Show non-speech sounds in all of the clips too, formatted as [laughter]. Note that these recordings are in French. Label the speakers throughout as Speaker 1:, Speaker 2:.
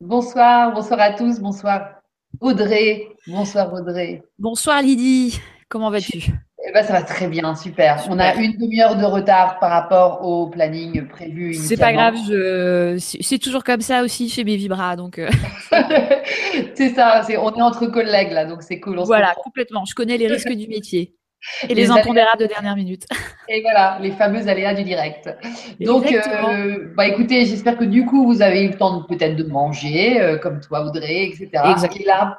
Speaker 1: Bonsoir, bonsoir à tous, bonsoir Audrey, bonsoir Audrey.
Speaker 2: Bonsoir Lydie, comment vas-tu?
Speaker 1: Eh ben, ça va très bien, super. On a une demi-heure de retard par rapport au planning prévu.
Speaker 2: C'est pas grave, je... c'est toujours comme ça aussi chez Vibra, donc. Euh. [laughs]
Speaker 1: c'est ça, on est entre collègues là, donc c'est cool.
Speaker 2: voilà, complètement. Je connais les risques du métier. Et les, impondérables de dernière minute.
Speaker 1: Et voilà, les fameux aléas du direct. Donc, euh, bah écoutez, j'espère que du coup, vous avez eu le temps peut-être de manger, euh, comme toi, Audrey, etc.
Speaker 2: Exactement.
Speaker 1: Et là,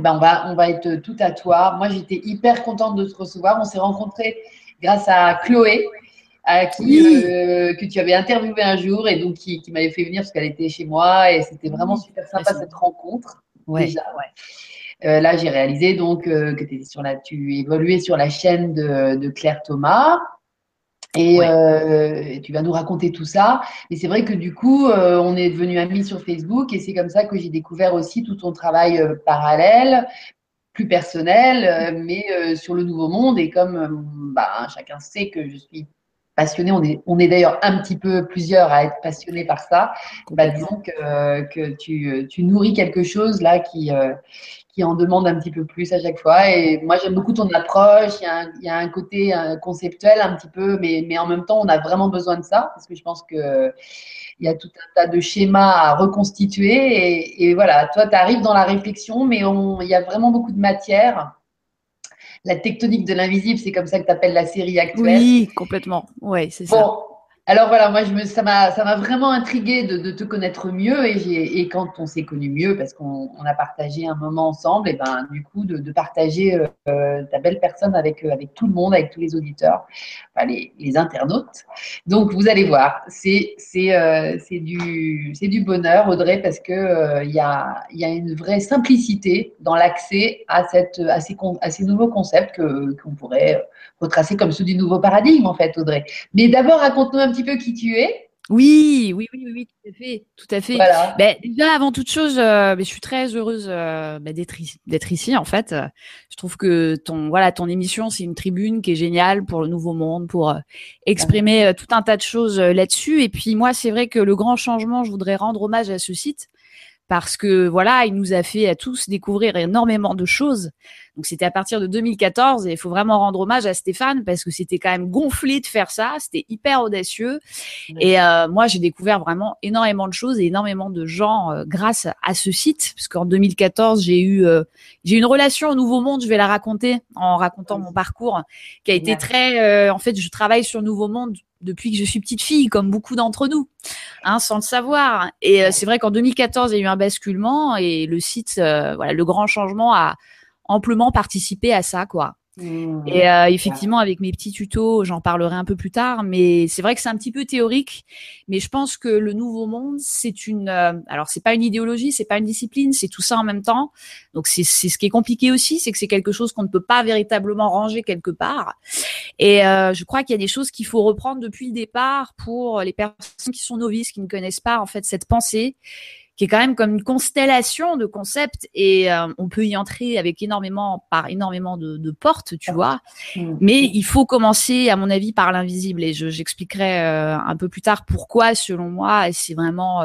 Speaker 1: ben on, va, on va être tout à toi. Moi, j'étais hyper contente de te recevoir. On s'est rencontrés grâce à Chloé, à qui, euh, que tu avais interviewé un jour et donc qui, qui m'avait fait venir parce qu'elle était chez moi et c'était vraiment super sympa cette rencontre.
Speaker 2: Ouais, déjà. ouais.
Speaker 1: Euh, là, j'ai réalisé donc euh, que sur la, tu évoluais sur la chaîne de, Claire Thomas. Euh, et tu vas nous raconter tout ça. Mais c'est vrai que du coup, on est devenus amis sur Facebook et c'est comme ça que j'ai découvert aussi tout ton travail parallèle, plus personnel, mais sur le nouveau monde. Et comme bah, chacun sait que je suis passionnée, on est, on est d'ailleurs un petit peu plusieurs à être passionnés par ça, bah, disons que, que tu, tu, nourris quelque chose là qui, qui en demande un petit peu plus à chaque fois. Et moi, j'aime beaucoup ton approche. Il y a un, il y a un côté euh, conceptuel un petit peu, mais, mais en même temps, on a vraiment besoin de ça parce que je pense que il y a tout un tas de schémas à reconstituer. Et, et voilà, toi, tu arrives dans la réflexion, mais il y a vraiment beaucoup de matière. La tectonique de l'invisible, c'est comme ça que tu appelles la série actuelle.
Speaker 2: Oui, complètement. Oui, c'est ça.
Speaker 1: Alors voilà, moi je me, ça m'a vraiment intrigué de, te connaître mieux et, quand on s'est connu mieux parce qu'on on a partagé un moment ensemble et ben du coup de, partager euh, ta belle personne avec euh, avec tout le monde, avec tous les auditeurs, les, internautes. Donc vous allez voir, c'est euh, du du bonheur Audrey parce euh, il y a y a une vraie simplicité dans l'accès à à ces à ces nouveaux concepts qu'on pourrait retracer comme ceux du nouveau paradigme en fait Audrey. Mais d'abord raconte-nous un petit peu qui tu es
Speaker 2: oui, oui, oui, oui, tout à fait, tout à fait. Ben, déjà, avant toute chose, euh, ben, je suis très heureuse euh, ben, d'être ici, d'être ici. En fait, je trouve que ton, voilà, ton émission, c'est une tribune qui est géniale pour le Nouveau Monde, pour euh, exprimer tout un tas de choses là-dessus. Et puis moi, c'est vrai que le grand changement, je voudrais rendre hommage à ce site parce que voilà, il nous a fait à tous découvrir énormément de choses. Donc c'était à partir de 2014 et il faut vraiment rendre hommage à Stéphane parce que c'était quand même gonflé de faire ça, c'était hyper audacieux. Et euh, moi j'ai découvert vraiment énormément de choses et énormément de gens euh, grâce à ce site. Parce qu'en 2014 j'ai eu euh, j'ai une relation au Nouveau Monde, je vais la raconter en racontant mon parcours qui a été très en fait je travaille sur Nouveau Monde depuis que je suis petite fille, comme beaucoup d'entre nous, hein, sans le savoir. Et c'est vrai qu'en 2014, il y a eu un basculement et le site, voilà, le grand changement a, amplement participé à ça, quoi. Mmh. Et euh, effectivement, avec mes petits tutos, j'en parlerai un peu plus tard, mais c'est vrai que c'est un petit peu théorique. Mais je pense que le nouveau monde, c'est une, euh, alors c'est pas une idéologie, c'est pas une discipline, c'est tout ça en même temps. Donc c'est ce qui est compliqué aussi, c'est que c'est quelque chose qu'on ne peut pas véritablement ranger quelque part. Et euh, je crois qu'il y a des choses qu'il faut reprendre depuis le départ pour les personnes qui sont novices, qui ne connaissent pas en fait cette pensée qui est quand même comme une constellation de concepts et euh, on peut y entrer avec énormément par énormément de, de portes, tu vois. Mm. Mais il faut commencer, à mon avis, par l'invisible et j'expliquerai euh, un peu plus tard pourquoi, selon moi, c'est vraiment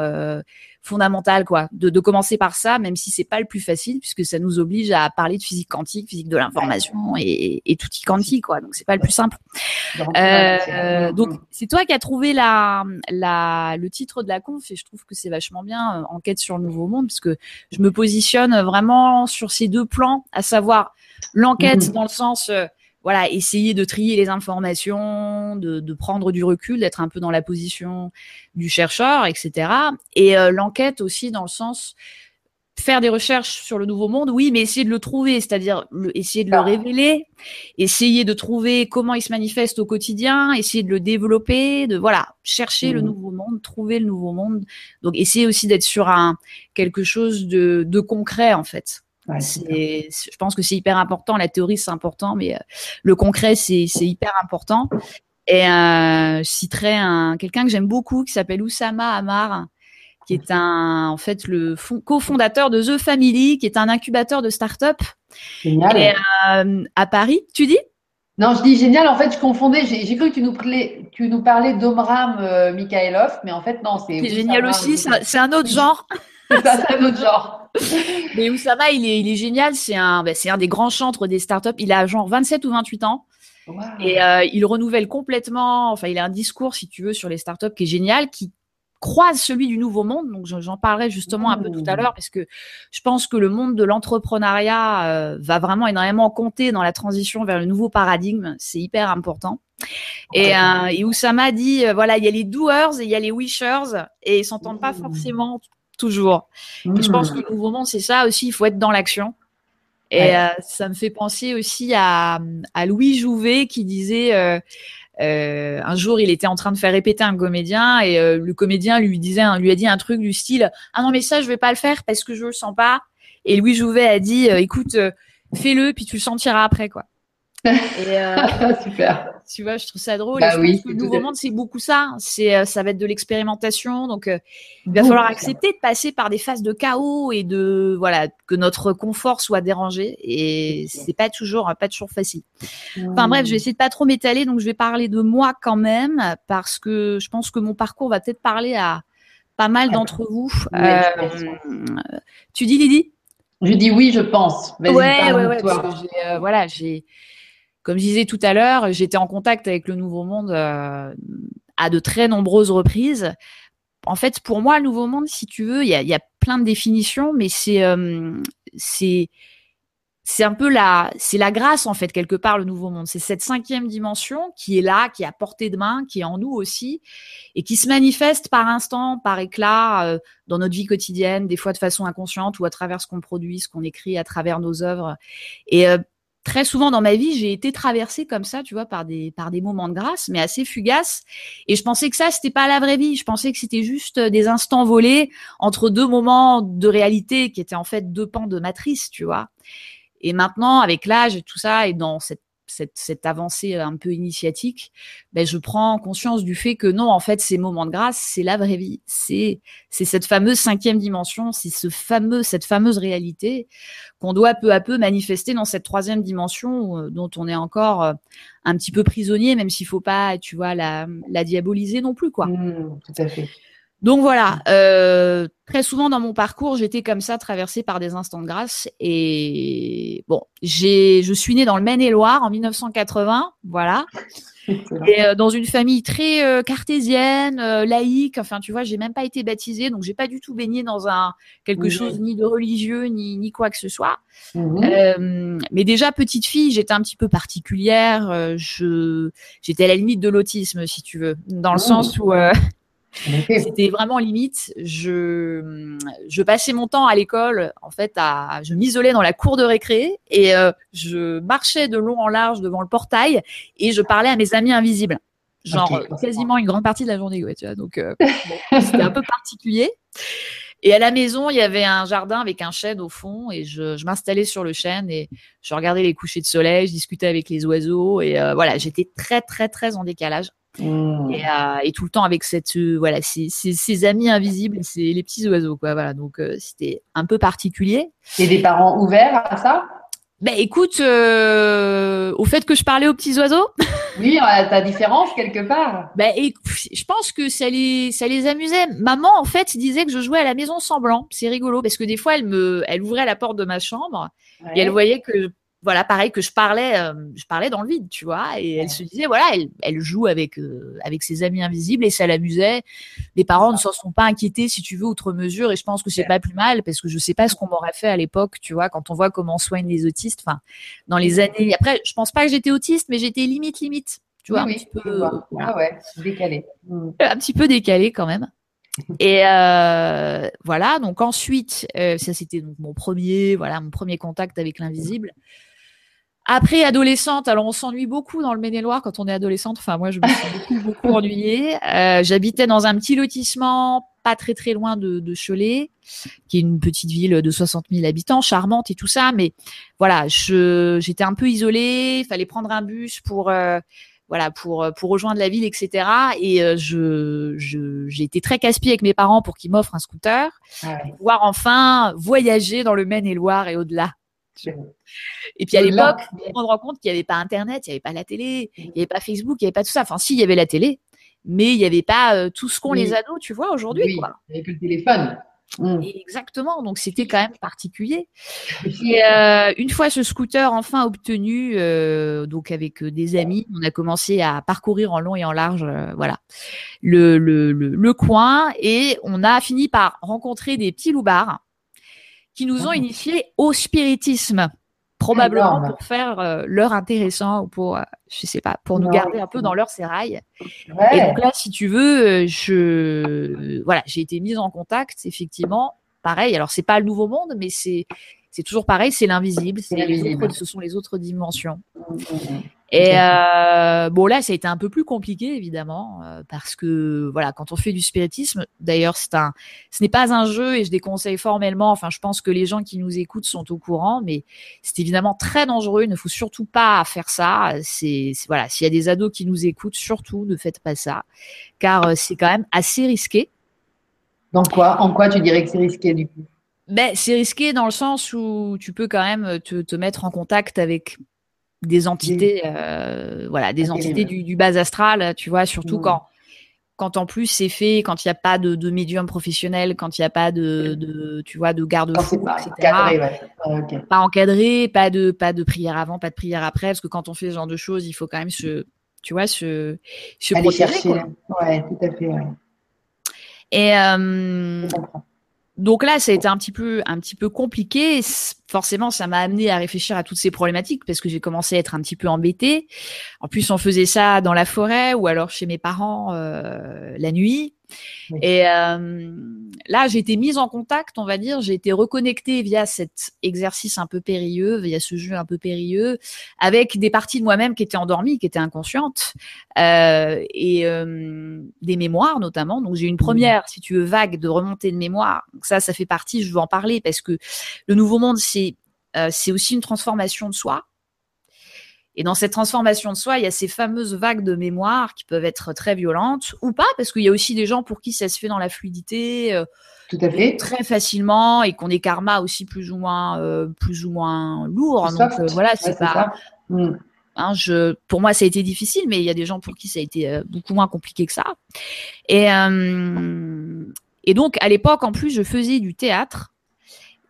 Speaker 2: euh, fondamental quoi de, de, commencer par ça même si c'est pas le plus facile puisque ça nous oblige à parler de physique quantique physique de l'information et, et tout y quantique quoi donc c'est pas le plus simple euh, donc c'est toi qui as trouvé la, la le titre de la conf et je trouve que c'est vachement bien euh, enquête sur le nouveau monde parce que je me positionne vraiment sur ces deux plans à savoir l'enquête mhm. dans le sens euh, voilà, essayer de trier les informations, de, de prendre du recul, d'être un peu dans la position du chercheur, etc. Et euh, l'enquête aussi dans le sens faire des recherches sur le nouveau monde, oui, mais essayer de le trouver, c'est-à-dire essayer de le révéler, essayer de trouver comment il se manifeste au quotidien, essayer de le développer, de voilà, chercher le mmh. nouveau monde, trouver le nouveau monde. Donc essayer aussi d'être sur un quelque chose de, de concret en fait je pense que c'est hyper important. La théorie, c'est important, mais euh, le concret, c'est hyper important. Et euh, je citerai un, quelqu'un que j'aime beaucoup qui s'appelle Oussama Amar, qui est un, en fait, le cofondateur de The Family, qui est un incubateur de start-up. Génial. Et, euh, à Paris, tu dis?
Speaker 1: Non, je dis génial. En fait, je confondais. J'ai cru que tu nous parlais, nous parlais d'Omram euh, Mikhailov, mais en fait, non. C'est
Speaker 2: génial aussi. C'est un autre genre. [laughs]
Speaker 1: c'est un autre genre.
Speaker 2: Mais Oussama, il est, il est génial. C'est un, ben, c'est un des grands chantres des startups. Il a genre 27 ou 28 ans. Et euh, il renouvelle complètement. Enfin, il a un discours, si tu veux, sur les startups qui est génial, qui croise celui du nouveau monde. Donc, j'en parlerai justement un peu tout à l'heure parce que je pense que le monde de l'entrepreneuriat euh, va vraiment énormément compter dans la transition vers le nouveau paradigme. C'est hyper important. Et, euh, et Oussama dit, euh, voilà, il y a les doers et il y a les wishers et ils s'entendent pas forcément toujours. Et je pense que le nouveau monde, c'est ça aussi, il faut être dans l'action. Et euh, ça me fait penser aussi à, à Louis Jouvet qui disait euh, euh, un jour, il était en train de faire répéter un comédien et euh, le comédien lui disait, lui a dit un truc du style ah non mais ça je vais pas le faire parce que je le sens pas. Et Louis Jouvet a dit écoute fais-le puis tu le sentiras après quoi. [laughs]
Speaker 1: Et, euh, Super.
Speaker 2: Tu vois, je trouve ça drôle.
Speaker 1: Bah oui,
Speaker 2: le nouveau monde, c'est beaucoup ça. C'est, euh, ça va être de l'expérimentation. Donc, euh, il va falloir accepter de passer par des phases de chaos et de, voilà, que notre confort soit dérangé. Et c'est pas toujours, pas toujours facile. Enfin bref, je vais essayer de pas trop m'étaler. Donc, je vais parler de moi quand même parce que je pense que mon parcours va peut-être parler à pas mal d'entre vous. Euh, tu dis, Lydie?
Speaker 1: Je dis oui, je pense.
Speaker 2: Ouais, ouais, ouais, voilà, j'ai, comme je disais tout à l'heure, j'étais en contact avec le Nouveau Monde euh, à de très nombreuses reprises. En fait, pour moi, le Nouveau Monde, si tu veux, il y a, plein de définitions, mais c'est euh, c'est c'est un peu la c'est la grâce en fait quelque part le Nouveau Monde. C'est cette cinquième dimension qui est là, qui est à portée de main, qui est en nous aussi, et qui se manifeste par instant, par éclat euh, dans notre vie quotidienne, des fois de façon inconsciente ou à travers ce qu'on produit, ce qu'on écrit, à travers nos œuvres. Et très souvent dans ma vie, j'ai été traversée comme ça, tu vois, par des par des moments de grâce, mais assez fugaces. Et je pensais que ça, c'était pas la vraie vie. Je pensais que c'était juste des instants volés entre deux moments de réalité qui étaient en fait deux pans de matrice, tu vois. Et maintenant, avec l'âge et tout ça, et dans cette cette, avancée un peu initiatique, ben je prends conscience du fait que non, en fait, ces moments de grâce, c'est la vraie vie. C'est, cette fameuse cinquième dimension, c'est ce fameux, cette fameuse réalité qu'on doit peu à peu manifester dans cette troisième dimension euh, dont on est encore euh, un petit peu prisonnier, même s'il faut pas, tu vois, la, la diaboliser non plus, quoi.
Speaker 1: Mmh, tout à fait.
Speaker 2: Donc voilà, euh, très souvent dans mon parcours, j'étais comme ça, traversée par des instants de grâce. Et bon, j'ai, je suis née dans le Maine-et-Loire en 1980, voilà. Et euh, dans une famille très euh, cartésienne, euh, laïque. Enfin, tu vois, j'ai même pas été baptisée, donc j'ai pas du tout baigné dans un quelque chose ni de religieux ni ni quoi que ce soit. Mmh. mais déjà petite fille, j'étais un petit peu particulière. je j'étais à la limite de l'autisme, si tu veux, dans le mmh. sens où c'était vraiment limite. Je, je passais mon temps à l'école, en fait, à, je m'isolais dans la cour de récré et euh, je marchais de long en large devant le portail et je parlais à mes amis invisibles. Genre quasiment une grande partie de la journée, ouais, tu vois. Donc euh, c'était un peu particulier. Et à la maison, il y avait un jardin avec un chêne au fond et je, je m'installais sur le chêne et je regardais les couchers de soleil, je discutais avec les oiseaux et euh, voilà, j'étais très très très en décalage. Mmh. Et, euh, et, tout le temps avec cette euh, voilà ces, ces, ces, amis invisibles, c'est les petits oiseaux quoi. Voilà, donc euh, c'était un peu particulier.
Speaker 1: Et des parents ouverts à ça?
Speaker 2: Ben écoute, au fait que je parlais aux petits oiseaux. [laughs]
Speaker 1: oui, ta différence quelque part.
Speaker 2: Ben et, je pense que ça les ça les amusait. Maman en fait disait que je jouais à la maison semblant. C'est rigolo parce que des fois elle me elle ouvrait la porte de ma chambre et elle voyait que voilà, pareil que je parlais, euh, je parlais dans le vide, tu vois, et elle se disait, voilà, elle, elle joue avec euh, avec ses amis invisibles et ça l'amusait. Les parents ne s'en sont pas inquiétés, si tu veux, outre mesure, et je pense que c'est pas plus mal parce que je sais pas ce qu'on m'aurait fait à l'époque, tu vois, quand on voit comment on soigne les autistes. Enfin, dans les années. Après, je pense pas que j'étais autiste, mais j'étais limite, limite, tu vois,
Speaker 1: un petit peu. Ah ouais, décalé.
Speaker 2: Mm. Un petit peu décalé quand même. [laughs] Et euh, voilà, donc ensuite, ça c'était donc mon premier, voilà, mon premier contact avec l'invisible. Après, adolescente, alors on s'ennuie beaucoup dans le Maine-et-Loire quand on est adolescente. Enfin, moi, je me suis beaucoup, beaucoup ennuyée. Euh, J'habitais dans un petit lotissement pas très très loin de, de Cholet, qui est une petite ville de 60 000 habitants, charmante et tout ça. Mais voilà, j'étais un peu isolée. Il fallait prendre un bus pour euh, voilà pour pour rejoindre la ville, etc. Et euh, je j'ai été très casse-pied avec mes parents pour qu'ils m'offrent un scooter, ah pour pouvoir enfin voyager dans le Maine-et-Loire et au-delà. Et puis à l'époque, on se rend compte qu'il n'y avait pas Internet, il n'y avait pas la télé, il n'y avait pas Facebook, il n'y avait pas tout ça. Enfin, si, il y avait la télé, mais il n'y avait pas euh, tout ce qu'ont les ados, tu vois, aujourd'hui.
Speaker 1: Oui, il n'y avait que le téléphone.
Speaker 2: Mm. Exactement, donc c'était quand même particulier. Et euh, une fois ce scooter enfin obtenu, euh, donc avec des amis, on a commencé à parcourir en long et en large, voilà, le, le, le, coin, et on a fini par rencontrer des petits loupards qui nous ont initiés au spiritisme probablement pour faire euh, leur intéressant ou pour, euh, je sais pas, pour nous garder un peu dans leur sérail. Et donc là, si tu veux, euh, je, voilà, j'ai été mise en contact, effectivement. Pareil, alors c'est pas le nouveau monde, mais c'est, c'est toujours pareil, c'est l'invisible, c'est ce sont les autres dimensions. Mmh, mmh, mmh. Et euh, bon là, ça a été un peu plus compliqué évidemment euh, parce que voilà, quand on fait du spiritisme, d'ailleurs c'est un, ce n'est pas un jeu et je déconseille formellement. Enfin, je pense que les gens qui nous écoutent sont au courant, mais c'est évidemment très dangereux. Il ne faut surtout pas faire ça. C'est voilà, s'il y a des ados qui nous écoutent, surtout ne faites pas ça, car euh, c'est quand même assez risqué.
Speaker 1: Dans quoi En quoi tu dirais que c'est risqué du coup?
Speaker 2: Ben, c'est risqué dans le sens où tu peux quand même te, te mettre en contact avec des entités, euh, voilà, des entités du, bas astral, tu vois, surtout mmh. quand, quand en plus c'est fait, quand il n'y a pas de, de, médium professionnel, quand il n'y a pas de, de, tu vois, de garde-fou,
Speaker 1: pas Encadré, ouais.
Speaker 2: Pas encadré, pas de, pas de prière avant, pas de prière après, parce que quand on fait ce genre de choses, il faut quand même se, tu vois, se, se
Speaker 1: Aller Chercher. Ouais, tout à fait. Ouais.
Speaker 2: Et euh, donc là, ça a été un petit peu, un petit peu compliqué. Forcément, ça m'a amené à réfléchir à toutes ces problématiques parce que j'ai commencé à être un petit peu embêtée. En plus, on faisait ça dans la forêt ou alors chez mes parents euh, la nuit. Et euh, là, j'ai été mise en contact, on va dire, j'ai été reconnectée via cet exercice un peu périlleux, via ce jeu un peu périlleux, avec des parties de moi-même qui étaient endormies, qui étaient inconscientes, euh, et euh, des mémoires notamment. Donc j'ai une première, si tu veux, vague de remontée de mémoire. Donc ça, ça fait partie, je veux en parler parce que le nouveau monde, c'est c'est aussi une transformation de soi. Et dans cette transformation de soi, il y a ces fameuses vagues de mémoire qui peuvent être très violentes ou pas, parce qu'il y a aussi des gens pour qui ça se fait dans la fluidité, euh,
Speaker 1: Tout à fait.
Speaker 2: très facilement, et qu'on des karmas aussi plus ou moins, euh, plus ou moins lourds. Donc euh, voilà, c'est pas. Mm. Hein, je, pour moi, ça a été difficile, mais il y a des gens pour qui ça a été beaucoup moins compliqué que ça. Et, et donc, à l'époque, en plus, je faisais du théâtre.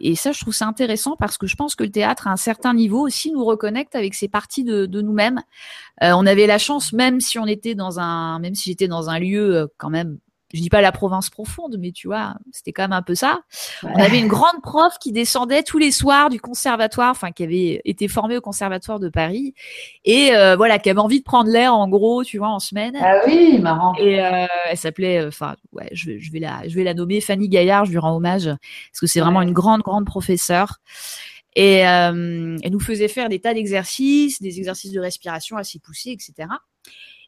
Speaker 2: Et ça, je trouve ça intéressant parce que je pense que le théâtre, à un certain niveau, aussi nous reconnecte avec ces parties de, nous-mêmes. Euh, on avait la chance, même si on était dans un, même si j'étais dans un lieu euh, quand même je dis pas la province profonde, mais tu vois, c'était quand même un peu ça. On avait une grande prof qui descendait tous les soirs du conservatoire, enfin qui avait été formée au conservatoire de Paris et euh, voilà, qui avait envie de prendre l'air en gros, tu vois, en semaine.
Speaker 1: Ah oui, marrant.
Speaker 2: Et euh, elle s'appelait, euh, enfin ouais, je vais, je vais la, je vais la nommer Fanny Gaillard, je lui rends hommage parce que c'est vraiment une grande, grande professeure. Et euh, elle nous faisait faire des tas d'exercices, des exercices de respiration assez poussés, etc.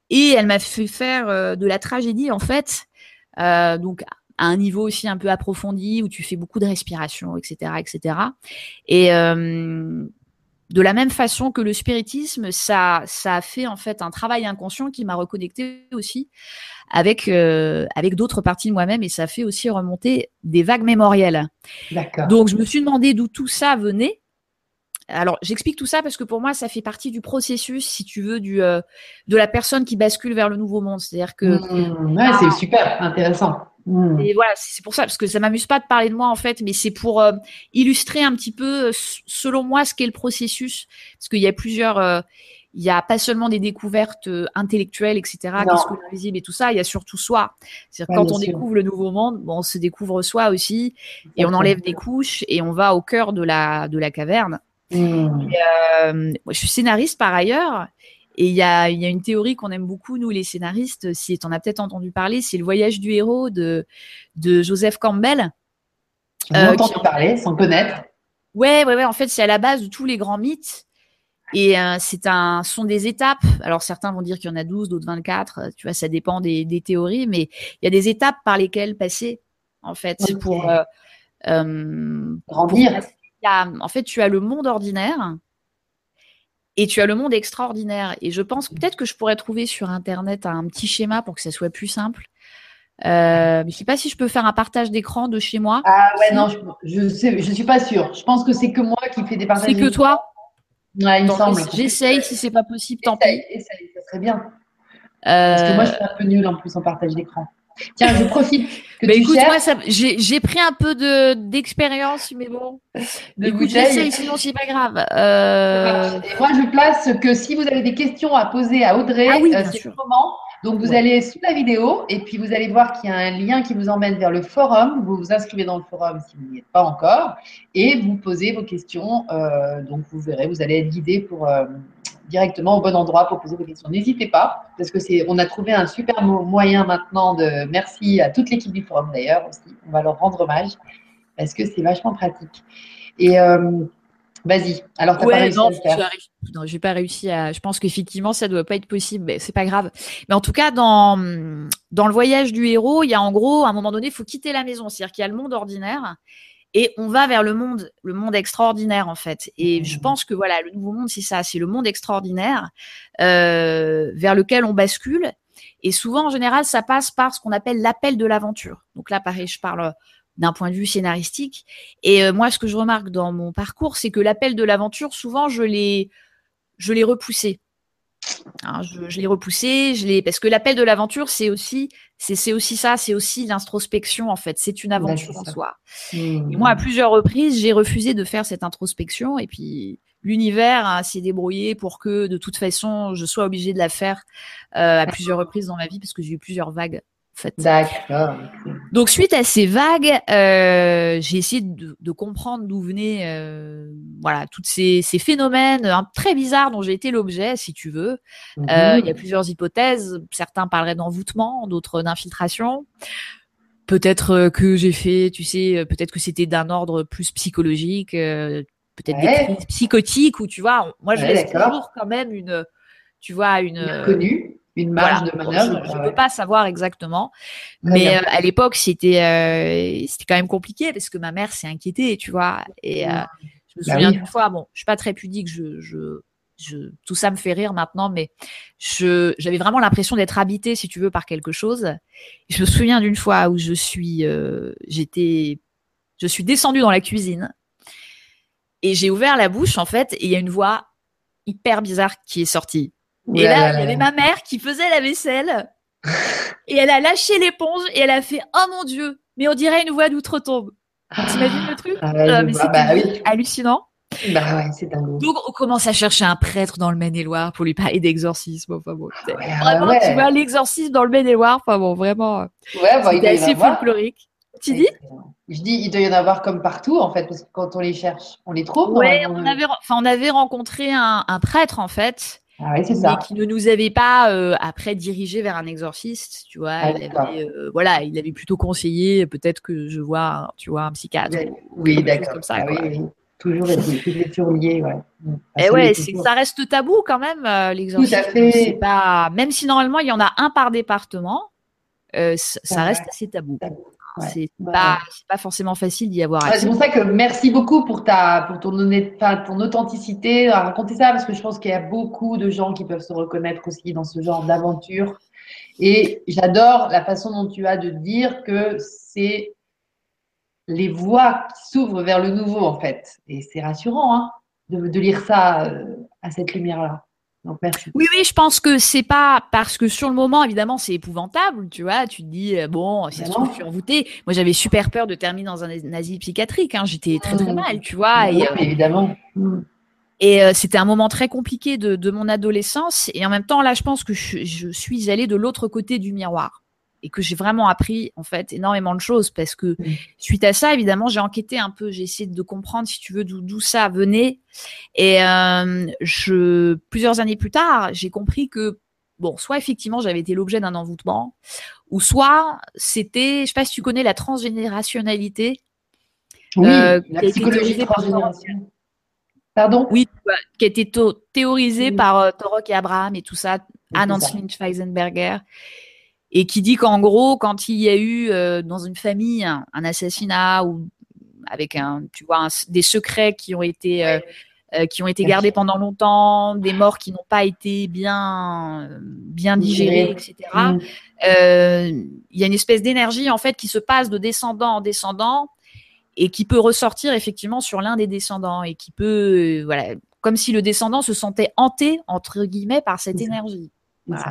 Speaker 2: Et elle m'a fait faire de la tragédie en fait euh, donc à un niveau aussi un peu approfondi où tu fais beaucoup de respiration, etc., etc. Et euh, de la même façon que le spiritisme, ça, ça a fait en fait un travail inconscient qui m'a reconnecté aussi avec euh, avec d'autres parties de moi-même et ça fait aussi remonter des vagues mémorielles.
Speaker 1: D'accord.
Speaker 2: Donc je me suis demandé d'où tout ça venait. Alors j'explique tout ça parce que pour moi ça fait partie du processus, si tu veux, du euh, de la personne qui bascule vers le nouveau monde. C'est-à-dire que
Speaker 1: mmh, ouais, c'est super intéressant.
Speaker 2: Mmh. Et voilà, c'est pour ça parce que ça m'amuse pas de parler de moi en fait, mais c'est pour euh, illustrer un petit peu, euh, selon moi, ce qu'est le processus, parce qu'il y a plusieurs. il y a pas seulement des découvertes intellectuelles, etc. Qu'est-ce que l'invisible et tout ça. Il y a surtout soi. C'est-à-dire quand on découvre le nouveau monde, bon, on se découvre soi aussi, et on enlève des couches et on va au cœur de la de la caverne. Hmm. Euh, je suis scénariste par ailleurs. Et il y a, y a, une théorie qu'on aime beaucoup, nous les scénaristes, si tu en as peut-être entendu parler, c'est le voyage du héros de, de Joseph Campbell.
Speaker 1: J'ai euh, entendu parler, sans connaître.
Speaker 2: Ouais, ouais, ouais. En fait, c'est à la base de tous les grands mythes. Et euh, c'est un, sont des étapes. Alors certains vont dire qu'il y en a 12, d'autres 24. Tu vois, ça dépend des, des théories, mais il y a des étapes par lesquelles passer, en fait, pour euh,
Speaker 1: euh, grandir
Speaker 2: en fait, tu as le monde ordinaire et tu as le monde extraordinaire. Et je pense peut-être que je pourrais trouver sur Internet un petit schéma pour que ça soit plus simple. Euh, je sais pas si je peux faire un partage d'écran de chez moi.
Speaker 1: Ah ouais, non, je, ne je suis pas sûre. Je pense que c'est que moi qui fais des partages.
Speaker 2: C'est que toi
Speaker 1: Ouais, il me semble.
Speaker 2: J'essaye, si c'est pas possible, tant pis.
Speaker 1: Essaye, ça serait bien. Parce que moi, je suis un peu nulle en plus en partage d'écran. Tiens, je profite.
Speaker 2: Que bah, écoute, moi, j'ai pris un peu de d'expérience, mais bon. De écoute, sinon c'est pas grave. Euh...
Speaker 1: moi, je place que si vous avez des questions à poser à Audrey, ah oui, euh, c'est le moment. Donc, vous allez sous la vidéo et puis vous allez voir qu'il y a un lien qui vous emmène vers le forum. Vous vous inscrivez dans le forum si vous n'y êtes pas encore et vous posez vos questions. Euh, donc, vous verrez, vous allez être guidé pour euh, directement au bon endroit pour poser vos questions. N'hésitez pas parce que c'est, on a trouvé un super moyen maintenant de. Merci à toute l'équipe du forum d'ailleurs aussi. On va leur rendre hommage parce que c'est vachement pratique. Et euh, Vas-y. Alors, t'as pas réussi non, à le faire.
Speaker 2: Non, j'ai pas réussi à. Je pense qu'effectivement, ça doit pas être possible, mais c'est pas grave. Mais en tout cas, dans dans le voyage du héros, il y a en gros, à un moment donné, il faut quitter la maison. C'est-à-dire qu'il y a le monde ordinaire et on va vers le monde, le monde extraordinaire en fait. Et je mmh. pense que voilà, le nouveau monde, c'est ça, c'est le monde extraordinaire euh, vers lequel on bascule. Et souvent, en général, ça passe par ce qu'on appelle l'appel de l'aventure. Donc là, pareil, je parle d'un point de vue scénaristique. Et euh, moi, ce que je remarque dans mon parcours, c'est que l'appel de l'aventure, souvent, je l'ai, je l'ai repoussé. Hein, je, je l'ai repoussé, je l'ai parce que l'appel de l'aventure, c'est aussi, c'est, aussi ça, c'est aussi l'introspection en fait. C'est une aventure en soi. Et moi, à plusieurs reprises, j'ai refusé de faire cette introspection et puis l'univers s'est débrouillé pour que de toute façon, je sois obligée de la faire euh, à plusieurs reprises dans ma vie parce que j'ai eu plusieurs vagues
Speaker 1: D'accord.
Speaker 2: Donc suite à ces vagues, euh, j'ai essayé de, comprendre d'où venaient euh, voilà toutes ces, phénomènes hein, très bizarres dont j'ai été l'objet, si tu veux. Mhm. Euh, il y a plusieurs hypothèses. Certains parleraient d'envoûtement, d'autres d'infiltration. Peut-être que j'ai fait, tu sais, peut-être que c'était d'un ordre plus psychologique, peut-être des crises psychotiques ou tu vois. Moi, je laisse toujours quand même une, tu vois, une.
Speaker 1: Une marge de manœuvre.
Speaker 2: Je ne peux pas savoir exactement, mais euh, à l'époque c'était euh, c'était quand même compliqué parce que ma mère s'est inquiétée, tu vois. Et euh, je me bah souviens d'une fois, bon, je suis pas très pudique, je, je, je, tout ça me fait rire maintenant, mais je j'avais vraiment l'impression d'être habitée, si tu veux, par quelque chose. je me souviens d'une fois où je suis j'étais je suis descendue dans la cuisine et j'ai ouvert la bouche en fait et il y a une voix hyper bizarre qui est sortie et là, il y avait ma mère qui faisait la vaisselle. et elle a lâché l'éponge et elle a fait Oh mon Dieu, mais on dirait une voix d'outre-tombe. T'imagines le truc? Ah, euh, Mais c'était bah hallucinant.
Speaker 1: Bah ouais, c'est dingue.
Speaker 2: Donc on commence à chercher un prêtre dans le Maine-et-Loire pour lui parler d'exorcisme. Enfin bon, ah vraiment, tu vois, l'exorcisme dans le Maine-et-Loire. Enfin bon, vraiment. Ouais, bah, c'était assez folklorique. Tu dis?
Speaker 1: Je dis, il doit y en avoir comme partout en fait, parce que quand on les cherche, on les trouve.
Speaker 2: Ouais, on avait, enfin, on avait rencontré un, un prêtre en fait
Speaker 1: ah oui, mais
Speaker 2: qui ne nous avait pas euh, après dirigé vers un exorciste, tu vois. Ah, il avait, euh, voilà, il avait plutôt conseillé peut-être que je vois, tu vois, un psychiatre.
Speaker 1: Oui, d'accord. Comme ça, ah, oui, oui. Toujours, [laughs] toujours lié, ouais.
Speaker 2: Mm. Et ouais, c'est ça reste tabou quand même euh, l'exorcisme. C'est pas, même si normalement il y en a un par département, ça reste assez tabou. tabou. C'est pas, pas, forcément facile d'y avoir
Speaker 1: c'est pour ça que merci beaucoup pour, ta, pour ton, ton authenticité à raconter ça, parce que je pense qu'il y a beaucoup de gens qui peuvent se reconnaître aussi dans ce genre d'aventure. Et j'adore la façon dont tu as de dire que c'est les voies qui s'ouvrent vers le nouveau, en fait. Et c'est rassurant hein, de, de, lire ça euh, à cette lumière-là.
Speaker 2: Oui, oui, je pense que c'est pas parce que sur le moment, évidemment, c'est épouvantable, tu vois. Tu te dis, euh, bon, si je suis envoûtée. Moi, j'avais super peur de terminer dans un asile psychiatrique. Hein. J'étais très, très mal, tu vois.
Speaker 1: et, euh, évidemment. Mmh.
Speaker 2: Et euh, c'était un moment très compliqué de, de, mon adolescence. Et en même temps, là, je pense que je, je suis allée de l'autre côté du miroir et que j'ai vraiment appris en fait énormément de choses parce que mmh. suite à ça évidemment j'ai enquêté un peu j'ai essayé de comprendre si tu veux d'où ça venait. Et euh, je plusieurs années plus tard j'ai compris que bon soit effectivement j'avais été l'objet d'un envoûtement ou soit c'était je sais pas si tu connais la transgénérationnalité
Speaker 1: oui euh, la psychologie transgénérationnelle. Pardon?
Speaker 2: Oui, qui a été théorisée par euh, Torok et Abraham et tout ça, Anne Lynch Weisenberger et qui dit qu'en gros, quand il y a eu euh, dans une famille un, assassinat ou avec un, tu vois, des secrets qui ont été euh, euh, qui ont été gardés pendant longtemps, des morts qui n'ont pas été bien bien digérés, etc. Mm. Il y a une espèce d'énergie en fait qui se passe de descendant en descendant et qui peut ressortir effectivement sur l'un des descendants et qui peut voilà comme si le descendant se sentait hanté entre guillemets par cette énergie.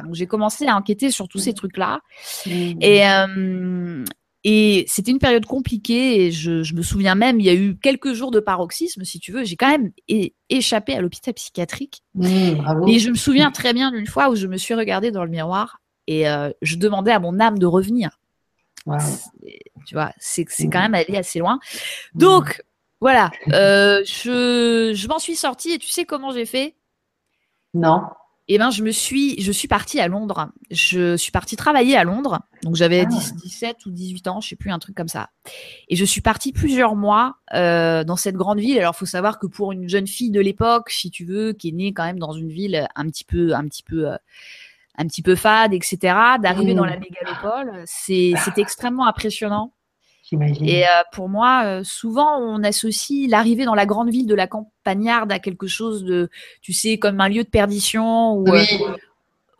Speaker 2: Donc j'ai commencé à enquêter sur tous ces trucs-là. Mmh. Et, euh, et c'était une période compliquée et je, me souviens même, il y a eu quelques jours de paroxysme, si tu veux. J'ai quand même échappé à l'hôpital psychiatrique. Mmh, et je me souviens très bien d'une fois où je me suis regardée dans le miroir et euh, je demandais à mon âme de revenir. Tu vois, c'est quand même allé assez loin. Donc, voilà, [laughs] euh, je, je m'en suis sortie et tu sais comment j'ai fait?
Speaker 1: Non.
Speaker 2: Eh ben, je me suis, je suis partie à Londres. Je suis partie travailler à Londres. Donc, j'avais 17 ah. ou 18 ans, je sais plus, un truc comme ça. Et je suis partie plusieurs mois euh, dans cette grande ville. Alors, faut savoir que pour une jeune fille de l'époque, si tu veux, qui est née quand même dans une ville un petit peu, un petit peu, euh, un petit peu fade, etc., d'arriver dans la mmh. mégalopole, c'est, c'est extrêmement impressionnant. Et euh, pour moi, euh, souvent, on associe l'arrivée dans la grande ville de la campagnarde à quelque chose de, tu sais, comme un lieu de perdition où, euh,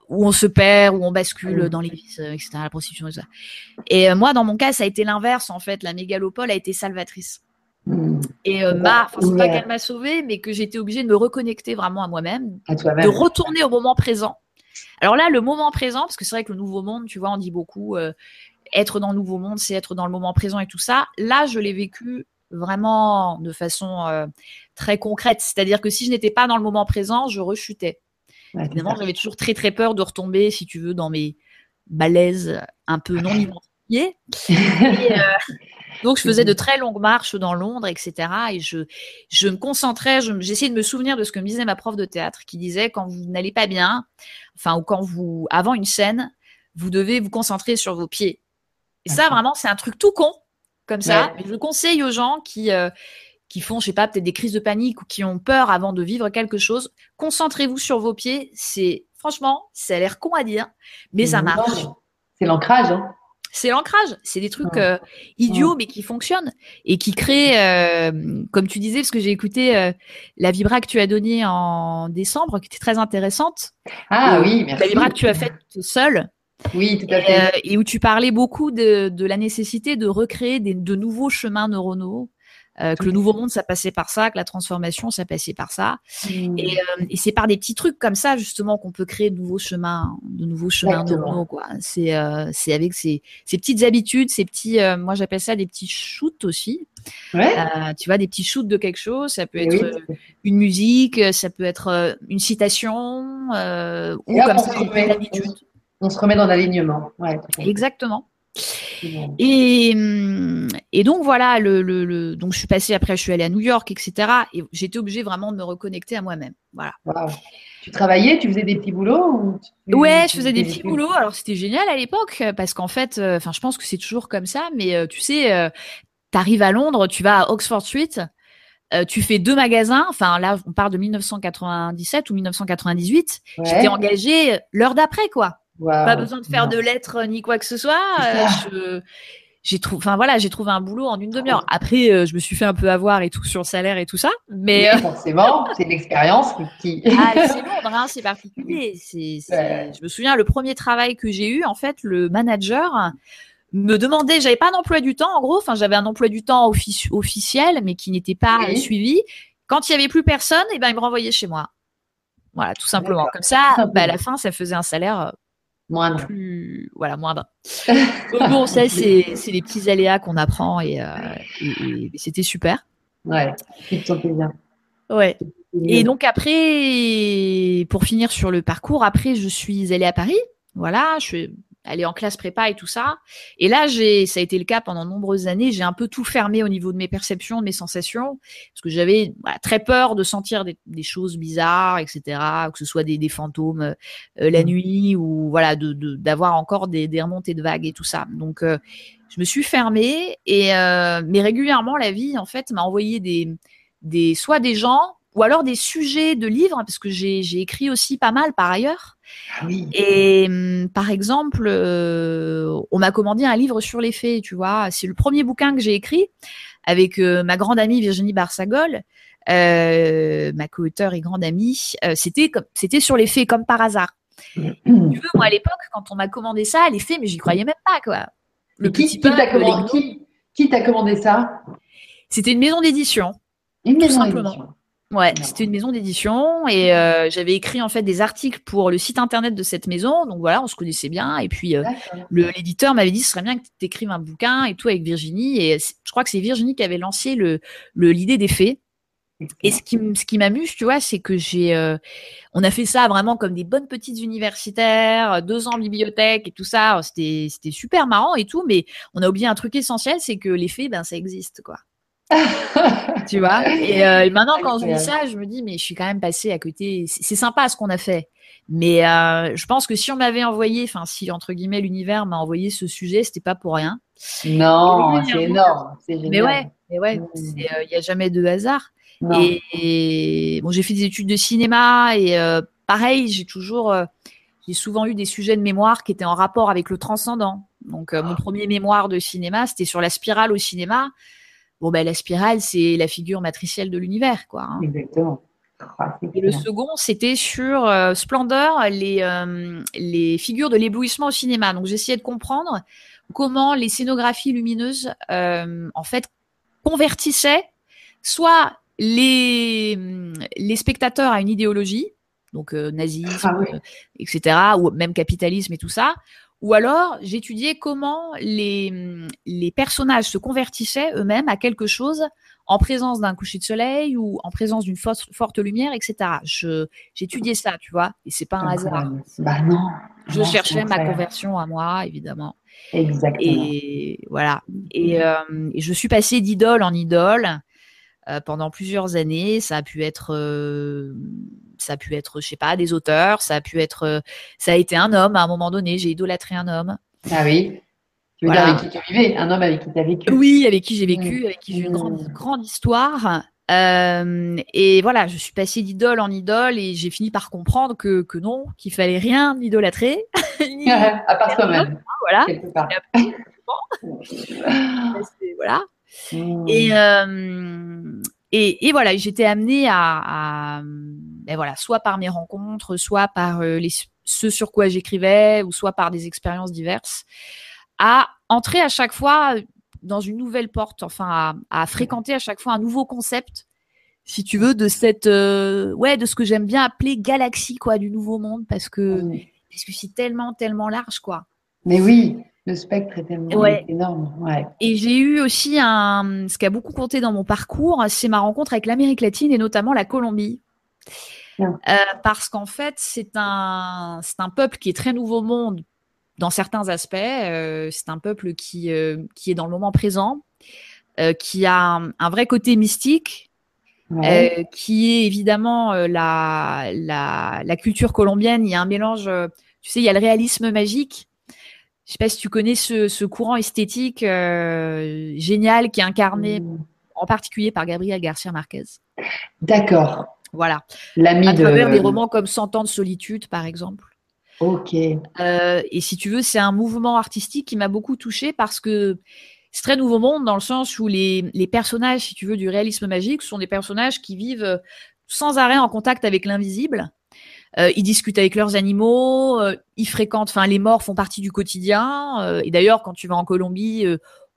Speaker 2: où on se perd, où on bascule dans les vices, etc., la prostitution et ça. Et moi, dans mon cas, ça a été l'inverse, en fait. La mégalopole a été salvatrice. Mmh. Et ma, c'est pas qu'elle m'a sauvée, mais que j'étais obligée de me reconnecter vraiment à moi-même, de retourner au moment présent. Alors là, le moment présent, parce que c'est vrai que le nouveau monde, tu vois, on dit beaucoup, être dans le nouveau monde, c'est être dans le moment présent et tout ça. Là, je l'ai vécu vraiment de façon euh, très concrète. C'est-à-dire que si je n'étais pas dans le moment présent, je rechutais. Évidemment, j'avais toujours très très peur de retomber, si tu veux, dans mes malaises un peu non identifiés. Euh, [laughs] donc, je faisais de très longues marches dans Londres, etc. Et je, je me concentrais, j'essayais de me souvenir de ce que me disait ma prof de théâtre, qui disait quand vous n'allez pas bien, enfin, ou quand vous, avant une scène, vous devez vous concentrer sur vos pieds. Et ça, vraiment, c'est un truc tout con, comme ça. Je conseille aux gens qui, euh, qui font, je sais pas, peut-être des crises de panique ou qui ont peur avant de vivre quelque chose, concentrez-vous sur vos pieds. C'est, franchement, ça a l'air con à dire, mais ça marche.
Speaker 1: C'est l'ancrage, hein.
Speaker 2: C'est l'ancrage, c'est des trucs euh, idiots mais qui fonctionnent et qui créent, euh, comme tu disais, parce que j'ai écouté la vibra que tu as donnée en décembre, qui était très intéressante.
Speaker 1: Ah oui, merci.
Speaker 2: La vibra que tu as faite seule,
Speaker 1: oui, tout à fait.
Speaker 2: Euh, et, où tu parlais beaucoup de, de la nécessité de recréer des, de nouveaux chemins neuronaux. Euh, que le nouveau monde, ça passait par ça, que la transformation, ça passait par ça. Mmh. Et, euh, et c'est par des petits trucs comme ça, justement, qu'on peut créer de nouveaux chemins, de nouveaux chemins neuronaux, quoi. C'est, euh, c'est avec ces, ces petites habitudes, ces petits, moi j'appelle ça des petits shoots aussi. Ouais. tu vois, des petits shoots de quelque chose. Ça peut être une musique, ça peut être une citation, ou comme ça, une habitude
Speaker 1: on se remet dans l'alignement. Ouais,
Speaker 2: Exactement. Et, hum, et, donc voilà, le, le, donc je suis passée après, je suis allée à New York, etc. Et j'étais obligée vraiment de me reconnecter à moi-même. Voilà.
Speaker 1: Tu travaillais, tu faisais des petits boulots
Speaker 2: Ouais, je faisais des petits boulots. Alors c'était génial à l'époque parce qu'en fait, euh, enfin, je pense que c'est toujours comme ça. Mais euh, tu sais, euh, tu arrives à Londres, tu vas à Oxford Street. tu fais deux magasins, enfin là on parle de 1997 ou 1998, j'étais engagée l'heure d'après quoi. Pas besoin de faire de lettres ni quoi que ce soit. Euh, j'ai trouvé, enfin voilà, j'ai trouvé un boulot en une demi-heure. Après, euh, je me suis fait un peu avoir et tout sur le salaire et tout ça, mais
Speaker 1: euh, forcément, c'est l'expérience qui. [laughs]
Speaker 2: ah, c'est Londres, hein, c'est [laughs] particulier. Je me souviens, le premier travail que j'ai eu, en fait, le manager me demandait, j'avais pas un emploi du temps, en gros, enfin j'avais un emploi du temps officiel, mais qui n'était pas suivi. Quand il y avait plus personne, et eh ben il me renvoyait chez moi. Voilà, tout simplement. Comme ça, [laughs] bah, à la fin, ça faisait un salaire
Speaker 1: Moindre.
Speaker 2: voilà, moindre. [laughs] bon, ça, c'est, les petits aléas qu'on apprend et, euh, c'était super.
Speaker 1: Ouais, bien.
Speaker 2: Ouais. Et donc après, pour finir sur le parcours, après, je suis allée à Paris. Voilà, je suis aller en classe prépa et tout ça. Et là, j'ai, ça a été le cas pendant de nombreuses années. J'ai un peu tout fermé au niveau de mes perceptions, de mes sensations, parce que j'avais très peur de sentir des, choses bizarres, etc. Que ce soit des, des fantômes euh, la mmh. nuit ou voilà, de, d'avoir encore des, des, remontées de vagues et tout ça. Donc, euh, je me suis fermée et euh, mais régulièrement, la vie en fait m'a envoyé des, des soit des gens ou alors des sujets de livres, parce que j'ai, écrit aussi pas mal par ailleurs. Ah et hum, par exemple, euh, on m'a commandé un livre sur les faits, tu vois. C'est le premier bouquin que j'ai écrit avec euh, ma grande amie Virginie Barsagol, euh, ma co-auteure et grande amie. c'était c'était sur les faits comme par hasard. tu veux, moi à l'époque, quand on m'a commandé ça, les faits, mais j'y croyais même pas, quoi.
Speaker 1: Le qui, t'a commandé, qui, t'a commandé ça?
Speaker 2: C'était une maison d'édition.
Speaker 1: Une maison d'édition.
Speaker 2: Ouais, c'était une maison d'édition et euh, j'avais écrit en fait des articles pour le site internet de cette maison. Donc voilà, on se connaissait bien. Et puis euh, l'éditeur m'avait dit ce serait bien que tu écrives un bouquin et tout avec Virginie. Et je crois que c'est Virginie qui avait lancé le l'idée des faits. Et ce qui, ce qui m'amuse, tu vois, c'est que j'ai, euh, on a fait ça vraiment comme des bonnes petites universitaires, deux ans en bibliothèque et tout ça. C'était, c'était super marrant et tout, mais on a oublié un truc essentiel, c'est que les faits, ben, ça existe, quoi. Tu vois? Et, euh, maintenant, quand je dis ça, je me dis, mais je suis quand même passée à côté. C'est sympa ce qu'on a fait. Mais euh, je pense que si on m'avait envoyé, enfin, si entre guillemets l'univers m'a envoyé ce sujet, c'était pas pour rien.
Speaker 1: Non, c'est énorme.
Speaker 2: Mais ouais, mais ouais, il n'y a jamais de hasard. Et, bon, j'ai fait des études de cinéma et euh, pareil, j'ai toujours, euh, j'ai souvent eu des sujets de mémoire qui étaient en rapport avec le transcendant. Donc, euh, mon ah. premier mémoire de cinéma, c'était sur la spirale au cinéma. Bon, ben, la spirale, c'est la figure matricielle de l'univers, quoi. Hein.
Speaker 1: Exactement.
Speaker 2: Ah, et le second, c'était sur Splendeur, les, les figures de l'éblouissement au cinéma. Donc, j'essayais de comprendre comment les scénographies lumineuses, en fait, convertissaient soit les, les spectateurs à une idéologie, donc euh, nazisme, ah euh, etc., ou même capitalisme et tout ça. Ou alors, j'étudiais comment les, les personnages se convertissaient eux-mêmes à quelque chose en présence d'un coucher de soleil ou en présence d'une forte, forte lumière, etc. J'étudiais ça, tu vois, et c'est pas un hasard.
Speaker 1: Bah non.
Speaker 2: Je cherchais ma conversion à moi, évidemment.
Speaker 1: Exactement.
Speaker 2: Et voilà. Et, euh, et je suis passée d'idole en idole. Euh, pendant plusieurs années. Ça a pu être, euh, ça a pu être, je sais pas, des auteurs. Ça a pu être, euh, ça a été un homme. À un moment donné, j'ai idolâtré un homme.
Speaker 1: Ah oui? Tu veux dire avec qui tu vivais, un homme avec qui tu as vécu?
Speaker 2: Oui, avec qui j'ai vécu, mmh. avec qui j'ai une grande, mmh. grande histoire. et voilà, je suis passée d'idole en idole et j'ai fini par comprendre que, que non, qu'il fallait rien idolâtrer. [laughs] [laughs]
Speaker 1: à part toi-même.
Speaker 2: Voilà. [laughs] voilà. Mmh. Et, euh, et, et, voilà, j'étais amenée à, à ben voilà, soit par mes rencontres, soit par euh, les, ce sur quoi j'écrivais, ou soit par des expériences diverses, à entrer à chaque fois dans une nouvelle porte, enfin à, à fréquenter à chaque fois un nouveau concept, si tu veux, de cette euh, ouais, de ce que j'aime bien appeler galaxie quoi, du nouveau monde, parce que mmh. parce que c'est tellement tellement large quoi.
Speaker 1: Mais oui, le spectre est tellement énorme. Ouais.
Speaker 2: Et j'ai eu aussi un, ce qui a beaucoup compté dans mon parcours, c'est ma rencontre avec l'Amérique latine et notamment la Colombie. Euh, parce qu'en fait, c'est un, c'est un peuple qui est très nouveau monde dans certains aspects. Euh, c'est un peuple qui, euh, qui est dans le moment présent, qui a un, vrai côté mystique, qui est évidemment la, la, la, culture colombienne. Il y a un mélange, tu sais, il y a le réalisme magique je sais pas si tu connais ce, courant esthétique génial qui est incarné mmh. en particulier par Gabriel Garcia Marquez.
Speaker 1: D'accord.
Speaker 2: Voilà. L'ami à travers des romans comme Cent ans de solitude, par exemple.
Speaker 1: Ok.
Speaker 2: Euh, et si tu veux, c'est un mouvement artistique qui m'a beaucoup touchée parce que c'est très nouveau monde dans le sens où les, les personnages, si tu veux, du réalisme magique sont des personnages qui vivent sans arrêt en contact avec l'invisible euh, ils discutent avec leurs animaux, euh, ils fréquentent, enfin les morts font partie du quotidien. Euh, et d'ailleurs, quand tu vas en Colombie,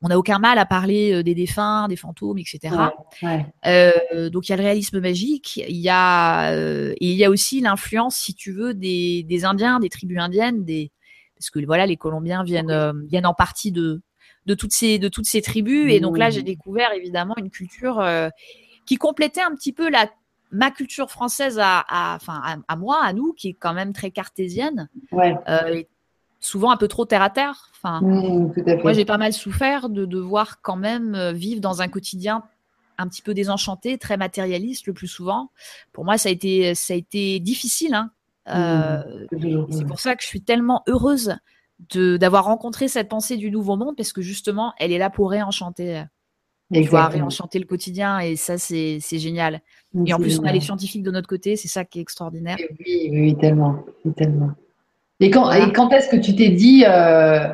Speaker 2: on n'a aucun mal à parler des défunts, des fantômes, etc. donc il y a le réalisme magique, il y a et il y a aussi l'influence, si tu veux, des, des, Indiens, des tribus indiennes, des parce que voilà, les Colombiens viennent viennent en partie de de toutes ces de toutes ces tribus. Et donc là, j'ai découvert évidemment une culture qui complétait un petit peu la ma culture française à, enfin, à, moi, à nous, qui est quand même très cartésienne,
Speaker 1: ouais.
Speaker 2: euh, souvent un peu trop terre à terre. Enfin,
Speaker 1: mmh,
Speaker 2: moi, j'ai pas mal souffert de devoir quand même euh, vivre dans un quotidien un petit peu désenchanté, très matérialiste le plus souvent. Pour moi, ça a été, ça a été difficile. Hein. Euh, mmh, c'est pour ça que je suis tellement heureuse d'avoir rencontré cette pensée du nouveau monde parce que justement, elle est là pour réenchanter tu vois, réenchanter le quotidien et ça, c'est génial. Et en plus, on a les scientifiques de notre côté, c'est ça qui est extraordinaire.
Speaker 1: Oui, oui, tellement, tellement. Et quand, quand est-ce que tu t'es dit, euh,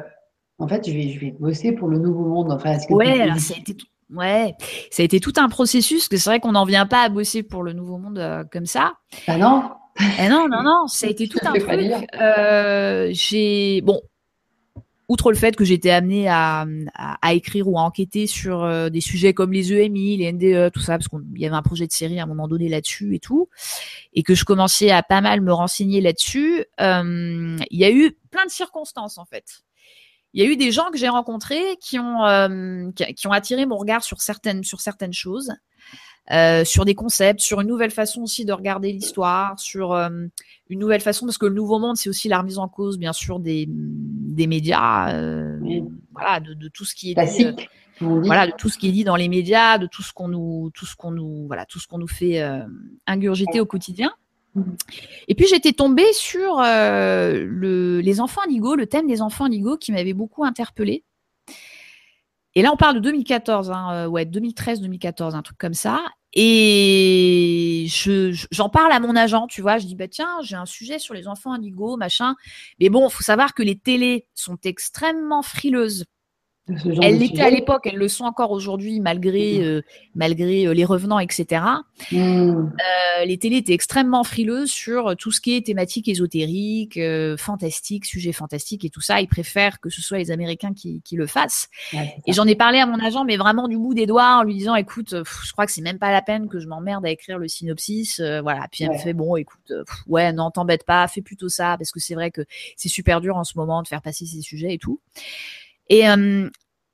Speaker 1: en fait, je vais, je vais bosser pour le nouveau monde enfin,
Speaker 2: que Ouais, alors ça a été tout, ouais, ça a été tout un processus, que c'est vrai qu'on n'en vient pas à bosser pour le nouveau monde euh, comme ça.
Speaker 1: Ah non
Speaker 2: eh Non, non, non, ça a [laughs] été tout un truc. Euh, j'ai, bon, outre le fait que j'étais amenée à, écrire ou à enquêter sur euh, des sujets comme les EMI, les NDE, tout ça, parce qu'il y avait un projet de série à un moment donné là-dessus et tout, et que je commençais à pas mal me renseigner là-dessus, euh, il y a eu plein de circonstances en fait. Il y a eu des gens que j'ai rencontrés qui ont euh, attiré mon regard sur certaines choses. Euh, sur des concepts, sur une nouvelle façon aussi de regarder l'histoire, sur euh, une nouvelle façon, parce que le nouveau monde, c'est aussi la remise en cause, bien sûr, des, des médias, euh, voilà, de, de, tout ce qui est
Speaker 1: dit,
Speaker 2: voilà, de tout ce qui est dit dans les médias, de tout ce qu'on nous, tout ce qu'on nous, voilà, tout ce qu'on nous fait ingurgiter au quotidien. Et puis j'étais tombée sur le, les enfants indigos, le thème des enfants indigos qui m'avait beaucoup interpellée. Et là, on parle de 2014, hein, ouais, 2013-2014, un truc comme ça. Et je, j'en parle à mon agent, tu vois. Je dis, bah tiens, j'ai un sujet sur les enfants indigos, machin. Mais bon, faut savoir que les télés sont extrêmement frileuses elles l'étaient à l'époque, elles le sont encore aujourd'hui, malgré, mmh. euh, malgré euh, les revenants, etc. Mmh. Euh, les télés étaient extrêmement frileuses sur tout ce qui est thématique ésotérique, fantastique, sujet fantastique et tout ça. Ils préfèrent que ce soit les Américains qui, qui le fassent. et j'en ai parlé à mon agent, mais vraiment du bout des doigts, en lui disant, écoute, je crois que c'est même pas la peine que je m'emmerde à écrire le synopsis. voilà. Puis elle me fait, bon, écoute, ouais, non, t'embête pas, fais plutôt ça, parce que c'est vrai que c'est super dur en ce moment de faire passer ces sujets et tout. Et euh,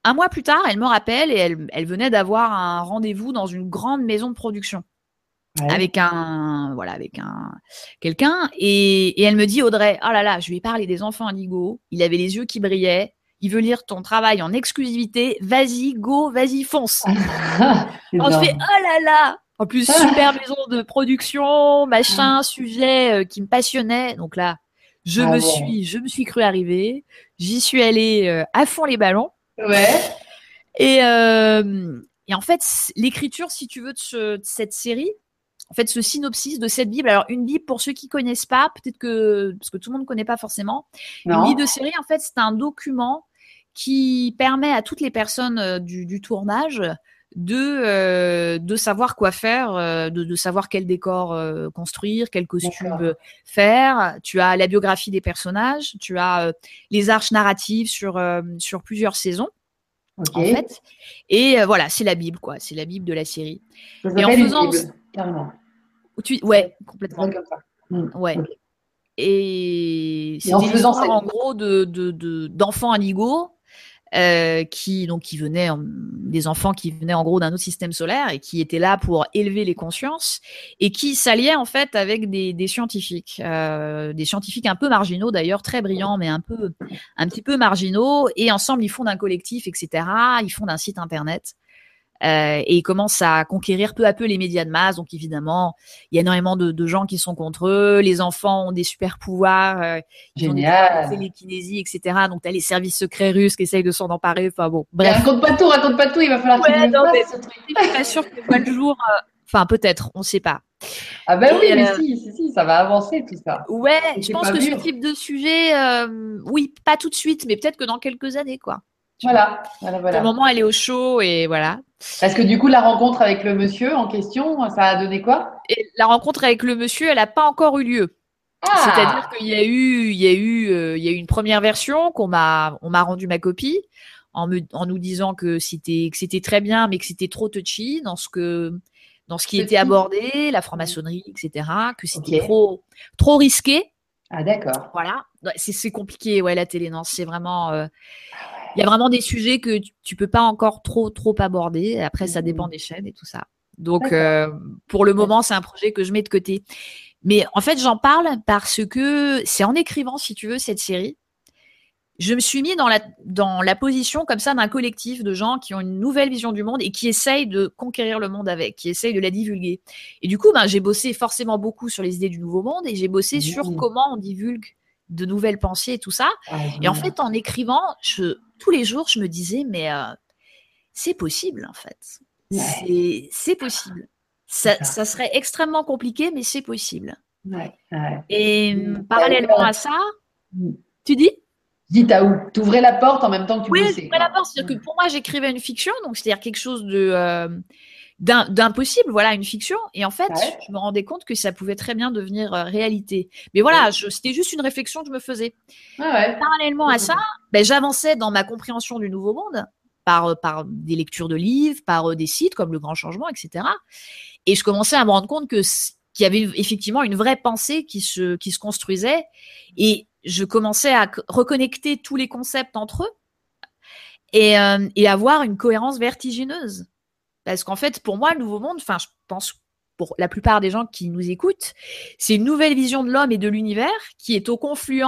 Speaker 2: un mois plus tard, elle me rappelle et elle, elle venait d'avoir un rendez-vous dans une grande maison de production. avec un voilà avec un quelqu'un. Et, et, elle me dit Audrey oh là là je lui ai parlé des enfants indigo il avait les yeux qui brillaient. Il veut lire ton travail en exclusivité. Vas-y go vas-y fonce. [laughs] On se fait oh là là. En plus [laughs] super maison de production machin sujet euh, qui me passionnait donc là je ah me suis, je me suis cru arriver. J'y suis allée euh, à fond les ballons.
Speaker 1: Ouais.
Speaker 2: Et, euh, et en fait, l'écriture, si tu veux, de, cette série, en fait, ce synopsis de cette Bible. Alors, une Bible, pour ceux qui connaissent pas, peut-être que, parce que tout le monde ne connaît pas forcément, une Bible de série, en fait, c'est un document qui permet à toutes les personnes euh, du, du tournage de euh, de savoir quoi faire, euh, de, de, savoir quel décor euh, construire, quel costume faire. Tu as la biographie des personnages, tu as les arches narratives sur sur plusieurs saisons. En fait, et voilà, c'est la Bible quoi, c'est la Bible de la série.
Speaker 1: et en faisant, Bible, carrément.
Speaker 2: Tu, ouais, complètement. Hmm, ouais. Et c'est en faisant en gros de d'enfants de, Anigo euh, qui donc qui venaient des enfants qui venaient en gros d'un autre système solaire et qui étaient là pour élever les consciences et qui s'alliaient en fait avec des, des scientifiques, euh, des scientifiques un peu marginaux d'ailleurs, très brillants mais un peu un petit peu marginaux. Et ensemble ils fondent un collectif etc. Ils fondent un site internet euh, et ils commencent à conquérir peu à peu les médias de masse. Donc évidemment, il y a énormément de, de gens qui sont contre eux. Les enfants ont des super pouvoirs, euh,
Speaker 1: Génial.
Speaker 2: ont des télékinésie, etc. Donc tu as les services secrets russes qui essayent de s'en emparer. Enfin bon, bref.
Speaker 1: raconte pas tout, raconte pas tout. Il va falloir ouais, non, mais, ce truc.
Speaker 2: Je suis pas sûre que le jour. Euh, enfin peut-être, on sait pas.
Speaker 1: Ah ben oui, mais si, si, si, ça va avancer tout ça.
Speaker 2: Ouais, je pense que ce type de sujet, oui, pas tout de suite, mais peut-être que dans quelques années, quoi.
Speaker 1: Voilà, voilà, voilà.
Speaker 2: Pour le moment, elle est au chaud et voilà.
Speaker 1: Parce que du coup, la rencontre avec le monsieur en question, ça a donné quoi?
Speaker 2: Et La rencontre avec le monsieur, elle n'a pas encore eu lieu. Ah. C'est-à-dire qu'il y a eu, il y a eu, euh, il y a eu une première version qu'on m'a, on m'a rendu ma copie en me, en nous disant que c'était, que c'était très bien, mais que c'était trop touchy dans ce que, dans ce qui était abordé, la franc-maçonnerie, etc. Que c'était trop, trop risqué.
Speaker 1: Ah d'accord.
Speaker 2: Voilà, c'est, compliqué, ouais, la télé, non, c'est vraiment. Euh, il y a vraiment des sujets que tu, peux pas encore trop trop aborder. Après, ça dépend mmh. des chaînes et tout ça. Donc, euh, pour le moment, c'est un projet que je mets de côté. Mais en fait, j'en parle parce que c'est en écrivant, si tu veux, cette série, je me suis mis dans la, dans la position comme ça d'un collectif de gens qui ont une nouvelle vision du monde et qui essayent de conquérir le monde avec, qui essayent de la divulguer. Et du coup, ben, j'ai bossé forcément beaucoup sur les idées du nouveau monde et j'ai bossé sur mmh. comment on divulgue de nouvelles pensées et tout ça. Ah, et en fait, en écrivant, je, tous les jours, je me disais, mais euh, c'est possible, en fait. C'est possible. Ça, ça, serait extrêmement compliqué, mais c'est possible. Et mmh. parallèlement à ça, mmh. tu dis?
Speaker 1: Dis t'as où? T'ouvrais la porte en même temps que tu
Speaker 2: Oui, j'ouvrais la porte. C'est-à-dire que pour moi, j'écrivais une fiction, donc c'est-à-dire quelque chose de. Euh, d'impossible, voilà, une fiction. Et en fait, je me rendais compte que ça pouvait très bien devenir euh, réalité. Mais voilà, c'était juste une réflexion que je me faisais. Parallèlement à ça, ben, j'avançais dans ma compréhension du nouveau monde par, euh, par des lectures de livres, par euh, des sites comme Le Grand Changement, etc. Et je commençais à me rendre compte que qu'il y avait effectivement une vraie pensée qui se, qui se construisait. Et je commençais à reconnecter tous les concepts entre eux et, et avoir une cohérence vertigineuse. Parce qu'en fait, pour moi, le nouveau monde, enfin, je pense pour la plupart des gens qui nous écoutent, c'est une nouvelle vision de l'homme et de l'univers qui est au confluent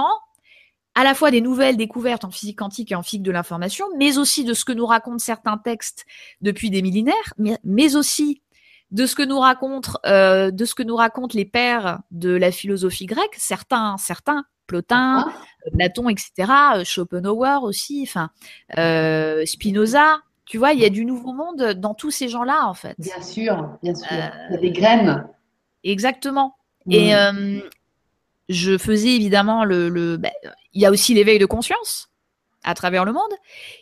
Speaker 2: à la fois des nouvelles découvertes en physique quantique et en physique de l'information, mais aussi de ce que nous racontent certains textes depuis des millénaires, mais, aussi de ce que nous racontent, euh, de ce que nous racontent les pères de la philosophie grecque, certains, certains, Plotin. Platon, etc., euh, Schopenhauer aussi, enfin euh, Spinoza, tu vois, il y a du nouveau monde dans tous ces gens-là, en fait.
Speaker 1: Bien sûr, bien sûr. il y a des graines.
Speaker 2: Exactement. Mm. Et euh, je faisais évidemment le. Ben, il y a aussi l'éveil de conscience à travers le monde.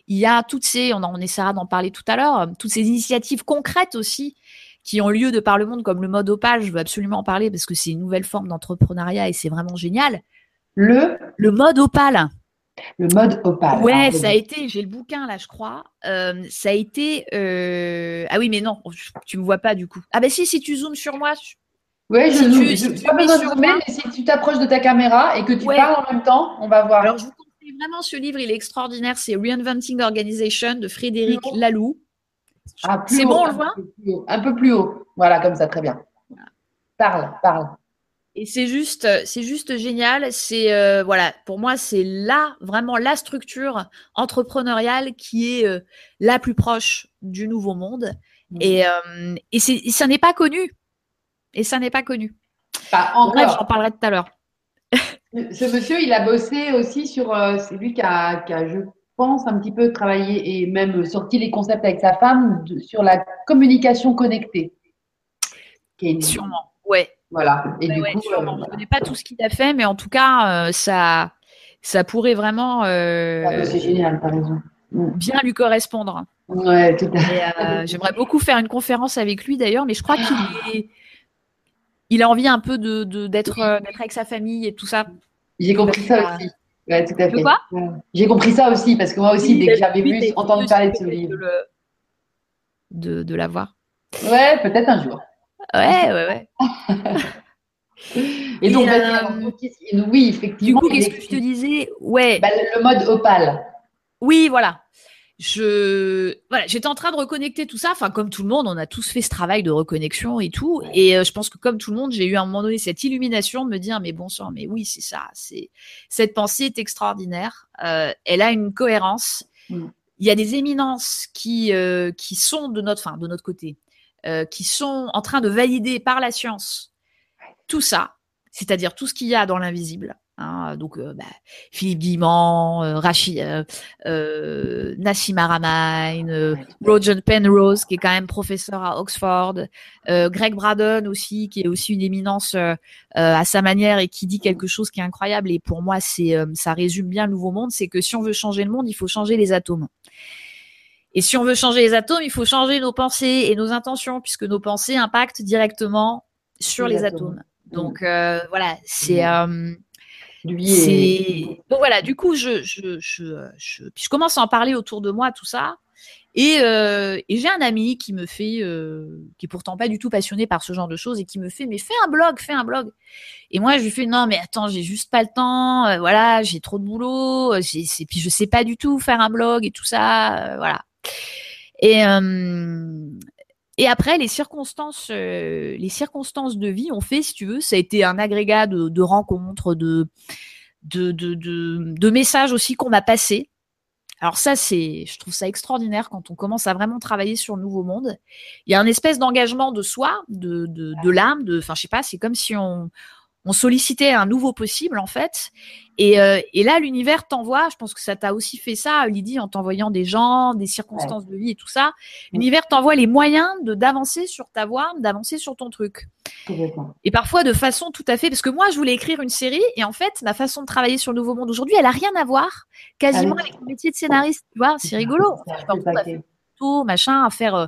Speaker 2: Il y a toutes ces, on, on essaiera d'en parler tout à l'heure, toutes ces initiatives concrètes aussi qui ont lieu de par le monde, comme le mode opal. Je veux absolument en parler parce que c'est une nouvelle forme d'entrepreneuriat et c'est vraiment génial.
Speaker 1: Le
Speaker 2: Le mode opal.
Speaker 1: Le mode opale.
Speaker 2: Ouais, ça a été, j'ai le bouquin là, je crois. Euh, ça a été. Euh, ah oui, mais non, tu me vois pas du coup. Ah ben si, si tu zoomes sur moi.
Speaker 1: Oui, je si Tu, pas besoin de zoomer, mais si tu t'approches de ta caméra et que tu parles en même temps, on va voir.
Speaker 2: Alors, je vous conseille vraiment ce livre, il est extraordinaire. C'est Reinventing Organization de Frédéric Laloux.
Speaker 1: Ah, c'est bon, on le voit? Un peu plus haut. Voilà, comme ça, très bien. Parle, parle.
Speaker 2: Et c'est juste, c'est juste génial. C'est euh, voilà, pour moi, c'est là vraiment la structure entrepreneuriale qui est euh, la plus proche du nouveau monde. Mmh. Et, euh, et, ça n'est pas connu. Et ça n'est pas connu.
Speaker 1: Pas encore.
Speaker 2: j'en parlerai tout à l'heure.
Speaker 1: Ce monsieur, il a bossé aussi sur. c'est lui qui a, qui a, je pense, un petit peu travaillé et même sorti les concepts avec sa femme sur la communication connectée.
Speaker 2: Sûrement, ouais.
Speaker 1: Voilà.
Speaker 2: Et du coup, euh, je ne connais pas tout ce qu'il a fait, mais en tout cas, euh, ça, ça pourrait vraiment. Euh,
Speaker 1: ah, c'est génial, par raison.
Speaker 2: Mm. Bien lui correspondre.
Speaker 1: Ouais, tout à fait.
Speaker 2: J'aimerais beaucoup faire une conférence avec lui d'ailleurs, mais je crois qu'il est. Il a envie un peu de, d'être, avec sa famille et tout ça.
Speaker 1: J'ai compris ça aussi. Ouais, tout à fait.
Speaker 2: Quoi?
Speaker 1: J'ai compris ça aussi, parce que moi aussi, dès que j'avais vu, entendu parler de ce livre.
Speaker 2: De, de l'avoir.
Speaker 1: Ouais, peut-être un jour.
Speaker 2: Ouais, ouais, [laughs]
Speaker 1: ouais. Et donc, euh, oui, effectivement.
Speaker 2: Du coup, qu'est-ce que je te disais? Ouais.
Speaker 1: Bah, le mode opale.
Speaker 2: Oui, voilà. Je voilà, j'étais en train de reconnecter tout ça. Enfin, comme tout le monde, on a tous fait ce travail de reconnexion et tout. Et euh, je pense que comme tout le monde, j'ai eu à un moment donné cette illumination de me dire, mais bon sang, mais oui, c'est ça. C'est cette pensée est extraordinaire. Euh, elle a une cohérence. Mm. Il y a des éminences qui qui sont de notre, fin, de notre côté. Euh, qui sont en train de valider par la science tout ça, c'est-à-dire tout ce qu'il y a dans l'invisible. Hein, donc, euh, bah, Philippe Guimand, euh, Rachid, euh, Nassim Aramain, Roger Penrose, qui est quand même professeur à Oxford, Greg Braden aussi, qui est aussi une éminence à sa manière et qui dit quelque chose qui est incroyable. Et pour moi, c'est ça résume bien le nouveau monde, c'est que si on veut changer le monde, il faut changer les atomes. Et si on veut changer les atomes, il faut changer nos pensées et nos intentions, puisque nos pensées impactent directement sur les, atomes. Donc euh, voilà, c'est. Euh, donc voilà, du coup, je, je, je, je, commence à en parler autour de moi, tout ça. Et, euh, et j'ai un ami qui me fait, qui est pourtant pas du tout passionné par ce genre de choses et qui me fait, mais fais un blog, fais un blog. Et moi, je lui fais, non, mais attends, j'ai juste pas le temps, voilà, j'ai trop de boulot, et puis je sais pas du tout faire un blog et tout ça, voilà. Et, euh, et après, les circonstances, euh, les circonstances de vie ont fait, si tu veux, ça a été un agrégat de, rencontres, de, de, de, messages aussi qu'on m'a passés. Alors ça, c'est, je trouve ça extraordinaire quand on commence à vraiment travailler sur le nouveau monde. Il y a un espèce d'engagement de soi, de, de, de l'âme, de, enfin, je sais pas, c'est comme si on, on sollicitait un nouveau possible en fait. Et, euh, et là, l'univers t'envoie, je pense que ça t'a aussi fait ça, Lydie, en t'envoyant des gens, des circonstances de vie et tout ça. L'univers t'envoie les moyens de d'avancer sur ta voie, d'avancer sur ton truc. Et parfois de façon tout à fait, parce que moi, je voulais écrire une série et en fait, ma façon de travailler sur le Nouveau Monde aujourd'hui, elle a rien à voir quasiment avec mon métier de scénariste. Tu vois, c'est rigolo. je machin, à faire. Euh,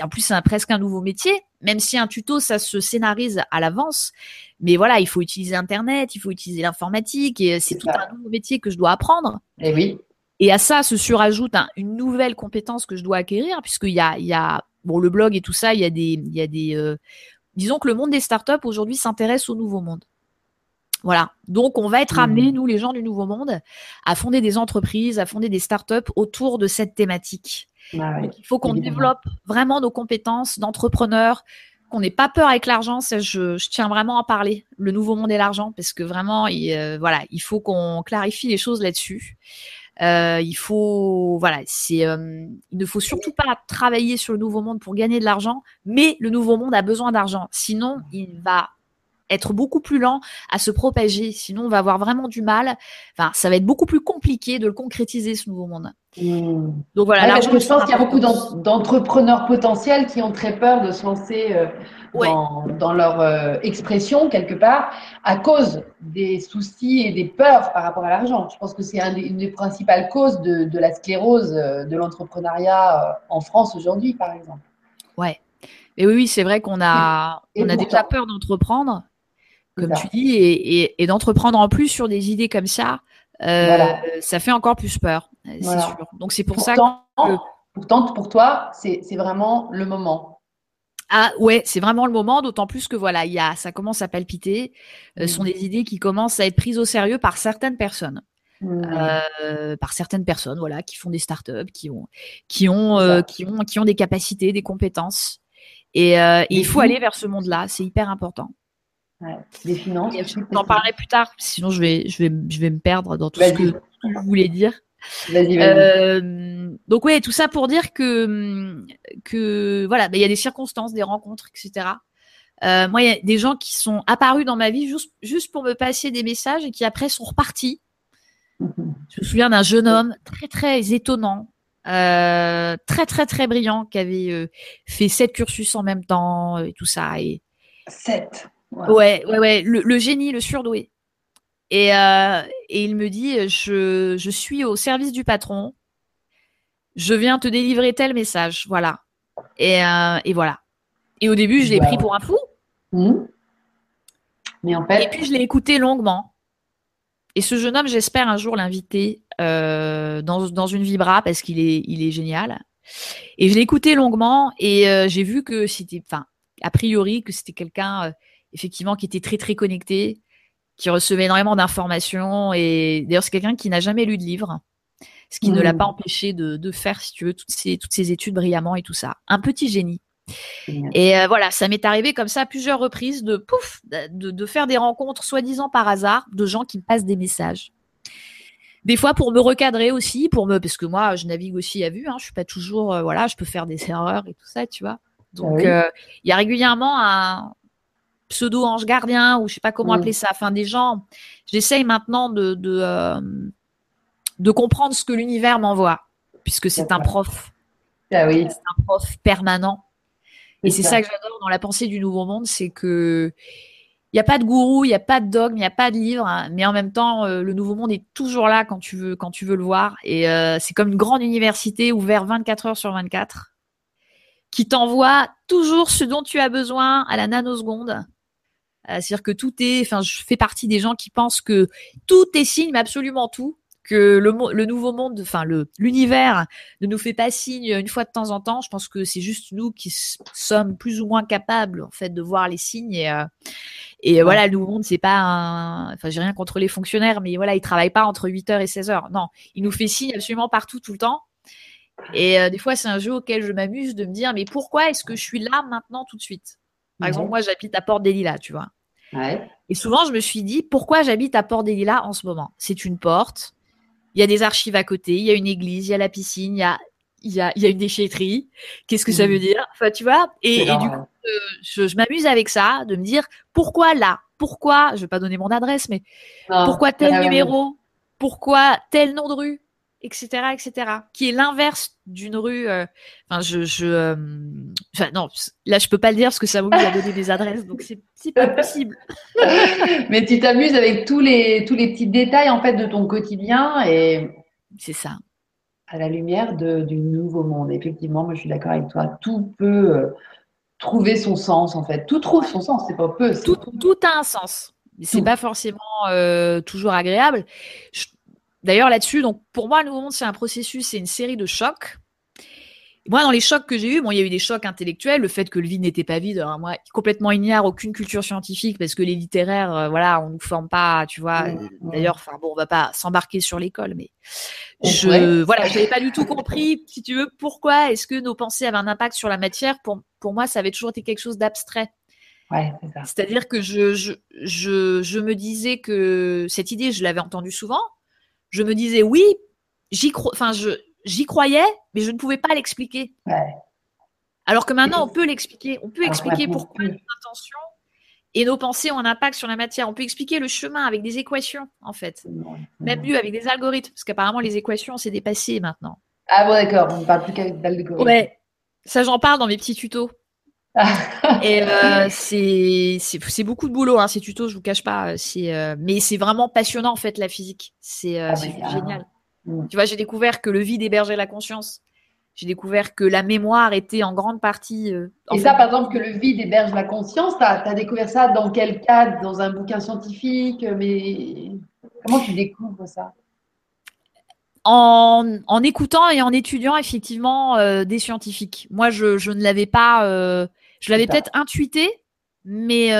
Speaker 2: en plus c'est presque un nouveau métier, même si un tuto ça se scénarise à l'avance. Mais voilà, il faut utiliser Internet, il faut utiliser l'informatique et c'est tout un nouveau métier que je dois apprendre.
Speaker 1: Et eh oui.
Speaker 2: Et à ça se surajoute une nouvelle compétence que je dois acquérir, puisqu'il y a, il y a bon le blog et tout ça, il y a des, il y a des, euh, disons que le monde des startups aujourd'hui s'intéresse au nouveau monde. Voilà. Donc, on va être mmh. amenés, nous, les gens du Nouveau Monde, à fonder des entreprises, à fonder des startups autour de cette thématique. Ah il faut qu'on développe vraiment nos compétences d'entrepreneurs, qu'on n'ait pas peur avec l'argent. Je, je, tiens vraiment à parler, le Nouveau Monde et l'argent, parce que vraiment, il, euh, voilà, il faut qu'on clarifie les choses là-dessus. Euh, il faut, voilà, c'est, euh, il ne faut surtout pas travailler sur le nouveau monde pour gagner de l'argent, mais le nouveau monde a besoin d'argent. Sinon, il va être beaucoup plus lent à se propager. Sinon, on va avoir vraiment du mal. Enfin, ça va être beaucoup plus compliqué de le concrétiser ce nouveau monde.
Speaker 1: Mmh. Donc voilà. parce que je pense qu'il y a beaucoup d'entrepreneurs potentiels qui ont très peur de se lancer. Euh, dans, leur euh, expression quelque part à cause des soucis et des peurs par rapport à l'argent. Je pense que c'est une des principales causes de, la sclérose euh, de l'entrepreneuriat en France aujourd'hui, par exemple.
Speaker 2: Ouais. Et oui, oui, c'est vrai qu'on a, on a déjà peur d'entreprendre, comme tu dis, et, d'entreprendre en plus sur des idées comme ça, ça fait encore plus peur, c'est sûr. Donc c'est pour ça que.
Speaker 1: Pourtant, pour toi, c'est vraiment le moment.
Speaker 2: Ah ouais, c'est vraiment le moment, d'autant plus que voilà, il y a, ça commence à palpiter. Ce sont des idées qui commencent à être prises au sérieux par certaines personnes. Euh, par certaines personnes, voilà, qui font des startups, qui ont, qui ont, euh, qui ont, qui ont des capacités, des compétences. Et, euh, il faut aller vers ce monde-là. C'est hyper important.
Speaker 1: Ouais. Des finances.
Speaker 2: On en parlerai plus tard, sinon je vais, je vais, je vais me perdre dans tout ce que je voulais dire. Euh, donc ouais, tout ça pour dire que que voilà, bah, il y a des circonstances, des rencontres, etc. Euh, moi, il y a des gens qui sont apparus dans ma vie juste juste pour me passer des messages et qui après sont repartis. Je me souviens d'un jeune homme très très étonnant, euh, très très très brillant, qui avait fait sept cursus en même temps et tout ça. Et Ouais, ouais, ouais, le génie, le surdoué. Et, euh, et il me dit, je, je, suis au service du patron. Je viens te délivrer tel message. Voilà. Et, euh, et voilà. Et au début, je l'ai pris pour un fou.
Speaker 1: Mmh. Mais en fait...
Speaker 2: Et puis, je l'ai écouté longuement. Et ce jeune homme, j'espère un jour l'inviter euh, dans, dans, une vibra parce qu'il est, il est génial. Et je l'ai écouté longuement et j'ai vu que c'était, enfin, a priori, que c'était quelqu'un, effectivement, qui était très, très connecté, qui recevait énormément d'informations. Et d'ailleurs, c'est quelqu'un qui n'a jamais lu de livre, ce qui ne l'a pas empêché de, faire, si tu veux, toutes ces études brillamment et tout ça. Un petit génie. Et euh, voilà, ça m'est arrivé comme ça à plusieurs reprises de pouf, de, faire des rencontres soi-disant par hasard de gens qui me passent des messages. Des fois pour me recadrer aussi, pour me parce que moi je navigue aussi à vue, hein, je suis pas toujours euh, voilà, je peux faire des erreurs et tout ça, tu vois. Donc ah euh, il y a régulièrement un, pseudo ange gardien ou je sais pas comment mm. appeler ça. Enfin, des gens. J'essaye maintenant de de, euh, de comprendre ce que l'univers m'envoie, puisque c'est un prof.
Speaker 1: Ah oui.
Speaker 2: C'est un prof permanent. Et c'est ça. que j'adore dans la pensée du Nouveau Monde, c'est que il n'y a pas de gourou, il n'y a pas de dogme, il n'y a pas de livre, hein, mais en même temps, euh, le Nouveau Monde est toujours là quand tu veux, quand tu veux le voir. Et euh, c'est comme une grande université ouverte 24 heures sur 24, qui t'envoie toujours ce dont tu as besoin à la nanoseconde. Euh, c'est-à-dire que tout est, enfin, je fais partie des gens qui pensent que tout est signe, mais absolument tout. Que le, le nouveau monde, enfin le l'univers ne nous fait pas signe une fois de temps en temps. Je pense que c'est juste nous qui sommes plus ou moins capables en fait de voir les signes et euh, et voilà, le nouveau monde, c'est pas un. Enfin, j'ai rien contre les fonctionnaires, mais voilà, ils travaillent pas entre 8h et 16h. Non, il nous fait signe absolument partout, tout le temps. Et euh, des fois, c'est un jeu auquel je m'amuse de me dire, mais pourquoi est-ce que je suis là maintenant, tout de suite? Par exemple, moi, j'habite à Porte des Lilas, tu vois. Et souvent, je me suis dit, pourquoi j'habite à Porte des Lilas en ce moment? C'est une porte, il y a des archives à côté, il y a une église, il y a la piscine, il y a, il y a, il y a une déchetterie. Qu'est-ce que ça veut dire? Enfin, tu vois et, du coup, euh, je, m'amuse avec ça, de me dire, pourquoi là? Pourquoi, je ne vais pas donner mon adresse, mais pourquoi tel numéro? Pourquoi tel nom de rue? Etc., etc., qui est l'inverse d'une rue. Euh, enfin, je, je euh, enfin, non, là, je peux pas le dire parce que ça m'oblige à donner des adresses, donc c'est pas possible. [laughs]
Speaker 1: Mais tu t'amuses avec tous les tous les petits détails en fait de ton quotidien et
Speaker 2: c'est ça.
Speaker 1: à la lumière du nouveau monde. Effectivement, moi je suis d'accord avec toi. Tout peut euh, trouver son sens en fait. Tout trouve son sens, c'est pas peu.
Speaker 2: Tout, tout, a un sens. C'est pas forcément toujours agréable. D'ailleurs là-dessus, donc pour moi, le nouveau monde c'est un processus, c'est une série de chocs moi, dans les chocs que j'ai eus, bon, il y a eu des chocs intellectuels, le fait que le vide n'était pas vide. Alors, moi, complètement ignare aucune culture scientifique parce que les littéraires, euh, voilà, on nous forme pas, tu vois. D'ailleurs, enfin bon, on va pas s'embarquer sur l'école, mais je, voilà, je n'avais pas du tout compris, si tu veux, pourquoi est-ce que nos pensées avaient un impact sur la matière. Pour, pour moi, ça avait toujours été quelque chose d'abstrait.
Speaker 1: Ouais,
Speaker 2: C'est-à-dire que je, je, je, je me disais que cette idée, je l'avais entendue souvent. Je me disais oui, j'y crois, enfin, je, j'y croyais, mais je ne pouvais pas l'expliquer. Alors que maintenant, on peut l'expliquer. On peut expliquer pourquoi nos intentions et nos pensées ont un impact sur la matière. On peut expliquer le chemin avec des équations, en fait. Même mieux avec des algorithmes, parce qu'apparemment, les équations, c'est dépassé maintenant.
Speaker 1: Ah bon, d'accord. On ne parle plus qu'avec d'algorithmes.
Speaker 2: Ouais. Ça, j'en parle dans mes petits tutos. Et euh, c'est beaucoup de boulot, hein, ces tutos, je vous cache pas. Euh, mais c'est vraiment passionnant, en fait, la physique. C'est euh, ah, génial. Mm. Tu vois, j'ai découvert que le vide hébergeait la conscience. J'ai découvert que la mémoire était en grande partie.
Speaker 1: Euh, et ça, par exemple, que le vide héberge la conscience, tu as, découvert ça dans quel cadre? Dans un bouquin scientifique Mais comment tu découvres ça?
Speaker 2: En, écoutant et en étudiant effectivement euh, des scientifiques. Moi, je, ne l'avais pas. Euh, je l'avais peut-être intuité, mais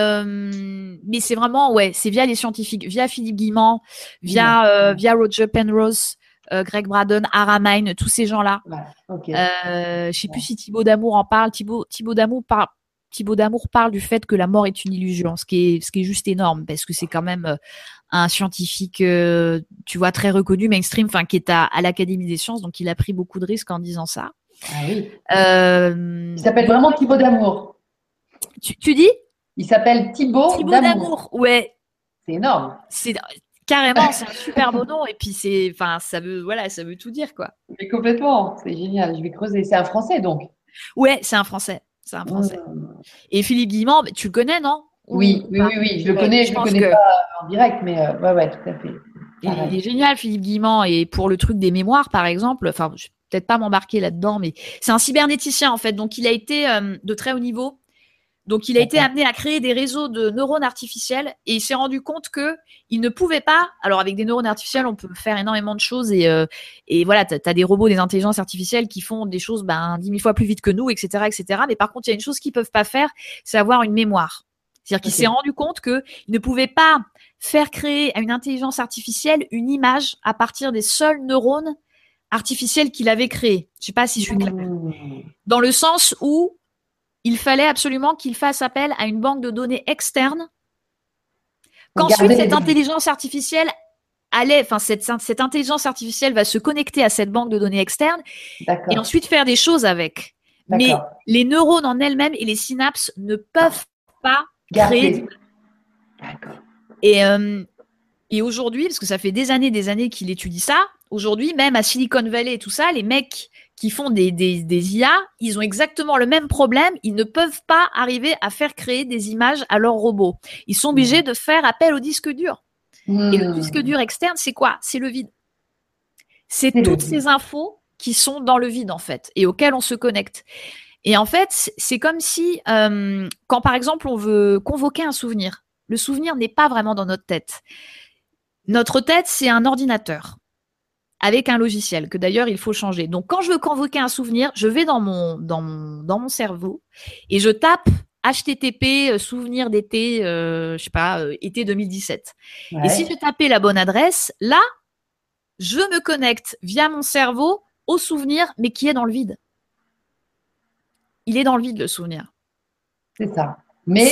Speaker 2: mais c'est vraiment ouais, c'est via les scientifiques, via Philippe Guimand, via via Roger Penrose. Euh, Greg Braden, Aramine, tous ces gens-là. Euh, je sais plus si Thibaut d'Amour en parle. Thibaut, Thibaut d'Amour parle. Thibaut d'Amour parle du fait que la mort est une illusion, ce qui est, ce qui est juste énorme, parce que c'est quand même euh, un scientifique, tu vois, très reconnu, mainstream, enfin, qui est à, l'Académie des sciences, donc il a pris beaucoup de risques en disant ça.
Speaker 1: Ah oui. il s'appelle vraiment Thibaut d'Amour.
Speaker 2: Tu, dis?
Speaker 1: Il s'appelle Thibaut,
Speaker 2: Thibaut d'Amour. Ouais.
Speaker 1: C'est énorme.
Speaker 2: C'est Carrément, c'est un super beau nom et puis c'est, enfin, ça veut, voilà, ça veut tout dire quoi.
Speaker 1: Mais complètement, c'est génial. Je vais creuser. C'est un Français donc.
Speaker 2: Ouais, c'est un Français. C'est un Français. Et Philippe Guimand, tu le connais, non?
Speaker 1: Oui, oui, oui, oui, je le connais. Je, le connais pas en direct, mais euh, ouais, ouais, tout à fait.
Speaker 2: Il, est génial, Philippe Guimand. Et pour le truc des mémoires, par exemple, enfin, peut-être pas m'embarquer là-dedans, mais c'est un cybernéticien en fait. Donc, il a été euh, de très haut niveau donc, il a été amené à créer des réseaux de neurones artificiels et il s'est rendu compte que il ne pouvait pas. Alors, avec des neurones artificiels, on peut faire énormément de choses et, euh, et voilà, tu as, des robots, des intelligences artificielles qui font des choses ben, dix mille fois plus vite que nous, etc., etc. Mais par contre, il y a une chose qu'ils peuvent pas faire, c'est avoir une mémoire. C'est-à-dire qu'il s'est rendu compte qu'il ne pouvait pas faire créer à une intelligence artificielle une image à partir des seuls neurones artificiels qu'il avait créés. Je sais pas si je suis claire. Dans le sens où il fallait absolument qu'il fasse appel à une banque de données externe. Qu'ensuite, cette intelligence artificielle allait, enfin, cette, cette, intelligence artificielle va se connecter à cette banque de données externe et ensuite faire des choses avec. Mais les neurones en elles-mêmes et les synapses ne peuvent pas créer. Et, euh, et aujourd'hui, parce que ça fait des années, des années qu'il étudie ça, aujourd'hui, même à Silicon Valley et tout ça, les mecs qui font des, des, des, IA, ils ont exactement le même problème. Ils ne peuvent pas arriver à faire créer des images à leurs robots. Ils sont obligés de faire appel au disque dur. Et le disque dur externe, c'est quoi? C'est le vide. C'est toutes ces infos qui sont dans le vide, en fait, et auxquelles on se connecte. Et en fait, c'est comme si, euh, quand par exemple, on veut convoquer un souvenir, le souvenir n'est pas vraiment dans notre tête. Notre tête, c'est un ordinateur avec un logiciel que d'ailleurs il faut changer. Donc quand je veux convoquer un souvenir, je vais dans mon dans mon dans mon cerveau et je tape HTTP euh, souvenir d'été, euh, je sais pas, euh, été 2017. Et si je tapais la bonne adresse, là, je me connecte via mon cerveau au souvenir, mais qui est dans le vide. Il est dans le vide le souvenir.
Speaker 1: C'est ça. Mais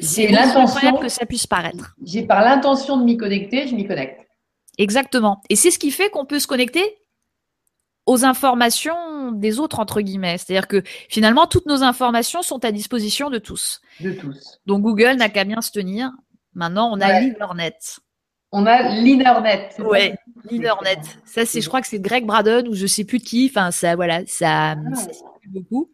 Speaker 2: c'est l'intention que ça puisse paraître.
Speaker 1: J'ai par l'intention de m'y connecter, je m'y connecte.
Speaker 2: Exactement. Et c'est ce qui fait qu'on peut se connecter aux informations des autres, entre guillemets. C'est-à-dire que finalement, toutes nos informations sont à disposition de tous.
Speaker 1: De tous.
Speaker 2: Donc Google n'a qu'à bien se tenir. Maintenant, on a l'Internet.
Speaker 1: On a l'Internet.
Speaker 2: Ouais, l'Internet. Ça, c'est, je crois que c'est Greg Braden ou je sais plus de qui. Enfin, ça, voilà, ça, ah. beaucoup.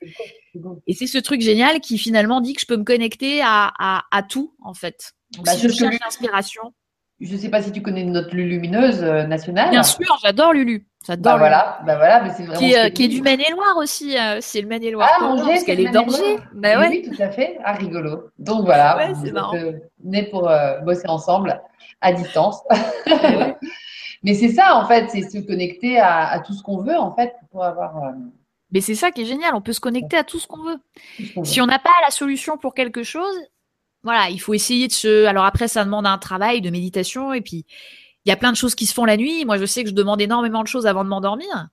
Speaker 2: Et c'est ce truc génial qui finalement dit que je peux me connecter à, à, tout, en fait. Donc, bah, si je cherche l'inspiration,
Speaker 1: je ne sais pas si tu connais notre Lulumineuse nationale.
Speaker 2: Bien sûr, j'adore Lulu. J'adore.
Speaker 1: Bah voilà, bah voilà, mais c'est vraiment.
Speaker 2: Qui, est, qui est du Maine-et-Loire aussi. c'est le Maine-et-Loire.
Speaker 1: Ah, Angers, parce qu'elle est d'Angers. Bah ouais. Oui, tout à fait. Ah, rigolo. Donc voilà. Ouais, c'est marrant. Né pour bosser ensemble à distance. [laughs] [laughs] Mais c'est ça, en fait, c'est se connecter à, tout ce qu'on veut, en fait, pour avoir. Euh,
Speaker 2: Mais c'est ça qui est génial, on peut se connecter à tout ce qu'on veut. Si on n'a pas la solution pour quelque chose, voilà, il faut essayer de se. Alors après, ça demande un travail de méditation, et puis il y a plein de choses qui se font la nuit. Moi, je sais que je demande énormément de choses avant de m'endormir.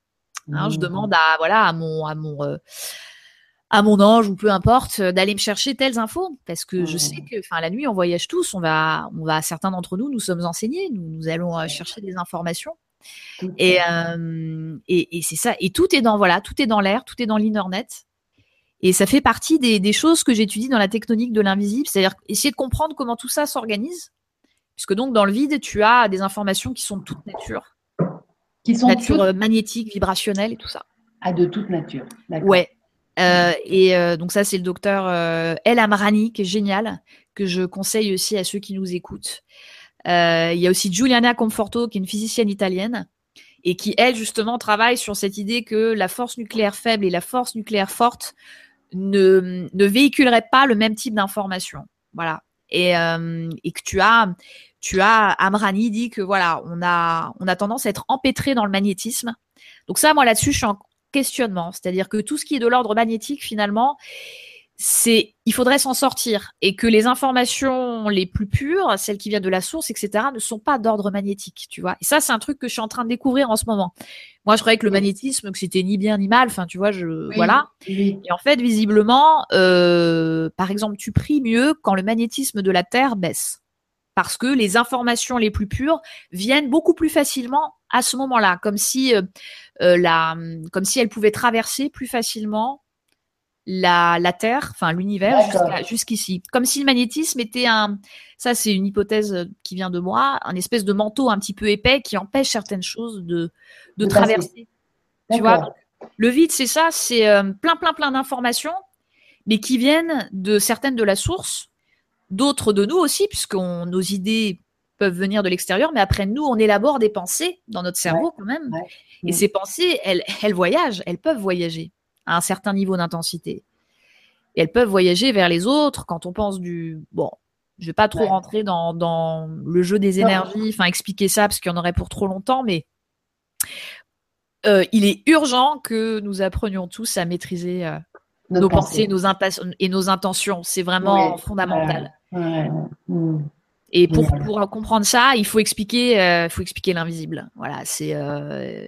Speaker 2: Hein, Je mmh. demande à voilà à mon à mon euh, à mon ange ou peu importe euh, d'aller me chercher telles infos parce que je sais que enfin la nuit on voyage tous on va on va certains d'entre nous nous sommes enseignés nous, nous allons euh, chercher des informations et, euh, et, et c'est ça et tout est dans voilà tout est dans l'air tout est dans l'internet et ça fait partie des, des choses que j'étudie dans la tectonique de l'invisible c'est-à-dire essayer de comprendre comment tout ça s'organise. Puisque donc dans le vide tu as des informations qui sont de toute nature. Qui sont nature magnétique vibrationnelle et tout ça.
Speaker 1: Ah de toute nature.
Speaker 2: Ouais. Euh, et euh, donc ça, c'est le docteur euh, El Amrani, qui est génial, que je conseille aussi à ceux qui nous écoutent. il y a aussi Giuliana Conforto, qui est une physicienne italienne, et qui, elle, justement, travaille sur cette idée que la force nucléaire faible et la force nucléaire forte ne, ne véhiculeraient pas le même type d'information. Voilà. Et, et que tu as, tu as, Amrani dit que voilà, on a, on a tendance à être empêtré dans le magnétisme. Donc ça, moi là-dessus, je suis en questionnement. C'est-à-dire que tout ce qui est de l'ordre magnétique, finalement, c'est il faudrait s'en sortir et que les informations les plus pures, celles qui viennent de la source, etc., ne sont pas d'ordre magnétique, tu vois. Et ça, c'est un truc que je suis en train de découvrir en ce moment. Moi, je croyais que le magnétisme, que c'était ni bien ni mal. Enfin, tu vois, je voilà. Et en fait, visiblement, euh, par exemple, tu pries mieux quand le magnétisme de la Terre baisse parce que les informations les plus pures viennent beaucoup plus facilement à ce moment-là, comme si euh, euh, la, comme si elle pouvait traverser plus facilement la, la Terre, enfin l'univers jusqu'ici, comme si le magnétisme était un, ça c'est une hypothèse qui vient de moi, un espèce de manteau un petit peu épais qui empêche certaines choses de, de, traverser. Tu vois, le vide c'est ça, c'est euh, plein plein plein d'informations, mais qui viennent de certaines de la source d'autres de nous aussi, puisque nos idées peuvent venir de l'extérieur, mais après nous, on élabore des pensées dans notre cerveau quand même. Et ces pensées, elles, elles voyagent, elles peuvent voyager à un certain niveau d'intensité. Et elles peuvent voyager vers les autres quand on pense du... Bon, je vais pas trop rentrer dans, dans, le jeu des énergies, enfin expliquer ça parce qu'il y en aurait pour trop longtemps, mais euh, il est urgent que nous apprenions tous à maîtriser euh, nos, pensées, nos et nos intentions. C'est vraiment fondamental. Et pour, pour comprendre ça, il faut expliquer, euh, faut expliquer l'invisible. Voilà, c'est, euh,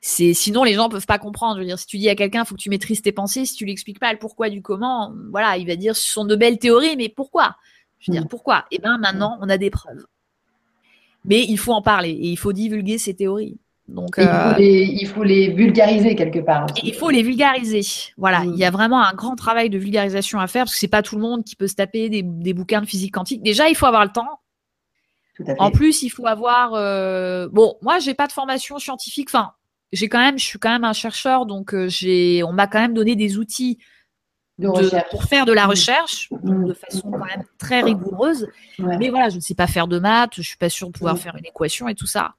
Speaker 2: c'est, sinon les gens peuvent pas comprendre. Je veux dire, si tu dis à quelqu'un, faut que tu maîtrises tes pensées, si tu lui expliques pas le pourquoi du comment, voilà, il va dire ce sont de belles théories, mais pourquoi? Je veux dire, mm. pourquoi? Eh ben, maintenant, on a des preuves. Mais il faut en parler et il faut divulguer ces théories. Donc,
Speaker 1: euh, il, faut les, vulgariser quelque part.
Speaker 2: Il faut les vulgariser. Voilà, il y a mm. vraiment un grand travail de vulgarisation à faire parce que c'est pas tout le monde qui peut se taper des, bouquins de physique quantique. Déjà, il faut avoir le temps. En plus, il faut avoir. Euh... Bon, moi, j'ai pas de formation scientifique. Enfin, j'ai quand même, je suis quand même un chercheur, donc euh, j'ai, on m'a quand même donné des outils pour faire de la mm. recherche mm. de façon quand même très rigoureuse. Mais voilà, je ne sais pas faire de maths, je suis pas sûre de pouvoir mm. faire une équation et tout ça.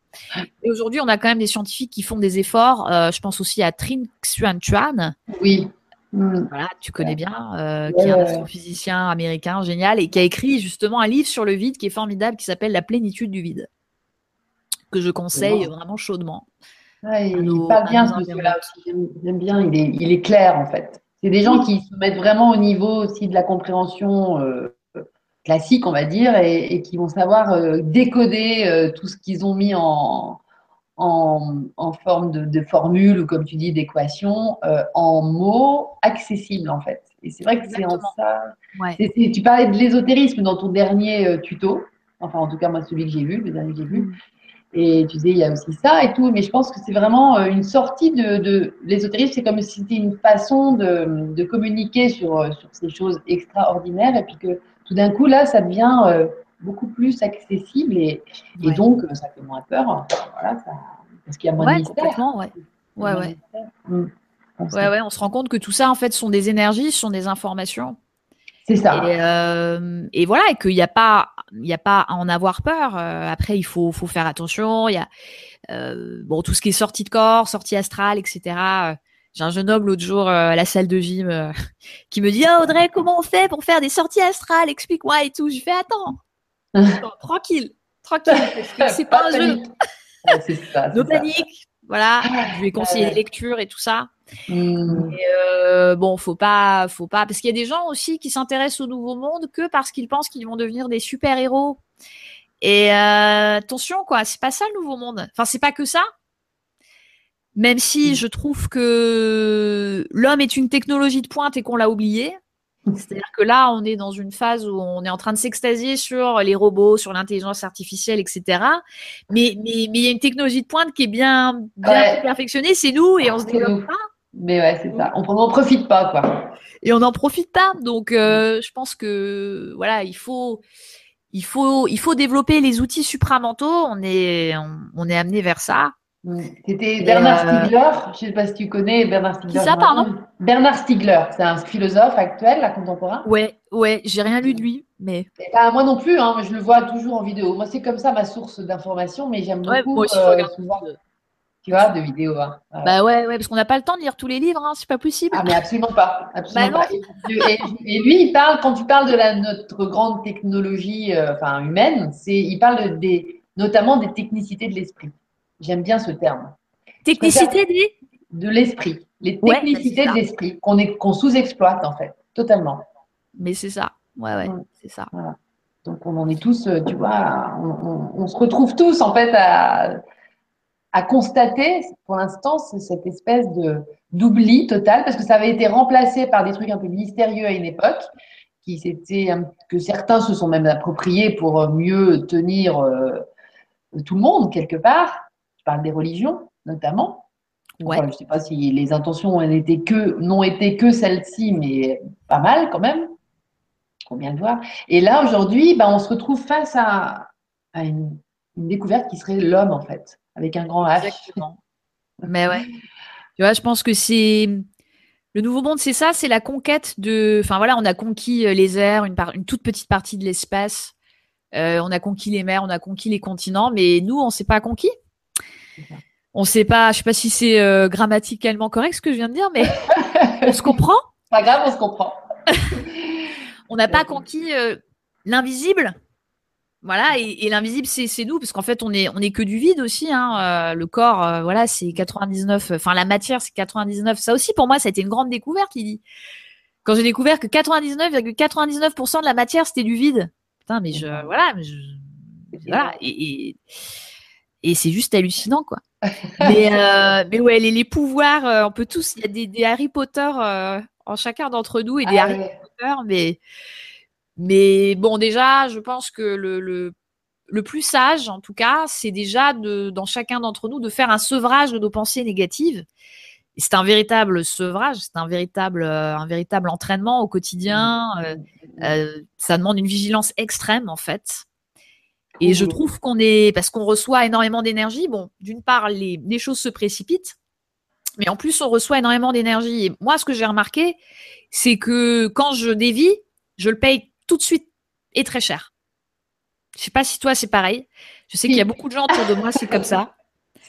Speaker 2: Et aujourd'hui, on a quand même des scientifiques qui font des efforts. Euh, je pense aussi à Trinh Xuan Chuan.
Speaker 1: Oui.
Speaker 2: Voilà, tu connais bien, euh, qui est un astrophysicien américain génial et qui a écrit justement un livre sur le vide qui est formidable, qui s'appelle La plénitude du vide, que je conseille vraiment chaudement.
Speaker 1: Il parle bien aussi. J'aime bien, il est, il est clair en fait. C'est des gens qui se mettent vraiment au niveau aussi de la compréhension euh, classique, on va dire, et, qui vont savoir euh, décoder euh, tout ce qu'ils ont mis en, en, forme de, de, formule ou, comme tu dis, d'équation, en mots accessibles, en fait. Et c'est vrai que c'est en ça. tu parlais de l'ésotérisme dans ton dernier tuto, enfin, en tout cas, moi, celui que j'ai vu, le dernier que j'ai vu. Mm. Et tu disais, il y a aussi ça et tout, mais je pense que c'est vraiment euh, une sortie de, de l'ésotérisme. C'est comme si c'était une façon de, de communiquer sur, euh, sur, ces choses extraordinaires, et puis que tout d'un coup, là, ça devient euh, beaucoup plus accessible, et, et donc ça fait moins peur. Voilà, ça, parce qu'il y a moins
Speaker 2: ouais,
Speaker 1: de mystère.
Speaker 2: Complètement, ouais. Ouais, ouais. Mmh. ouais, ouais. On se rend compte que tout ça, en fait, sont des énergies, sont des informations.
Speaker 1: C'est ça.
Speaker 2: Et, voilà, et qu'il n'y a pas, il a pas à en avoir peur. après, il faut, faut faire attention. Il y a bon tout ce qui est sortie de corps, sortie astrale, etc. J'ai un jeune homme l'autre jour euh, à la salle de gym euh, [laughs] qui me dit oh, Audrey, comment on fait pour faire des sorties astrales? Explique-moi et tout. Je fais [laughs] Attends, tranquille, tranquille, parce que c'est pas, un jeu. c'est ça, [laughs] no panique. Voilà, je vais conseiller des lectures et tout ça. Hmm. euh, bon, faut pas, faut pas, parce qu'il y a des gens aussi qui s'intéressent au nouveau monde que parce qu'ils pensent qu'ils vont devenir des super héros. Et euh, attention, quoi, c'est pas ça le nouveau monde. Enfin, c'est pas que ça. Même si mm. je trouve que l'homme est une technologie de pointe et qu'on l'a oublié. C'est-à-dire que là, on est dans une phase où on est en train de s'extasier sur les robots, sur l'intelligence artificielle, etc. Mais mais mais il y a une technologie de pointe qui est bien bien perfectionnée, c'est nous et on se développe pas.
Speaker 1: Mais ouais, c'est ça. On n'en profite pas, quoi.
Speaker 2: Et on n'en profite pas. Donc, euh, je pense que voilà, il faut il faut il faut développer les outils supramentaux. On est on est amené vers ça.
Speaker 1: C'était Bernard euh, Stiegler, je ne sais pas si tu connais Bernard Stiegler.
Speaker 2: Qui ça, pardon?
Speaker 1: Bernard Stiegler, c'est un philosophe actuel, là, contemporain.
Speaker 2: Ouais, ouais, j'ai rien lu de lui, mais.
Speaker 1: moi non plus, hein, je le vois toujours en vidéo. Moi, c'est comme ça ma source d'information, mais j'aime beaucoup. Moi aussi, je euh, regarde de... Tu vois, de vidéos. Hein.
Speaker 2: Bah ouais, ouais, parce qu'on n'a pas le temps de lire tous les livres, hein, c'est pas possible.
Speaker 1: Ah, mais absolument pas. Absolument bah Et, lui, il parle, quand tu parles de la, notre grande technologie euh, enfin, humaine, il parle des, notamment des technicités de l'esprit. J'aime bien ce terme.
Speaker 2: Technicité des
Speaker 1: De l'esprit. Les technicités de l'esprit qu'on sous-exploite en fait, totalement.
Speaker 2: Mais c'est ça. Ouais, ouais, c'est ça.
Speaker 1: Donc on en est tous, euh, tu vois, on, se retrouve tous en fait à, à constater pour l'instant cette espèce de d'oubli total parce que ça avait été remplacé par des trucs un peu mystérieux à une époque qui que certains se sont même appropriés pour mieux tenir euh, tout le monde quelque part je parle des religions, notamment. je ne sais pas si les intentions que, n'ont été que celles-ci, mais pas mal quand même. Faut bien le voir. Et là, aujourd'hui, ben, on se retrouve face à, une, découverte qui serait l'homme, en fait, avec un grand H. Exactement.
Speaker 2: mais ouais. Tu vois, je pense que c'est. Le nouveau monde, c'est ça, c'est la conquête de. Enfin voilà, on a conquis euh, les airs, une, une toute petite partie de l'espace. Euh, on a conquis les mers, on a conquis les continents, mais nous, on ne s'est pas conquis. On sait pas, je sais pas si c'est euh, grammaticalement correct ce que je viens de dire, mais [laughs] on se comprend.
Speaker 1: Pas grave, on se comprend.
Speaker 2: on n'a pas conquis euh, l'invisible. Voilà, et, l'invisible, c'est nous, parce qu'en fait, on est, on est que du vide aussi. Hein. Euh, le corps, voilà, c'est 99. Enfin, la matière, c'est 99. Ça aussi, pour moi, ça a été une grande découverte. Il dit. Quand j'ai découvert que 99,99% de la matière, c'était du vide. Putain, mais je, voilà, mais je, voilà. et, et c'est juste hallucinant quoi. [laughs] mais, euh, mais ouais, les, les pouvoirs, euh, on peut tous, il y a des, des Harry Potter euh, en chacun d'entre nous et des ah Harry Potter, mais mais bon déjà, je pense que le, le, le plus sage, en tout cas, c'est déjà de, dans chacun d'entre nous de faire un sevrage de nos pensées négatives. C'est un véritable sevrage, c'est un véritable, un véritable entraînement au quotidien. Mmh. ça demande une vigilance extrême en fait. Et je trouve qu'on est, parce qu'on reçoit énormément d'énergie, bon, d'une part, les, les, choses se précipitent, mais en plus, on reçoit énormément d'énergie. Et moi, ce que j'ai remarqué, c'est que quand je dévie, je le paye tout de suite et très cher. Je sais pas si toi, c'est pareil. Je sais qu'il y a beaucoup de gens autour de moi, c'est comme ça.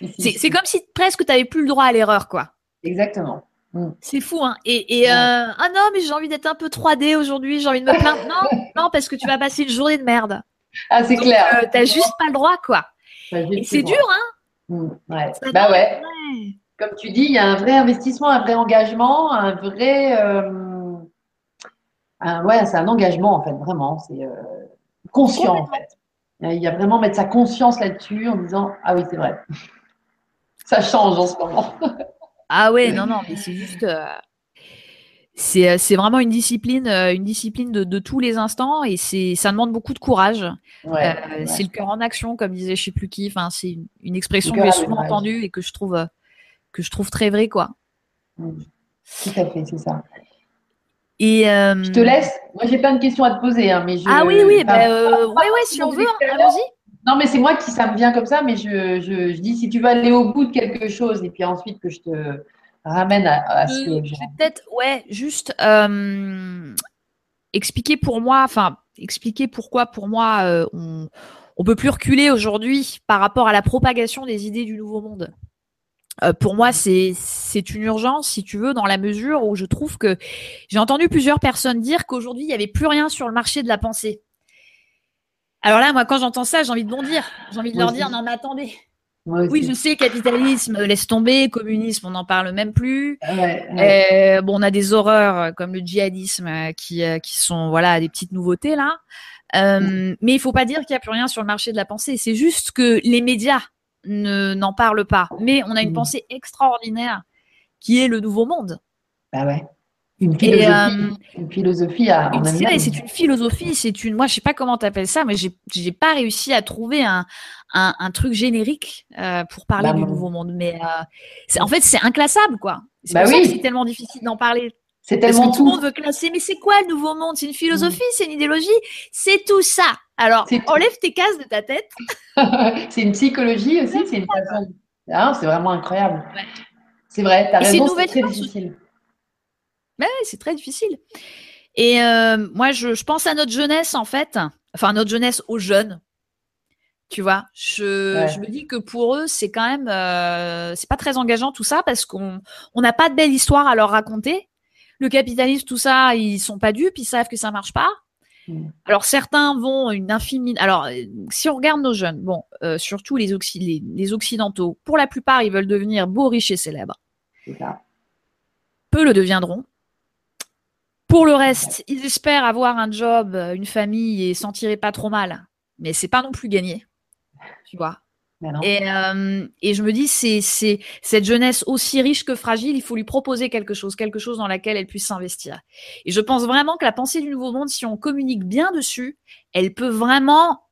Speaker 2: [laughs] C'est comme si presque tu n'avais plus le droit à l'erreur, quoi.
Speaker 1: Exactement.
Speaker 2: Mm. C'est fou, hein. Et, et euh, ah non, mais j'ai envie d'être un peu 3D aujourd'hui, j'ai envie de me plaindre. Non, [laughs] non, parce que tu vas passer une journée de merde.
Speaker 1: Ah, c'est clair.
Speaker 2: Euh, t'as juste pas le droit, quoi. c'est dur, hein
Speaker 1: mmh, ouais. Bah ouais. Comme tu dis, il y a un vrai investissement, un vrai engagement, un vrai. Euh, ouais, c'est un engagement, en fait, vraiment. C'est euh, conscient, en fait. Il y a vraiment mettre sa conscience là-dessus en disant Ah oui, c'est vrai. Ça change en ce moment.
Speaker 2: ah ouais, [laughs] non, non, mais c'est juste. Euh, c'est vraiment une discipline, euh, une discipline de, tous les instants et c'est ça demande beaucoup de courage. Euh, c'est le cœur en action, comme disait je sais plus qui. Enfin, c'est une, expression que j'ai souvent entendue et que je trouve que je trouve très vrai, quoi.
Speaker 1: Tout à fait, c'est ça.
Speaker 2: Et
Speaker 1: je te laisse. Moi, j'ai plein de questions à te poser, hein, mais je...
Speaker 2: ah oui, oui, bah, ouais, ouais, si on veut, hein, allons-y.
Speaker 1: Non, mais c'est moi qui ça me vient comme ça, mais je, je, je dis si tu veux aller au bout de quelque chose et puis ensuite que je te ramène à, ce que
Speaker 2: Peut-être, ouais, juste. Euh, expliquer pour moi, enfin, expliquer pourquoi pour moi on on peut plus reculer aujourd'hui par rapport à la propagation des idées du nouveau monde. Euh, pour moi, c'est c'est une urgence, si tu veux, dans la mesure où je trouve que j'ai entendu plusieurs personnes dire qu'aujourd'hui il n'y avait plus rien sur le marché de la pensée. Alors là, moi, quand j'entends ça, j'ai envie de bondir. J'ai envie de leur dire non, mais attendez. Oui, je sais, capitalisme, laisse tomber, communisme, on n'en parle même plus. Euh, bon, on a des horreurs euh, comme le djihadisme qui, qui sont voilà des petites nouveautés là. Euh, mais il faut pas dire qu'il n'y a plus rien sur le marché de la pensée. C'est juste que les médias ne n'en parlent pas. Mais on a une mmh. pensée extraordinaire qui est le nouveau monde.
Speaker 1: Bah ouais. Une philosophie, euh, une philosophie à,
Speaker 2: C'est une philosophie, c'est une. Moi, je sais pas comment tu appelles ça, mais j'ai pas réussi à trouver un un, un truc générique euh, pour parler bah, du nouveau monde. Mais euh, en fait, c'est inclassable, quoi. C'est bah oui. tellement difficile d'en parler.
Speaker 1: C'est tellement
Speaker 2: tout. Tout le monde veut classer, mais c'est quoi le nouveau monde? C'est une philosophie, mm. c'est une idéologie, c'est tout ça. Alors, enlève tes cases de ta tête. [laughs]
Speaker 1: c'est une psychologie aussi, c'est une façon. Ah, c'est vraiment incroyable. C'est vrai, tu as raison, c'est très difficile.
Speaker 2: Ouais, c'est très difficile. Et euh, moi, je, je, pense à notre jeunesse, en fait. Enfin, notre jeunesse aux jeunes. Tu vois, je, je me dis que pour eux, c'est quand même, euh, c'est pas très engageant tout ça parce qu'on on n'a pas de belle histoire à leur raconter le capitalisme, tout ça, ils sont pas dupes, ils savent que ça marche pas. Mm. Alors certains vont une infinie. Alors si on regarde nos jeunes, bon, euh, surtout les, les, occidentaux, pour la plupart, ils veulent devenir beaux, riches et célèbres. Peu le deviendront. Pour le reste, ils espèrent avoir un job, une famille et s'en tirer pas trop mal, mais c'est pas non plus gagné. Tu vois. Et, euh, et, je me dis, c'est, c'est cette jeunesse aussi riche que fragile, il faut lui proposer quelque chose, quelque chose dans laquelle elle puisse s'investir. Et je pense vraiment que la pensée du nouveau monde, si on communique bien dessus, elle peut vraiment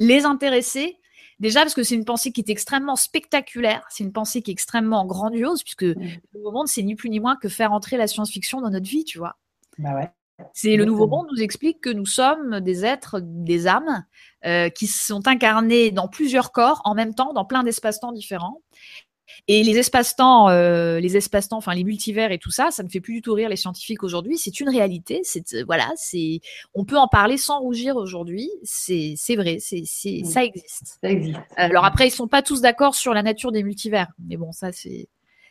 Speaker 2: les intéresser. Déjà parce que c'est une pensée qui est extrêmement spectaculaire, c'est une pensée qui est extrêmement grandiose, puisque le nouveau monde, c'est ni plus ni moins que faire entrer la science-fiction dans notre vie, tu vois.
Speaker 1: Bah ouais.
Speaker 2: C'est le nouveau monde nous explique que nous sommes des êtres, des âmes euh, qui sont incarnés dans plusieurs corps en même temps, dans plein d'espaces-temps différents. Et les espaces-temps, euh, les espaces-temps, enfin les multivers et tout ça, ça ne fait plus du tout rire les scientifiques aujourd'hui. C'est une réalité. C'est euh, voilà, c'est on peut en parler sans rougir aujourd'hui. C'est c'est vrai, c'est c'est ça existe.
Speaker 1: Ça existe.
Speaker 2: Alors après, ils sont pas tous d'accord sur la nature des multivers, mais bon, ça c'est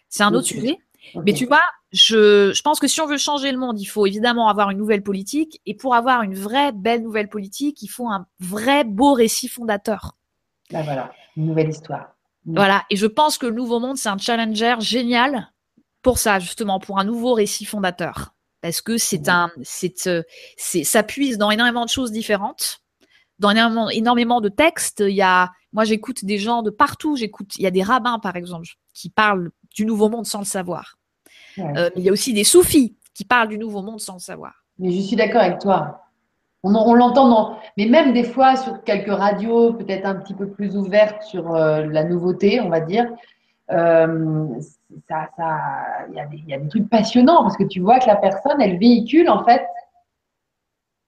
Speaker 2: c'est un autre sujet. Mais tu vois, je, je, pense que si on veut changer le monde, il faut évidemment avoir une nouvelle politique. Et pour avoir une vraie belle nouvelle politique, il faut un vrai beau récit fondateur.
Speaker 1: Là, bah voilà, une nouvelle histoire.
Speaker 2: Voilà. Et je pense que le Nouveau Monde, c'est un challenger génial pour ça, justement, pour un nouveau récit fondateur. Parce que c'est un, c'est, euh, c'est, ça puise dans énormément de choses différentes, dans énormément, énormément de textes. Il y a, moi, j'écoute des gens de partout. J'écoute, il y a des rabbins, par exemple, qui parlent du nouveau monde sans le savoir. Euh, il y a aussi des soufis qui parlent du nouveau monde sans le savoir.
Speaker 1: Mais je suis d'accord avec toi. On, l'entend, mais même des fois sur quelques radios, peut-être un petit peu plus ouvertes sur euh, la nouveauté, on va dire. Euh, ça, il y, y, a des trucs passionnants parce que tu vois que la personne, elle véhicule en fait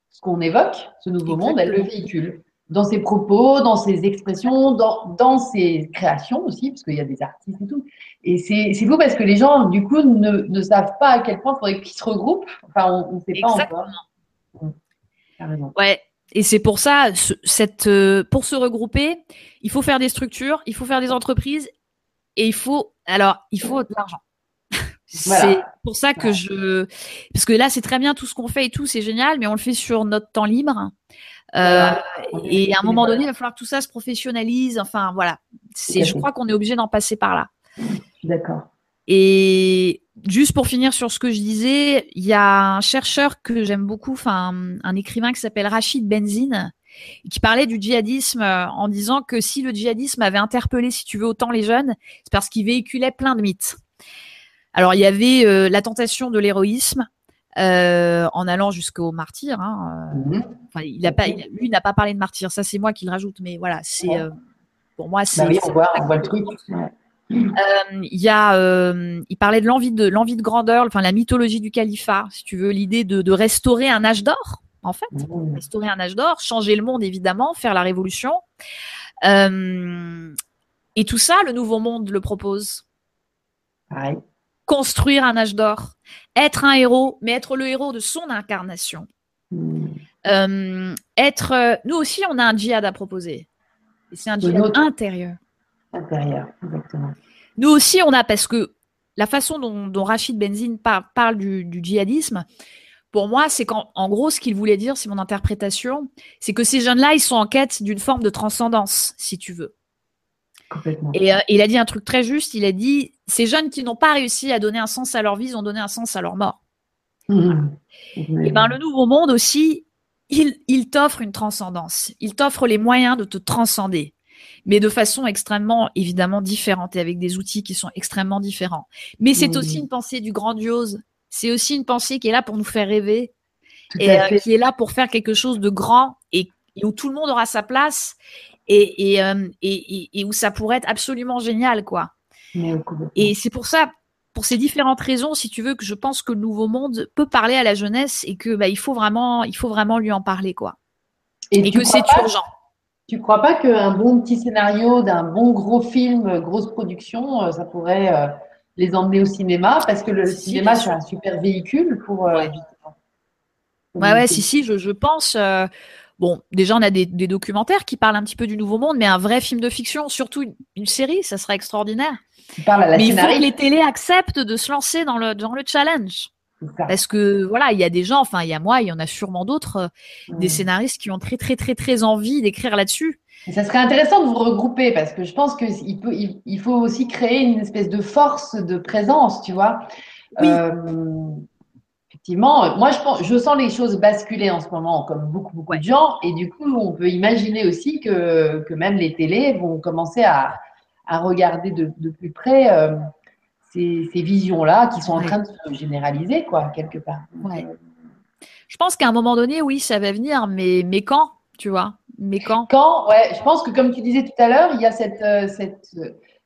Speaker 1: ce qu'on évoque, ce nouveau monde, elle le véhicule dans ses propos, dans ses expressions, dans, dans ses créations aussi, parce qu'il y a des artistes et tout. Et c'est fou parce que les gens, du coup, ne, ne savent pas à quel point il faudrait qu'ils se regroupent. Enfin, on ne sait pas encore.
Speaker 2: Exactement. Ouais. Et c'est pour ça, cette, euh, pour se regrouper, il faut faire des structures, il faut faire des entreprises, et il faut, alors, il faut de l'argent. [laughs] C'est pour ça que je, parce que là, c'est très bien tout ce qu'on fait et tout, c'est génial, mais on le fait sur notre temps libre. Euh, et à un moment donné, il va falloir que tout ça se professionnalise. Enfin, voilà. C'est, je crois qu'on est obligé d'en passer par là.
Speaker 1: D'accord.
Speaker 2: Et juste pour finir sur ce que je disais, il y a un chercheur que j'aime beaucoup, enfin un, écrivain qui s'appelle Rachid Benzine, qui parlait du djihadisme euh, en disant que si le djihadisme avait interpellé, si tu veux, autant les jeunes, c'est parce qu'il véhiculait plein de mythes. Alors il y avait euh, la tentation de l'héroïsme, euh, en allant jusqu'au martyr. Hein, euh, mhm. il a pas, lui n'a pas parlé de martyr, ça c'est moi qui le rajoute, mais voilà, c'est euh, pour moi c'est.
Speaker 1: Bah on, voit, le truc. [laughs]
Speaker 2: il y a, il parlait de l'envie de l'envie de grandeur, enfin la mythologie du califat, si tu veux, l'idée de, restaurer un âge d'or, en fait, mhm. restaurer un âge d'or, changer le monde évidemment, faire la révolution. et tout ça, le nouveau monde le propose.
Speaker 1: Pareil
Speaker 2: construire un âge d'or, être un héros, mais être le héros de son incarnation. Euh, être, nous aussi, on a un djihad à proposer. Et c'est un djihad intérieur.
Speaker 1: Intérieur, exactement.
Speaker 2: Nous aussi, on a, parce que la façon dont, Rachid Benzine parle du, djihadisme, pour moi, c'est qu'en en gros, ce qu'il voulait dire, c'est mon interprétation, c'est que ces jeunes-là, ils sont en quête d'une forme de transcendance, si tu veux. Et euh, il a dit un truc très juste. Il a dit ces jeunes qui n'ont pas réussi à donner un sens à leur vie, ils ont donné un sens à leur mort. Mmh. Et ben le nouveau monde aussi, il, il t'offre une transcendance. Il t'offre les moyens de te transcender, mais de façon extrêmement évidemment différente et avec des outils qui sont extrêmement différents. Mais c'est aussi une pensée du grandiose. C'est aussi une pensée qui est là pour nous faire rêver et euh, qui est là pour faire quelque chose de grand et où tout le monde aura sa place euh, et, et, où ça pourrait être absolument génial, quoi. Et c'est pour ça, pour ces différentes raisons, si tu veux, que je pense que le Nouveau Monde peut parler à la jeunesse et que bah, il faut vraiment, il faut vraiment lui en parler, quoi. Et, que c'est urgent.
Speaker 1: Tu crois pas qu'un bon petit scénario d'un bon gros film, grosse production, euh, ça pourrait euh, les emmener au cinéma? Parce que le cinéma, c'est un super véhicule pour.
Speaker 2: ouais. ouais, ouais, si, si, je, je pense. Bon, déjà, on a des, documentaires qui parlent un petit peu du Nouveau Monde, mais un vrai film de fiction, surtout une, série, ça serait extraordinaire. mais il faut que les télés acceptent de se lancer dans le, dans le challenge. Parce que voilà, il y a des gens, enfin il y a moi, il y en a sûrement d'autres, euh, des scénaristes qui ont très très très très envie d'écrire là-dessus.
Speaker 1: Ça serait intéressant de vous regrouper parce que je pense qu'il peut, il, faut aussi créer une espèce de force de présence, tu vois. Oui. Euh, effectivement, moi je, pense, je sens les choses basculer en ce moment, comme beaucoup, beaucoup de gens, et du coup, on peut imaginer aussi que, que même les télés vont commencer à, à regarder de, de, plus près euh, ces, ces visions-là qui sont en train de se généraliser, quoi, quelque part.
Speaker 2: Ouais. Je pense qu'à un moment donné, oui, ça va venir, mais, mais quand, tu vois? Mais quand?
Speaker 1: Quand, ouais, je pense que comme tu disais tout à l'heure, il y a cette, euh, cette,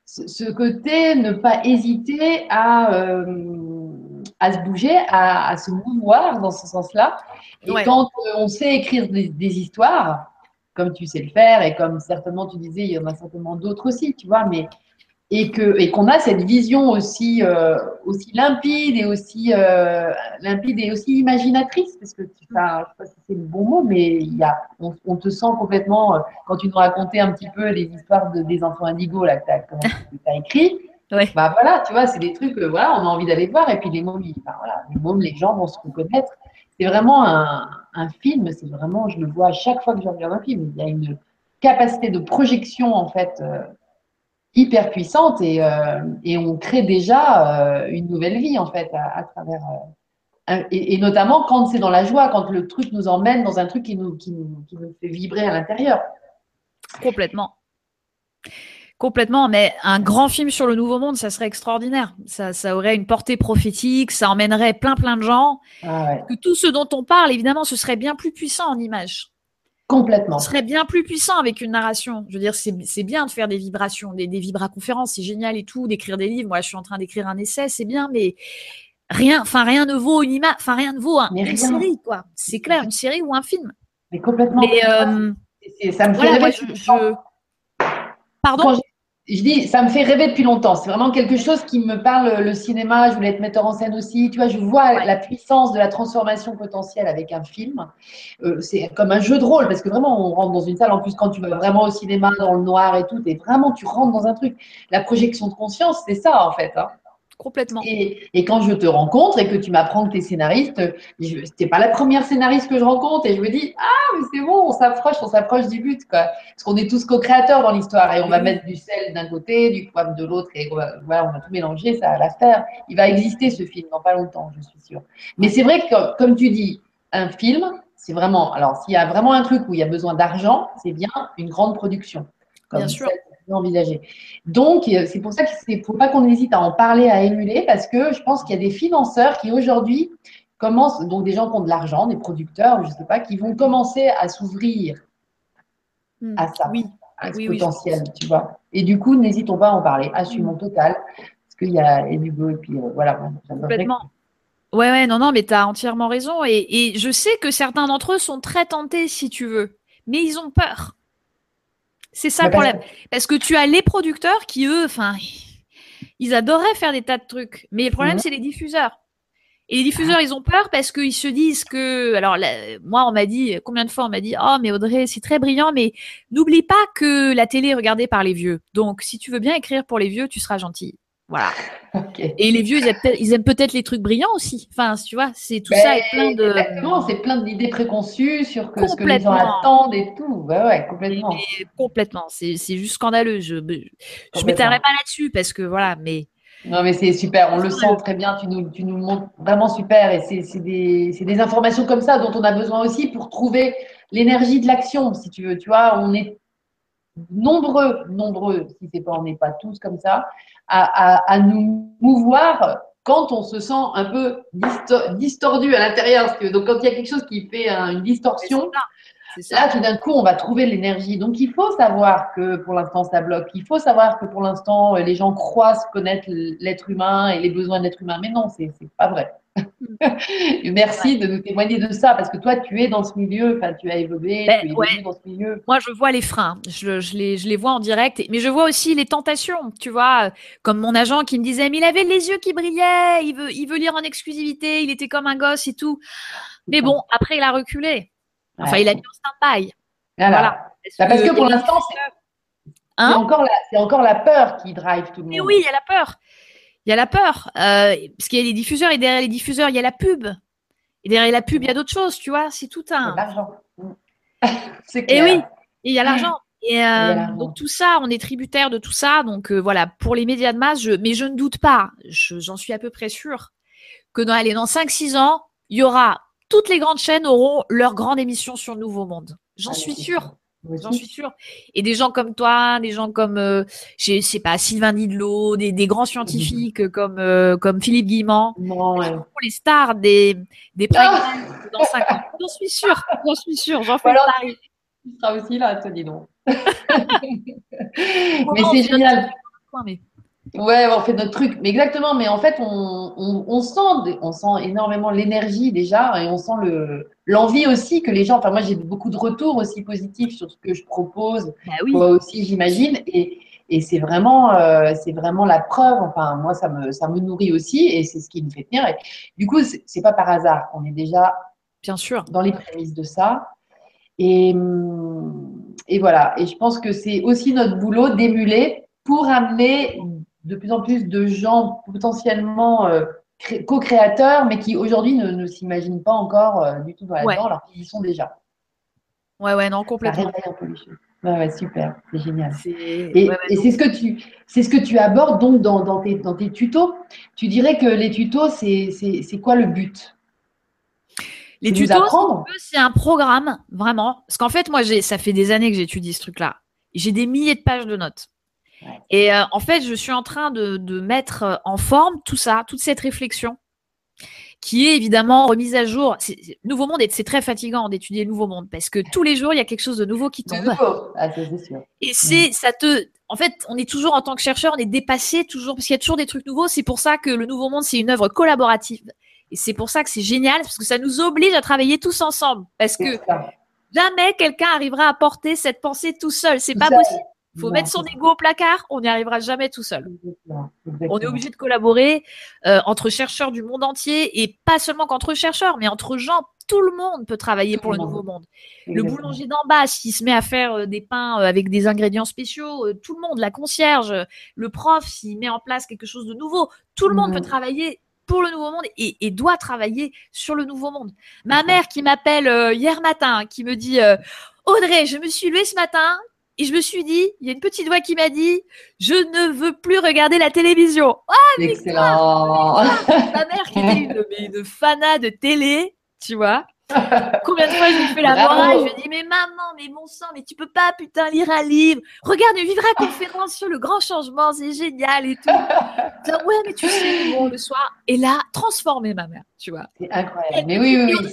Speaker 1: ce côté ne pas hésiter à. Euh, à se bouger, à, se mouvoir dans ce sens-là. Et quand euh, on sait écrire des, histoires, comme tu sais le faire, et comme certainement tu disais, il y en a certainement d'autres aussi, tu vois, mais et que et qu'on a cette vision aussi euh, aussi limpide et aussi euh, limpide et aussi imaginatrice parce que tu sais pas si c'est le bon mot mais il y a on, te sent complètement quand tu nous racontais un petit peu les histoires de, des enfants indigos là que tu as, as, écrit bah voilà, tu vois, c'est des trucs, euh, voilà, on a envie d'aller voir. Et puis les mômes, voilà, les mômes, les gens vont se reconnaître. C'est vraiment un, un film, c'est vraiment, je le vois à chaque fois que je regarde un film. Il y a une capacité de projection, en fait, euh, hyper puissante et, euh, et, on crée déjà une nouvelle vie, en fait, à, travers. et, et, notamment quand c'est dans la joie, quand le truc nous emmène dans un truc qui nous, qui nous, qui nous fait vibrer à l'intérieur.
Speaker 2: Complètement. Complètement, mais un grand film sur le Nouveau Monde, ça serait extraordinaire. Ça, ça aurait une portée prophétique, ça emmènerait plein plein de gens. Ah que tout ce dont on parle, évidemment, ce serait bien plus puissant en image.
Speaker 1: Complètement.
Speaker 2: Ce serait bien plus puissant avec une narration. Je veux dire, c'est bien de faire des vibrations, des, des conférences, c'est génial et tout, d'écrire des livres. Moi, je suis en train d'écrire un essai, c'est bien, mais rien, enfin rien ne vaut une image, enfin rien ne vaut une série, quoi. C'est clair, une série ou un film.
Speaker 1: Mais complètement. Mais
Speaker 2: euh, ça me fait je, Pardon?
Speaker 1: Je dis, ça me fait rêver depuis longtemps. C'est vraiment quelque chose qui me parle, le cinéma. Je voulais être metteur en scène aussi. Tu vois, je vois la puissance de la transformation potentielle avec un film. Euh, c'est comme un jeu de rôle parce que vraiment, on rentre dans une salle. En plus, quand tu vas vraiment au cinéma dans le noir et tout, et vraiment, tu rentres dans un truc. La projection de conscience, c'est ça en fait. Hein.
Speaker 2: Complètement.
Speaker 1: Et, et, quand je te rencontre et que tu m'apprends que tu es scénariste, n'es pas la première scénariste que je rencontre et je me dis ah mais c'est bon, on s'approche, on s'approche du but quoi. Parce qu'on est tous co-créateurs dans l'histoire et on va mettre du sel d'un côté, du poivre de l'autre et on va, voilà, on va tout mélanger, ça va la faire. Il va exister ce film dans pas longtemps, je suis sûre. Mais c'est vrai que comme tu dis, un film, c'est vraiment alors s'il y a vraiment un truc où il y a besoin d'argent, c'est bien une grande production.
Speaker 2: Comme Bien sûr
Speaker 1: envisager. Donc, euh, c'est pour ça qu'il ne faut pas qu'on hésite à en parler, à émuler, parce que je pense qu'il y a des financeurs qui aujourd'hui commencent, donc des gens qui ont de l'argent, des producteurs, je ne sais pas, qui vont commencer à s'ouvrir hmm. à ça,
Speaker 2: oui.
Speaker 1: à ce potentiel, tu vois. Et du coup, n'hésitons pas à en parler, assumons hmm. total, parce qu'il y a Edugo et puis euh, voilà.
Speaker 2: Complètement. Ouais, ouais, non, non, mais tu as entièrement raison. Et, et je sais que certains d'entre eux sont très tentés, si tu veux, mais ils ont peur. C'est ça le problème. Parce que tu as les producteurs qui, eux, enfin, ils adoraient faire des tas de trucs. Mais le problème, mhm. c'est les diffuseurs. Et les diffuseurs, ils ont peur parce qu'ils se disent que, alors moi, on m'a dit, combien de fois on m'a dit, oh mais Audrey, c'est très brillant, mais n'oublie pas que la télé est regardée par les vieux. Donc, si tu veux bien écrire pour les vieux, tu seras gentil. Voilà. Et les vieux, ils aiment peut-être les trucs brillants aussi. Enfin, tu vois, c'est tout ça est plein de.
Speaker 1: Exactement, c'est plein d'idées préconçues sur ce que les gens attendent et tout. Ouais, ouais, complètement.
Speaker 2: complètement. C'est juste scandaleux. Je je m'étalerai pas là-dessus parce que voilà, mais.
Speaker 1: Non, mais c'est super. On le sent très bien. Tu nous, tu nous montres vraiment super. Et c'est des, des informations comme ça dont on a besoin aussi pour trouver l'énergie de l'action, si tu veux. Tu vois, on est nombreux, nombreux, si c'est pas, on n'est pas tous comme ça, à, nous mouvoir quand on se sent un peu distordu à l'intérieur. Donc, quand il y a quelque chose qui fait une distorsion, là, tout d'un coup, on va trouver l'énergie. Donc, il faut savoir que pour l'instant, ça bloque. Il faut savoir que pour l'instant, les gens croient connaître l'être humain et les besoins de l'être humain. Mais non, c'est pas vrai. [laughs] Merci de nous témoigner de ça parce que toi, tu es dans ce milieu, enfin, tu as évolué, ben, tu es dans ce milieu.
Speaker 2: Moi, je vois les freins, je, je, les, je les vois en direct, mais je vois aussi les tentations, tu vois, comme mon agent qui me disait, mais il avait les yeux qui brillaient, il veut, il veut lire en exclusivité, il était comme un gosse et tout. Mais bon, après, il a reculé. Enfin, il a mis en stand-by.
Speaker 1: Voilà. Parce, que, pour l'instant, c'est hein? encore, la, encore la peur qui drive tout le monde. Mais
Speaker 2: oui, il y a la peur il y a la peur. Euh, parce qu'il y a les diffuseurs et derrière les diffuseurs, il y a la pub. Et derrière la pub, il y a d'autres choses, tu vois. C'est tout un.
Speaker 1: L'argent. [laughs]
Speaker 2: et oui, il y a l'argent. Et euh, donc tout ça, on est tributaire de tout ça. Donc euh, voilà, pour les médias de masse, je, mais je ne doute pas, j'en suis à peu près sûre, que dans, allez, dans 5-6 ans, il y aura, toutes les grandes chaînes auront leur grande émission sur le Nouveau Monde. J'en ah, suis sûre. J'en suis sûre. Et des gens comme toi, des gens comme, euh, je sais pas, Sylvain Didlot, des, des grands scientifiques [laughs] comme, euh, comme Philippe Guimand, les stars des, des [laughs] ah dans 5 ans. J'en suis sûre, j'en suis sûre, j'en fais.
Speaker 1: Tu seras aussi là, toi, dis donc. mais c'est génial. Ouais, on fait notre truc. Mais exactement, mais en fait, on, on, on sent, on sent énormément l'énergie déjà et on sent le, l'envie aussi que les gens, enfin moi j'ai beaucoup de retours aussi positifs sur ce que je propose, bah oui. toi aussi j'imagine, et, et c'est vraiment, euh, c'est vraiment la preuve. Enfin moi ça me, ça me nourrit aussi et c'est ce qui me fait tenir. Et, du coup c'est pas par hasard, on est déjà
Speaker 2: bien sûr
Speaker 1: dans les prémices de ça. Et, et voilà. Et je pense que c'est aussi notre boulot d'émuler pour amener de plus en plus de gens potentiellement euh, co-créateurs, mais qui aujourd'hui ne, ne s'imaginent pas encore euh, du tout dans la alors qu'ils y sont déjà.
Speaker 2: Ouais, ouais, non, complètement.
Speaker 1: Ouais, ouais, super, c'est génial. Et, c'est ce que tu, c'est ce que tu abordes donc dans, dans, tes, dans tes tutos. Tu dirais que les tutos, c'est, c'est, quoi le but?
Speaker 2: Les tutos, c'est un programme vraiment. Parce qu'en fait, moi, j'ai, ça fait des années que j'étudie ce truc-là. J'ai des milliers de pages de notes. Et euh, en fait, je suis en train de, de, mettre euh, en forme tout ça, toute cette réflexion, qui est évidemment remise à jour. Nouveau Monde, c'est très fatigant d'étudier Nouveau Monde parce que tous les jours, il y a quelque chose de nouveau qui tombe.
Speaker 1: Ah, sûr.
Speaker 2: Et c'est, ça te, en fait, on est toujours en tant que chercheur, on est dépassé toujours parce qu'il y a toujours des trucs nouveaux. C'est pour ça que le Nouveau Monde, c'est une œuvre collaborative. Et c'est pour ça que c'est génial parce que ça nous oblige à travailler tous ensemble parce que jamais quelqu'un arrivera à porter cette pensée tout seul. C'est pas possible. Il faut mettre son ego au placard, on n'y arrivera jamais tout seul. On est obligé de collaborer euh, entre chercheurs du monde entier et pas seulement qu'entre chercheurs, mais entre gens. Tout le monde peut travailler pour le, nouveau monde. Le boulanger d'en bas, s'il se met à faire euh, des pains euh, avec des ingrédients spéciaux, tout le monde, la concierge, le prof, s'il met en place quelque chose de nouveau, tout le monde peut travailler pour le nouveau monde et, doit travailler sur le nouveau monde. Ma mère qui m'appelle hier matin, qui me dit Audrey, je me suis levée ce matin, et je me suis dit, il y a une petite voix qui m'a dit, je ne veux plus regarder la télévision.
Speaker 1: Ah, Excellent.
Speaker 2: Ma mère qui était une, une fana de télé, tu vois. [laughs] Combien de fois je lui fais la morale, je lui dis mais maman, mais mon sang, mais tu peux pas putain lire un livre. Regarde une vivra conférence sur le grand changement, c'est génial et tout. [laughs] ouais, mais tu sais, bon, le soir. Et là, transformer ma mère, tu vois.
Speaker 1: C'est incroyable. mais oui, oui, oui.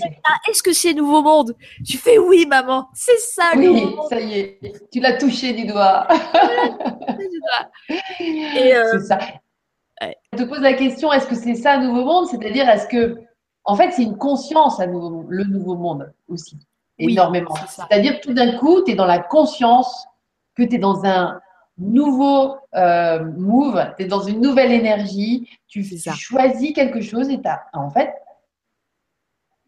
Speaker 2: Est-ce que c'est Nouveau Monde? Tu fais oui, maman. C'est ça,
Speaker 1: Oui, ça y est. Tu l'as touché du doigt.
Speaker 2: euh,
Speaker 1: C'est ça. Je te pose la question, est-ce que c'est ça, Nouveau Monde? C'est-à-dire, est-ce que en fait, c'est une conscience à nouveau, le nouveau monde aussi, énormément. C'est-à-dire tout d'un coup, tu es dans la conscience que tu es dans un nouveau euh, move, tu es dans une nouvelle énergie, tu, choisis quelque chose et as, en fait,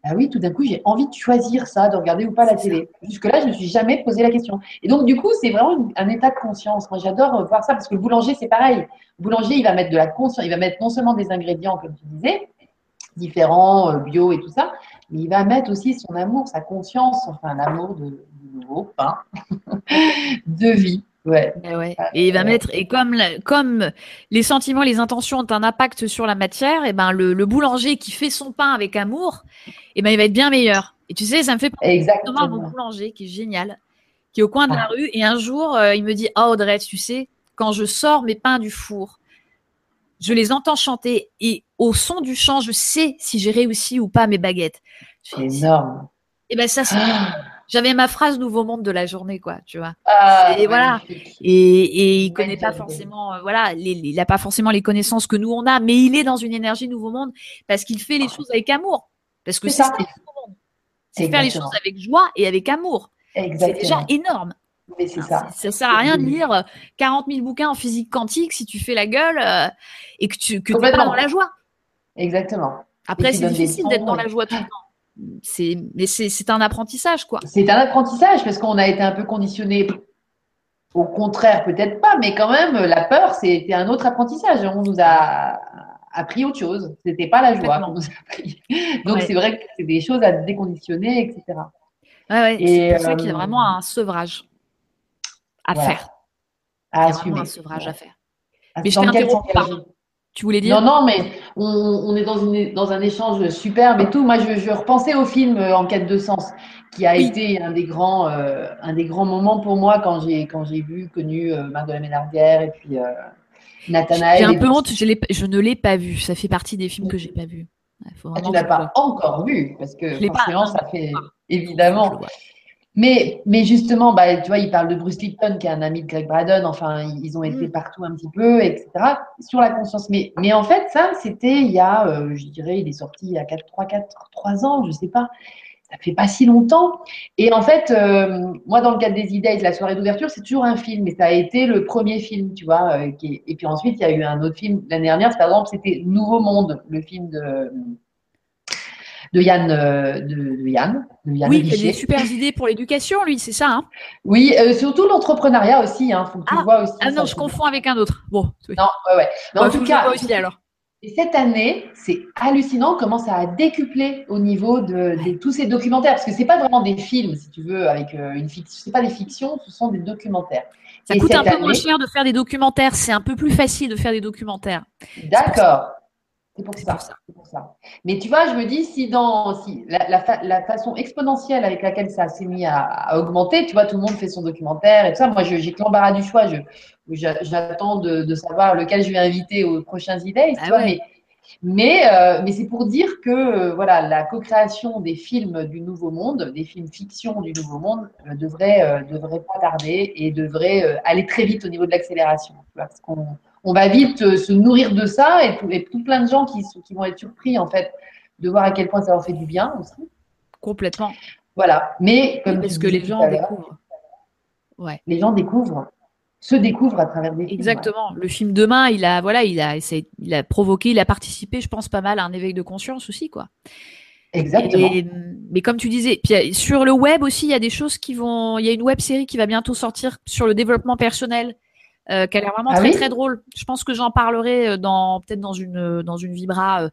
Speaker 1: ah oui, tout d'un coup, j'ai envie de choisir ça, de regarder ou pas la télé. Jusque-là, je ne me suis jamais posé la question. Et donc, du coup, c'est vraiment un état de conscience. Moi, j'adore voir ça parce que le boulanger, c'est pareil. Le boulanger, il va mettre de la conscience, il va mettre non seulement des ingrédients, comme tu disais, différents, euh, bio et tout ça, mais il va mettre aussi son amour, sa conscience, enfin, l'amour de, nouveau pain, [laughs] de vie. Ouais.
Speaker 2: Eh et il va mettre et comme comme les sentiments, les intentions ont un impact sur la matière, et ben le, boulanger qui fait son pain avec amour, et eh ben il va être bien meilleur. Et tu sais, ça me fait penser exactement mon boulanger qui est génial, qui est au coin de la ah. rue. Et un jour, euh, il me dit, oh Audrey, tu sais, quand je sors mes pains du four, je les entends chanter et au son du chant, je sais si j'ai réussi ou pas mes baguettes.
Speaker 1: C'est énorme.
Speaker 2: Et ben ça, c'est j'avais ma phrase nouveau monde de la journée, quoi, tu vois. Ah, et voilà. Et, et il connaît pas forcément, euh, voilà, il n'a pas forcément les connaissances que nous on a, mais il est dans une énergie nouveau monde parce qu'il fait les choses avec amour. Parce que c'est ça. C'est faire les choses avec joie et avec amour. C'est déjà énorme.
Speaker 1: Mais c'est ça.
Speaker 2: Ça sert à rien de lire 40 000 bouquins en physique quantique si tu fais la gueule euh, et que tu que pas dans la joie.
Speaker 1: Exactement.
Speaker 2: Après, c'est difficile d'être dans la joie tout le temps c'est mais c'est un apprentissage quoi.
Speaker 1: C'est un apprentissage parce qu'on a été un peu conditionné. Au contraire, peut-être pas, mais quand même, la peur, c'était un autre apprentissage. On nous a appris autre chose. C'était pas la joie qu'on nous a appris. Donc c'est vrai que c'est des choses à déconditionner, etc.
Speaker 2: Ouais, c'est pour ça qu'il y a euh, vraiment un sevrage à faire. À assumer. un sevrage à faire. mais je t'interromps pas. Tu voulais dire?
Speaker 1: Non, non, mais on, est dans, une, dans un échange superbe et tout. Moi, je, repensais au film euh, En quête de sens, qui a été un des, grands, euh, un des grands moments pour moi quand j'ai, quand j'ai vu, connu euh, Marc Ménardière et puis euh, Nathanaël.
Speaker 2: J'ai un peu honte, je, je, ne l'ai pas vu. Ça fait partie des films que j'ai pas vus.
Speaker 1: Ah, tu l'as pas encore vu parce que forcément, ça fait évidemment. Mais, mais justement, bah, tu vois, il parle de Bruce Lipton, qui est un ami de Greg Braden. Enfin, ils ont été mm. partout un petit peu, etc. Sur la conscience. Mais, mais en fait, ça, c'était il y a, euh, je dirais, il est sorti il y a 4, 3, 4, 3 ans, je sais pas. Ça fait pas si longtemps. Et en fait, euh, moi, dans le cadre des idées, la soirée d'ouverture, c'est toujours un film. Et ça a été le premier film, tu vois. Euh, qui Et puis ensuite, il y a eu un autre film l'année dernière. Par exemple, c'était Nouveau Monde, le film de de Yann, euh, de, Yann,
Speaker 2: oui, il a des super idées pour l'éducation, lui, c'est ça. Hein?
Speaker 1: Oui, euh, surtout l'entrepreneuriat aussi. Hein, faut que tu
Speaker 2: ah,
Speaker 1: vois aussi.
Speaker 2: Ah non, je confonds avec un autre. Bon.
Speaker 1: Non, ouais, ouais.
Speaker 2: Mais en tout cas, aussi alors.
Speaker 1: Et cette année, c'est hallucinant comment ça a décuplé au niveau de, tous ces documentaires, parce que c'est pas vraiment des films, si tu veux, avec euh, une fiction. C'est pas des fictions, ce sont des documentaires.
Speaker 2: Ça coûte un peu moins cher de faire des documentaires. C'est un peu plus facile de faire des documentaires.
Speaker 1: D'accord. C'est pour, ça. pour ça. Mais tu vois, je me dis, si dans si la, façon exponentielle avec laquelle ça s'est mis à, augmenter, tu vois, tout le monde fait son documentaire et tout ça. Moi, j'ai que l'embarras du choix. J'attends de, savoir lequel je vais inviter aux prochains idées. Ah mais, euh, mais, c'est pour dire que euh, voilà, la co-création des films du Nouveau Monde, des films fiction du Nouveau Monde, euh, devrait, devrait pas tarder et devrait aller très vite au niveau de l'accélération. Parce qu'on on va vite euh, se nourrir de ça et, et, tout plein de gens qui, qui vont être surpris en fait de voir à quel point ça leur fait du bien aussi.
Speaker 2: Complètement.
Speaker 1: Voilà. Mais
Speaker 2: comme parce que les gens découvrent.
Speaker 1: Ouais. Les gens découvrent, se découvrent à travers des
Speaker 2: films. Exactement. Le film Demain, il a voilà, il a il a provoqué, il a participé, je pense pas mal à un éveil de conscience aussi quoi.
Speaker 1: Exactement.
Speaker 2: mais comme tu disais, puis sur le web aussi, il y a des choses qui vont. Il y a une web série qui va bientôt sortir sur le développement personnel euh, qui a l'air vraiment ah très très drôle. Je pense que j'en parlerai euh, dans peut-être dans une euh, dans une vibra. Euh.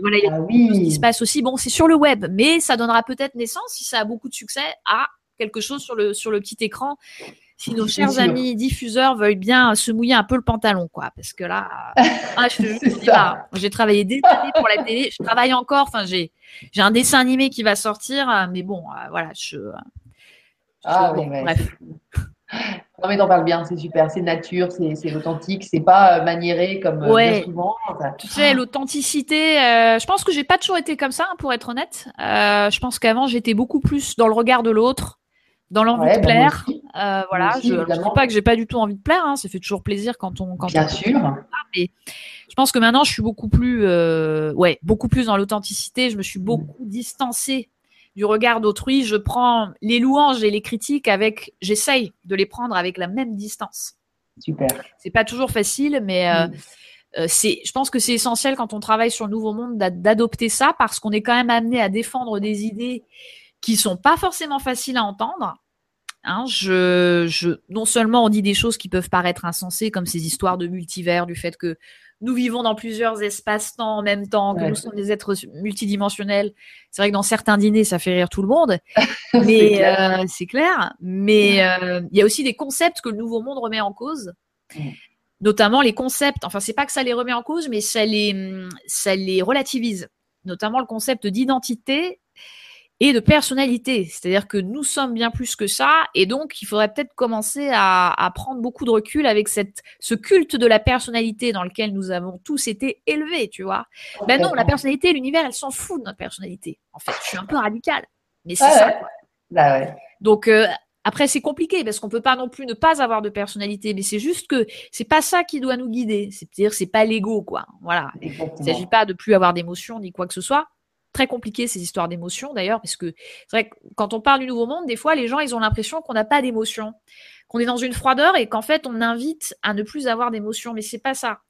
Speaker 2: voilà, il y a ah oui. qui se passe aussi. Bon, c'est sur le web, mais ça donnera peut-être naissance si ça a beaucoup de succès à quelque chose sur le sur le petit écran. Si nos chers amis diffuseurs veulent bien se mouiller un peu le pantalon, quoi, parce que là, [laughs] ah, je j'ai travaillé des années pour la télé, je travaille encore. Enfin, j'ai j'ai un dessin animé qui va sortir, mais bon, voilà, je.
Speaker 1: ah, bon, bref. Non, mais t'en parles bien, c'est super. C'est nature, c'est authentique, c'est pas euh, maniéré comme euh, souvent.
Speaker 2: Tu sais, l'authenticité, euh, je pense que j'ai pas toujours été comme ça, hein, pour être honnête. je pense qu'avant, j'étais beaucoup plus dans le regard de l'autre, dans l'envie de bah, plaire. voilà, je ne dis pas que j'ai pas du tout envie de plaire, hein, ça fait toujours plaisir quand on. Quand
Speaker 1: bien sûr.
Speaker 2: mais je pense que maintenant, je suis beaucoup plus, ouais, beaucoup plus dans l'authenticité. Je me suis beaucoup distancée du regard d'autrui, je prends les louanges et les critiques avec, j'essaye de les prendre avec la même distance.
Speaker 1: Super.
Speaker 2: C'est pas toujours facile, mais euh, mm. euh, c'est, je pense que c'est essentiel quand on travaille sur le nouveau monde d'adopter ça parce qu'on est quand même amené à défendre des idées qui sont pas forcément faciles à entendre. Hein, je, je, non seulement on dit des choses qui peuvent paraître insensées, comme ces histoires de multivers, du fait que nous vivons dans plusieurs espaces-temps en même temps, que nous sommes des êtres multidimensionnels. C'est vrai que dans certains dîners, ça fait rire tout le monde, [laughs] mais c'est clair. Euh, mais euh, il y a aussi des concepts que le nouveau monde remet en cause. Mm notamment les concepts. Enfin, c'est pas que ça les remet en cause, mais ça les, ça les relativise. Notamment le concept d'identité et de personnalité. C'est-à-dire que nous sommes bien plus que ça, et donc il faudrait peut-être commencer à, prendre beaucoup de recul avec cette, ce culte de la personnalité dans lequel nous avons tous été élevés, tu vois. Ben non, la personnalité, l'univers, elle s'en fout de notre personnalité. En fait, je suis un peu radicale, mais c'est ça. Bah ouais. Donc, euh, après, c'est compliqué parce qu'on peut pas non plus ne pas avoir de personnalité, mais c'est juste que c'est pas ça qui doit nous guider. C'est-à-dire, c'est pas l'ego, quoi. Voilà. Il ne s'agit pas de plus avoir d'émotions ni quoi que ce soit. Très compliqué ces histoires d'émotions d'ailleurs, parce que c'est vrai que quand on parle du nouveau monde, des fois les gens ils ont l'impression qu'on n'a pas d'émotions, qu'on est dans une froideur et qu'en fait on invite à ne plus avoir d'émotions, mais c'est pas ça.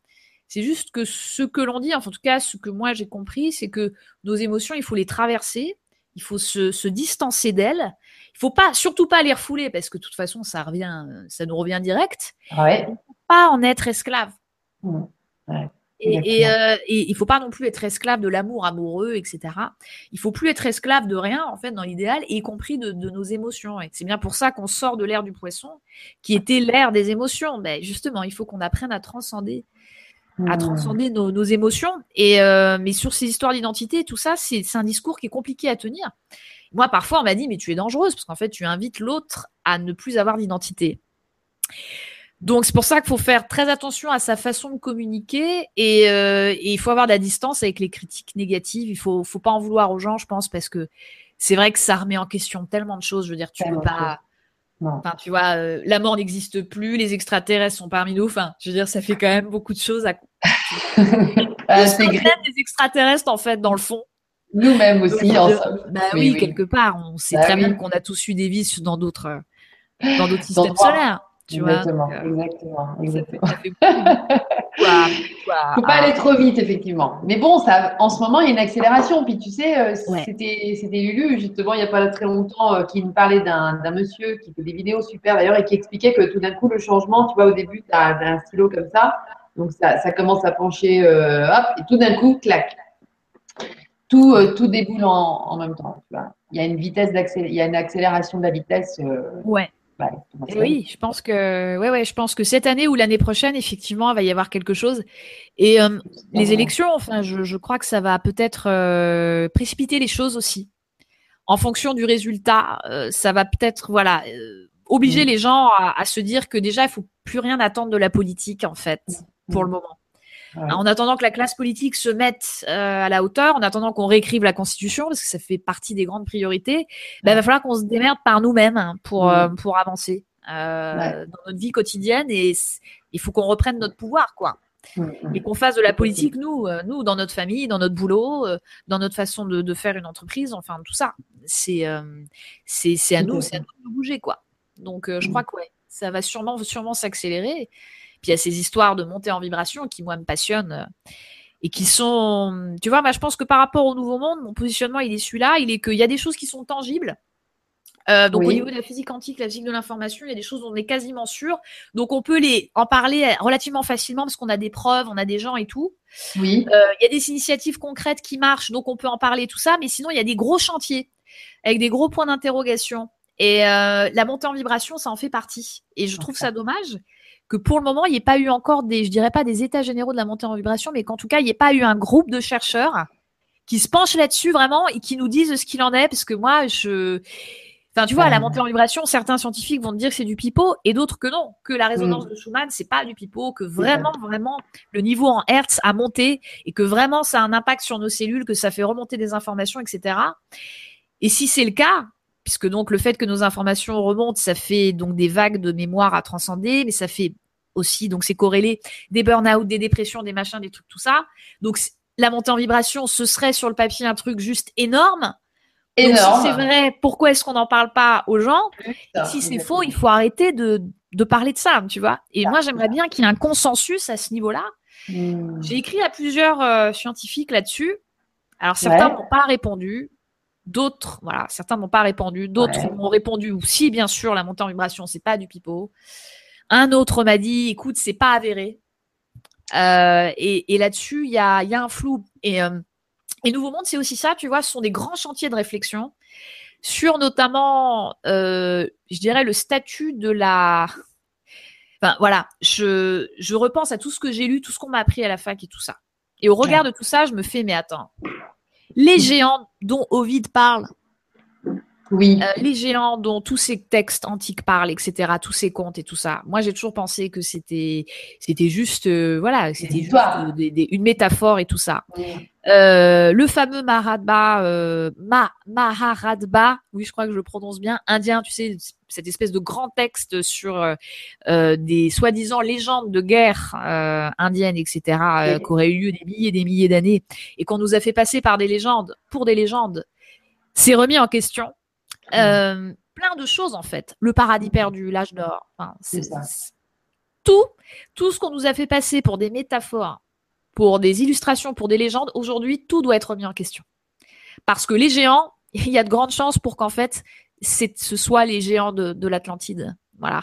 Speaker 2: C'est juste que ce que l'on dit, en tout cas ce que moi j'ai compris, c'est que nos émotions il faut les traverser, il faut se, se distancer d'elles il faut pas, surtout pas les refouler parce que de toute façon, ça revient, ça nous revient direct.
Speaker 1: Ouais.
Speaker 2: faut pas en être esclave. Mmh. et, euh, et, il faut pas non plus être esclave de l'amour amoureux, etc. Il faut plus être esclave de rien, en fait, dans l'idéal, y compris de, nos émotions. Et c'est bien pour ça qu'on sort de l'ère du poisson, qui était l'ère des émotions. Mais justement, il faut qu'on apprenne à transcender à mmh. transcender nos, émotions. Et euh, mais sur ces histoires d'identité, tout ça, c'est un discours qui est compliqué à tenir. Moi, parfois, on m'a dit, mais tu es dangereuse, parce qu'en fait, tu invites l'autre à ne plus avoir d'identité. Donc, c'est pour ça qu'il faut faire très attention à sa façon de communiquer et, euh, il faut avoir de la distance avec les critiques négatives. Il faut, faut pas en vouloir aux gens, je pense, parce que c'est vrai que ça remet en question tellement de choses. Je veux dire, tu peux pas. Enfin, tu vois, euh, la mort n'existe plus, les extraterrestres sont parmi nous. Enfin, je veux dire, ça fait quand même beaucoup de choses à. ah, [laughs] c'est des extraterrestres en fait dans le fond.
Speaker 1: Nous-mêmes aussi, ensemble.
Speaker 2: Bah oui, quelque part. On sait bah très bien qu'on a tous eu des vies dans d'autres dans d'autres systèmes solaires. Tu
Speaker 1: exactement, vois, exactement, exactement. [laughs] Faut pas aller trop vite, effectivement. Mais bon, ça, en ce moment, il y a une accélération. Puis tu sais, euh, c'était, c'était Lulu, justement, il n'y a pas très longtemps, euh, qui nous parlait d'un, d'un monsieur qui fait des vidéos super d'ailleurs et qui expliquait que tout d'un coup, le changement, tu vois, au début, tu as, un stylo comme ça. Donc ça, ça commence à pencher, euh, hop, et tout d'un coup, clac tout, euh, tout déboule en, même temps. Il y a une vitesse il y a une accélération de la vitesse. Euh,
Speaker 2: ouais. Oui, je pense que ouais, ouais, je pense que cette année ou l'année prochaine, effectivement, il va y avoir quelque chose. Et euh, les élections, enfin, je, crois que ça va peut-être précipiter les choses aussi. En fonction du résultat, ça va peut-être, voilà, obliger mm. les gens à, à, se dire que déjà, il faut plus rien attendre de la politique, en fait, pour mm. le moment. En attendant que la classe politique se mette euh, à la hauteur, en attendant qu'on réécrive la Constitution, parce que ça fait partie des grandes priorités, ben, il va falloir qu'on se démerde par nous-mêmes hein, pour, euh, pour avancer euh, dans notre vie quotidienne. Et il faut qu'on reprenne notre pouvoir, quoi. Et qu'on fasse de la politique, nous, nous, dans notre famille, dans notre boulot, dans notre façon de, de, faire une entreprise, enfin, tout ça. C'est c'est à nous, c'est à nous de bouger, quoi. Donc, je crois que ouais, ça va sûrement, sûrement s'accélérer. Puis il y a ces histoires de montée en vibration qui, moi, me passionnent euh, et qui sont. Tu vois, moi, je pense que par rapport au Nouveau Monde, mon positionnement, il est celui-là il est qu'il y a des choses qui sont tangibles. Euh, donc au niveau de la physique quantique, la physique de l'information, il y a des choses dont on est quasiment sûr. Donc on peut les en parler relativement facilement parce qu'on a des preuves, on a des gens et tout.
Speaker 1: Oui.
Speaker 2: Euh, il y a des initiatives concrètes qui marchent, donc on peut en parler tout ça. Mais sinon il y a des gros chantiers avec des gros points d'interrogation. Et la montée en vibration, ça en fait partie. Et je trouve ça dommage que pour le moment, il n'y ait pas eu encore des, je dirais pas des états généraux de la montée en vibration, mais qu'en tout cas, il n'y ait pas eu un groupe de chercheurs qui se penchent là-dessus vraiment et qui nous disent ce qu'il en est, parce que moi, je, Enfin, tu vois, la montée en vibration, certains scientifiques vont te dire que c'est du pipeau et d'autres que non, que la résonance mm. de Schumann, c'est pas du pipeau, que vraiment, vraiment, le niveau en Hertz a monté et que vraiment ça a un impact sur nos cellules, que ça fait remonter des informations, etc. Et si c'est le cas, puisque donc le fait que nos informations remontent, ça fait donc des vagues de mémoire à transcender, mais ça fait aussi, donc c'est corrélé, des burn-out, des dépressions, des machins, des trucs, tout ça. Donc la montée en vibration, ce serait sur le papier un truc juste énorme. Énorme. Donc, si c'est vrai, pourquoi est-ce qu'on n'en parle pas aux gens? Si c'est faux, il faut arrêter de, de parler de ça, tu vois. Et moi, j'aimerais bien qu'il y ait un consensus à ce niveau-là Hmm. J'ai écrit à plusieurs euh, scientifiques là-dessus. Alors certains n'ont pas répondu, d'autres, voilà, certains n'ont pas répondu, d'autres m'ont répondu si bien sûr la montée en vibration c'est pas du pipeau. Un autre m'a dit écoute c'est pas avéré. Euh, et, là-dessus il y a, y a, un flou et euh, et Nouveau Monde, c'est aussi ça, tu vois, ce sont des grands chantiers de réflexion sur notamment, euh, je dirais, le statut de la. Enfin, voilà, je, je repense à tout ce que j'ai lu, tout ce qu'on m'a appris à la fac et tout ça. Et au regard de tout ça, je me fais, mais attends, les géants dont Ovid parle,
Speaker 1: oui.
Speaker 2: Euh, les géants dont tous ces textes antiques parlent, etc., tous ces contes et tout ça. Moi, j'ai toujours pensé que c'était, c'était juste, euh, voilà, c'était juste une métaphore et tout ça. Euh, le fameux Maharadba, Ma, Maharadba, oui, je crois que je le prononce bien, indien, tu sais, cette espèce de grand texte sur des soi-disant légendes de guerre indiennes, etc., qui auraient eu lieu des milliers et des milliers d'années, et qu'on nous a fait passer par des légendes, pour des légendes, c'est remis en question. Euh, plein de choses en fait. Le paradis perdu, l'âge d'or. c'est tout, tout ce qu'on nous a fait passer pour des métaphores, pour des illustrations, pour des légendes. Aujourd'hui, tout doit être remis en question. Parce que les géants, [laughs] il y a de grandes chances pour qu'en fait, ce soit les géants de, l'Atlantide. Voilà.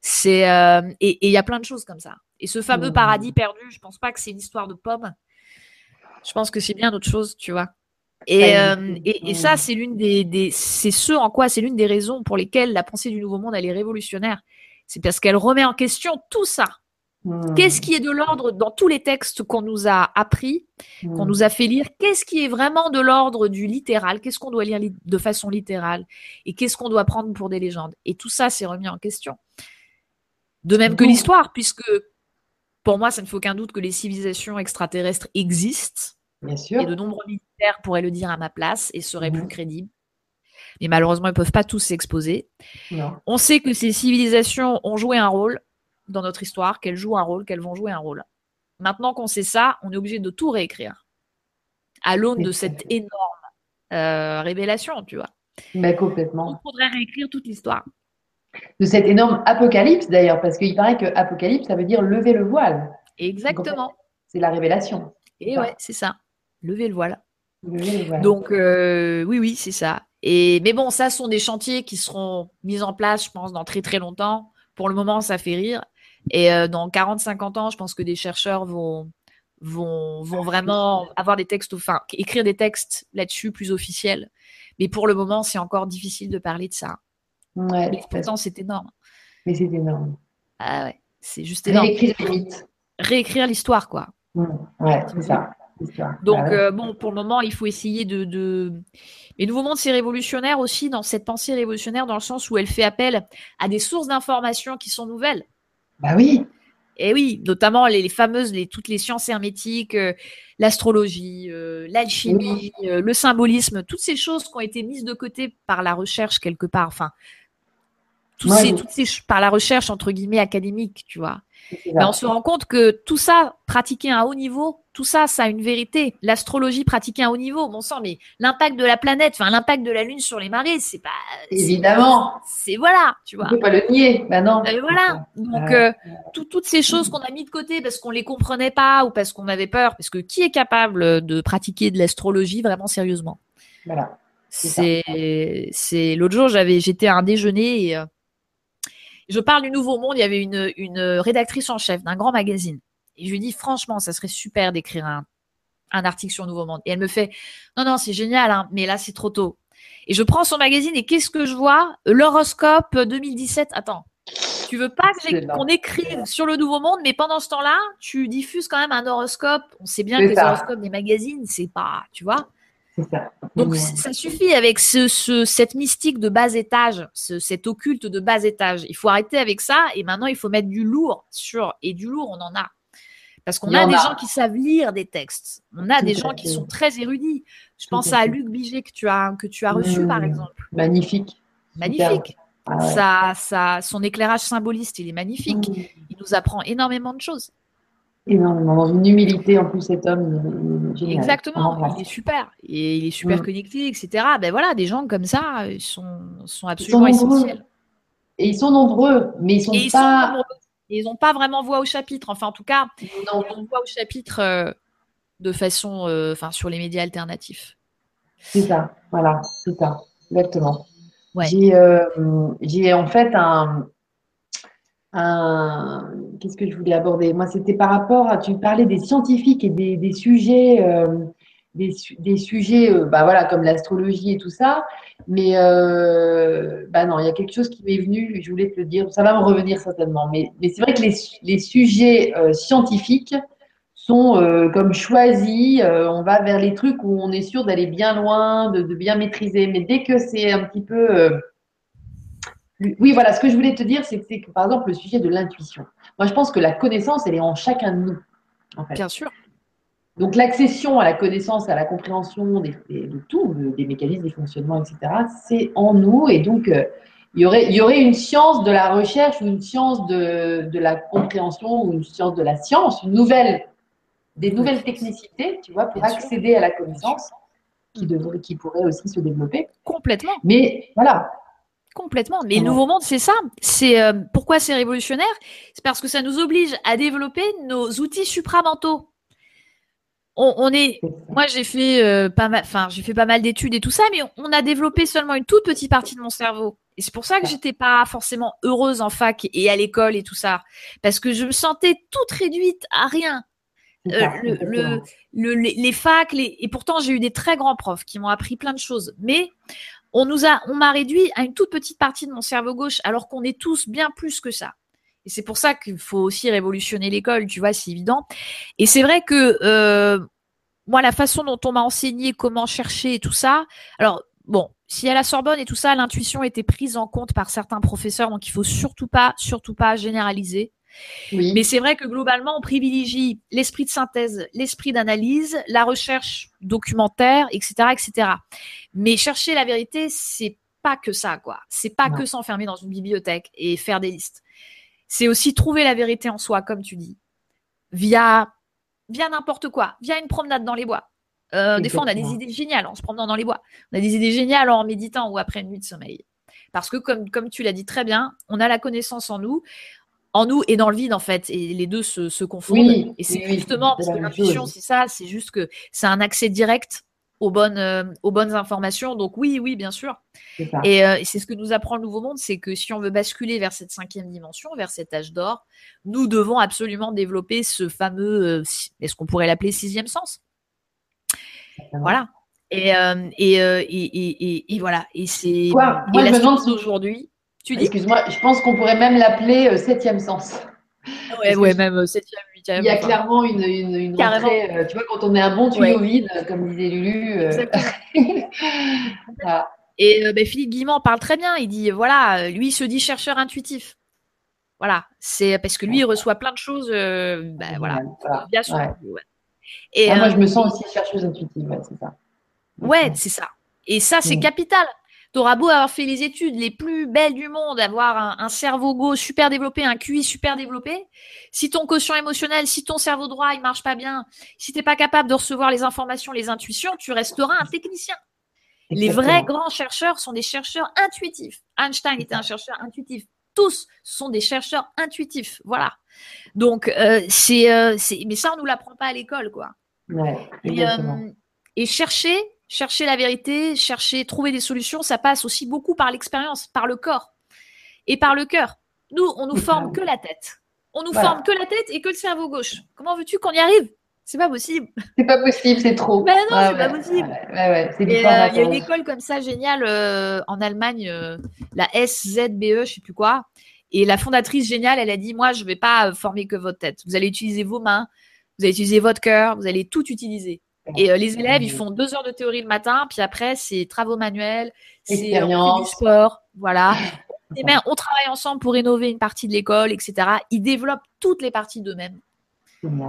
Speaker 2: C'est euh, et il y a plein de choses comme ça. Et ce fameux mmh. paradis perdu, je pense pas que c'est une histoire de pommes. Je pense que c'est bien d'autres choses, tu vois. Et, euh, et, ça, c'est l'une des, c'est ce en quoi c'est l'une des raisons pour lesquelles la pensée du Nouveau Monde elle est révolutionnaire. C'est parce qu'elle remet en question tout ça. Hmm. Qu'est-ce qui est de l'ordre dans tous les textes qu'on nous a appris, qu'on hmm. nous a fait lire? Qu'est-ce qui est vraiment de l'ordre du littéral? Qu'est-ce qu'on doit lire de façon littérale? Et qu'est-ce qu'on doit prendre pour des légendes? Et tout ça, c'est remis en question. De même que l'histoire, puisque pour moi, ça ne fait aucun doute que les civilisations extraterrestres existent
Speaker 1: Bien sûr.
Speaker 2: Et de nombreux militaires pourraient le dire à ma place et seraient plus mhm. crédibles. Mais malheureusement, ils ne peuvent pas tous s'exposer. On sait que ces civilisations ont joué un rôle dans notre histoire, qu'elles jouent un rôle, qu'elles vont jouer un rôle. Maintenant qu'on sait ça, on est obligé de tout réécrire à l'aune de cette énorme euh, révélation, tu vois.
Speaker 1: Mais complètement.
Speaker 2: Il faudrait réécrire toute l'histoire.
Speaker 1: De cette énorme apocalypse d'ailleurs, parce qu'il paraît que apocalypse, ça veut dire lever le voile.
Speaker 2: Exactement.
Speaker 1: C'est la révélation.
Speaker 2: Et ouais, c'est ça lever le voile. Donc euh, oui, oui, c'est ça. Et mais bon, ça sont des chantiers qui seront mis en place, je pense, dans très très longtemps. Pour le moment, ça fait rire. Et euh, dans 40-50 ans, je pense que des chercheurs vont vont vont vraiment avoir des textes, enfin écrire des textes là-dessus plus officiels. Mais pour le moment, c'est encore difficile de parler de ça.
Speaker 1: Ouais,
Speaker 2: mais pourtant, c'est énorme.
Speaker 1: Mais c'est énorme.
Speaker 2: Ah ouais, c'est juste énorme.
Speaker 1: Réécrire
Speaker 2: l'histoire, quoi.
Speaker 1: Ouais, c'est ça.
Speaker 2: Donc, bah euh, bon, pour le moment, il faut essayer de. de... Mais Nouveau Monde, c'est révolutionnaire aussi dans cette pensée révolutionnaire, dans le sens où elle fait appel à des sources d'informations qui sont nouvelles.
Speaker 1: Bah oui.
Speaker 2: Et oui, notamment les, fameuses, les, toutes les sciences hermétiques, euh, l'astrologie, euh, l'alchimie, le symbolisme, toutes ces choses qui ont été mises de côté par la recherche quelque part. Enfin, toutes ces, par la recherche entre guillemets académique, tu vois. Mais on se rend compte que tout ça, pratiqué à un haut niveau, tout ça, ça a une vérité. L'astrologie pratiquée à un haut niveau, bon sang, mais l'impact de la planète, enfin l'impact de la Lune sur les marées, c'est pas.
Speaker 1: Évidemment.
Speaker 2: C'est voilà, tu vois.
Speaker 1: On peut pas le nier, ben non.
Speaker 2: Et voilà. Donc euh, toutes ces choses qu'on a mis de côté parce qu'on les comprenait pas ou parce qu'on avait peur, parce que qui est capable de pratiquer de l'astrologie vraiment sérieusement?
Speaker 1: Voilà.
Speaker 2: C'est c'est l'autre jour j'avais j'étais à un déjeuner et euh, je parle du Nouveau Monde. Il y avait une, une rédactrice en chef d'un grand magazine. Et je lui dis, franchement, ça serait super d'écrire un, un article sur Nouveau Monde. Et elle me fait, non, non, c'est génial, hein, mais là, c'est trop tôt. Et je prends son magazine et qu'est-ce que je vois? L'horoscope 2017. Attends, tu veux pas qu'on écrive sur le Nouveau Monde, mais pendant ce temps-là, tu diffuses quand même un horoscope. On sait bien que les horoscopes des magazines, c'est pas, tu vois. Donc ça suffit avec ce, cette mystique de bas étage, ce, cet occulte de bas étage. Il faut arrêter avec ça et maintenant il faut mettre du lourd sur et du lourd on en a. Parce qu'on a des gens qui savent lire des textes. On a des gens qui sont très érudits. Je pense à Luc Biget que tu as, que tu as reçu, par mmh. exemple.
Speaker 1: Magnifique.
Speaker 2: Magnifique. Ah ça, son éclairage symboliste, il est magnifique. Mmh. Il nous apprend énormément de choses.
Speaker 1: Énormément. Dans une humilité, en plus, cet homme,
Speaker 2: il est Exactement. Il est super. Et il est super mmh. connecté, etc. Ben voilà, des gens comme ça ils sont, sont absolument essentiels.
Speaker 1: Et ils sont nombreux, mais ils sont pas.
Speaker 2: Et ils n'ont pas vraiment voix au chapitre. Enfin, en tout cas, non. ils ont voix au chapitre euh, de façon, euh, enfin, sur les médias alternatifs.
Speaker 1: C'est ça, voilà, c'est ça, exactement. J'ai en fait un, qu'est-ce que je voulais aborder? Moi, c'était par rapport à, tu parlais des scientifiques et des, sujets, euh, des, sujets, euh, bah voilà, comme l'astrologie et tout ça. Mais euh, bah non, il y a quelque chose qui m'est venu, je voulais te le dire, ça va me revenir certainement. Mais, c'est vrai que les, sujets scientifiques sont comme choisis, on va vers les trucs où on est sûr d'aller bien loin, de, bien maîtriser. Mais dès que c'est un petit peu oui, voilà, ce que je voulais te dire, c'est que, par exemple, le sujet de l'intuition. Moi, je pense que la connaissance, elle est en chacun de nous.
Speaker 2: Bien sûr.
Speaker 1: Donc, l'accession à la connaissance, à la compréhension de tout, des mécanismes, des fonctionnements, etc., c'est en nous. Et donc, euh, il, y aurait, il y aurait une science de la recherche ou une science de, la compréhension ou une science de la science, une nouvelle, des nouvelles technicités, tu vois, pour accéder à la connaissance qui, devrait, qui pourrait aussi se développer.
Speaker 2: Complètement.
Speaker 1: Mais voilà,
Speaker 2: Complètement. Mais le nouveau monde, c'est ça. C'est euh, pourquoi c'est révolutionnaire? C'est parce que ça nous oblige à développer nos outils supramentaux. On, on est, moi j'ai fait euh, pas mal, enfin j'ai fait pas mal d'études et tout ça, mais on a développé seulement une toute petite partie de mon cerveau. Et c'est pour ça que j'étais pas forcément heureuse en fac et à l'école et tout ça, parce que je me sentais toute réduite à rien. Euh, le, le, les, facs, les... et pourtant j'ai eu des très grands profs qui m'ont appris plein de choses, mais on nous a, on m'a réduit à une toute petite partie de mon cerveau gauche, alors qu'on est tous bien plus que ça. Et c'est pour ça qu'il faut aussi révolutionner l'école, tu vois, c'est évident. Et c'est vrai que euh, moi, la façon dont on m'a enseigné comment chercher et tout ça, alors bon, si à la Sorbonne et tout ça, l'intuition était prise en compte par certains professeurs, donc il faut surtout pas, surtout pas généraliser. Mais c'est vrai que globalement, on privilégie l'esprit de synthèse, l'esprit d'analyse, la recherche documentaire, etc., etc. Mais chercher la vérité, c'est pas que ça, quoi. C'est pas que s'enfermer dans une bibliothèque et faire des listes. C'est aussi trouver la vérité en soi, comme tu dis, via, via n'importe quoi, via une promenade dans les bois. Euh, des fois, on a des idées géniales en se promenant dans les bois. On a des idées géniales en méditant ou après une nuit de sommeil. Parce que, comme, comme tu l'as dit très bien, on a la connaissance en nous en nous et dans le vide en fait et les deux se, confondent. Et c'est justement parce que l'intuition c'est ça c'est juste que c'est un accès direct aux bonnes euh, aux bonnes informations. Donc oui oui bien sûr. Euh, et, c'est ce que nous apprend le nouveau monde c'est que si on veut basculer vers cette cinquième dimension vers cet âge d'or nous devons absolument développer ce fameux euh, est-ce qu'on pourrait l'appeler sixième sens? Voilà. Et et, et, et, voilà. Et c'est la science d'aujourd'hui
Speaker 1: Excuse-moi, je pense qu'on pourrait même l'appeler euh, septième sens.
Speaker 2: Ouais, ouais, même euh, septième,
Speaker 1: huitième. Il y a clairement une, une, une rentrée, euh, tu vois, quand on est un bon tuyau vide, comme disait Lulu. [laughs]
Speaker 2: Et ben, Philippe Guimand parle très bien. Il dit, voilà, lui, il se dit chercheur intuitif. Voilà, c'est parce que lui, il reçoit plein de choses. Ben, voilà, bien sûr.
Speaker 1: Et, ah, moi, je me sens aussi chercheuse intuitive, c'est ça.
Speaker 2: Ouais, c'est ça. Et ça, c'est mm. capital. T'auras beau avoir fait les études les plus belles du monde, avoir un, cerveau gauche super développé, un QI super développé, si ton quotient émotionnel, si ton cerveau droit il marche pas bien, si t'es pas capable de recevoir les informations, les intuitions, tu resteras un technicien. Les vrais grands chercheurs sont des chercheurs intuitifs. Einstein était un chercheur intuitif. Tous sont des chercheurs intuitifs. Voilà. Donc, euh, c'est, euh, mais ça, on nous l'apprend pas à l'école, quoi. et, euh, et chercher, chercher la vérité, chercher, trouver des solutions, ça passe aussi beaucoup par l'expérience, par le corps et par le cœur. Nous, on nous forme que la tête. On nous forme que la tête et que le cerveau gauche. Comment veux-tu qu'on y arrive? C'est pas possible.
Speaker 1: C'est pas possible, c'est trop.
Speaker 2: Mais non, c'est pas possible. Euh, il y a une école comme ça géniale euh, en Allemagne, euh, la SZBE, je sais plus quoi. Et la fondatrice géniale, elle a dit moi, je vais pas former que votre tête. Vous allez utiliser vos mains, vous allez utiliser votre cœur, vous allez tout utiliser. Et euh, les élèves, ils font deux heures de théorie le matin, puis après, c'est travaux manuels, c'est euh, du sport, voilà. [laughs] Et bien, on travaille ensemble pour rénover une partie de l'école, etc. Ils développent toutes les parties d'eux-mêmes.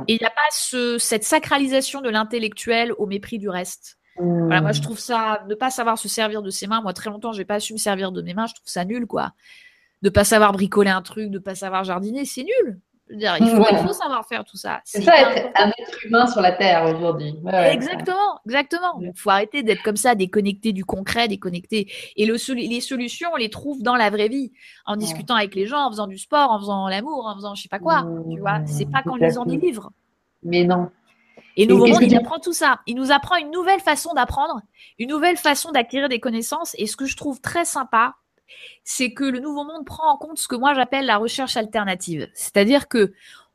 Speaker 2: Et il n'y a pas ce, cette sacralisation de l'intellectuel au mépris du reste. Voilà, moi, je mmh. trouve ça, ne pas savoir se servir de ses mains. Moi, très longtemps, j'ai pas su me servir de mes mains. Je trouve ça nul, quoi. De pas savoir bricoler un truc, de pas savoir jardiner, c'est nul. Dire, il faut, savoir faire tout ça.
Speaker 1: C'est ça, être un être humain sur la Terre aujourd'hui.
Speaker 2: exactement, exactement. Il faut arrêter d'être comme ça, déconnecté du concret, déconnecté. Et le, les solutions, on les trouve dans la vraie vie, en discutant avec les gens, en faisant du sport, en faisant l'amour, en faisant je sais pas quoi. tu vois, c'est pas qu'en lisant des livres.
Speaker 1: Mais non.
Speaker 2: Et Nouveau Monde, il apprend tout ça. Il nous apprend une nouvelle façon d'apprendre, une nouvelle façon d'acquérir des connaissances. Et ce que je trouve très sympa, c'est que le Nouveau Monde prend en compte ce que moi j'appelle la recherche alternative. C'est-à-dire que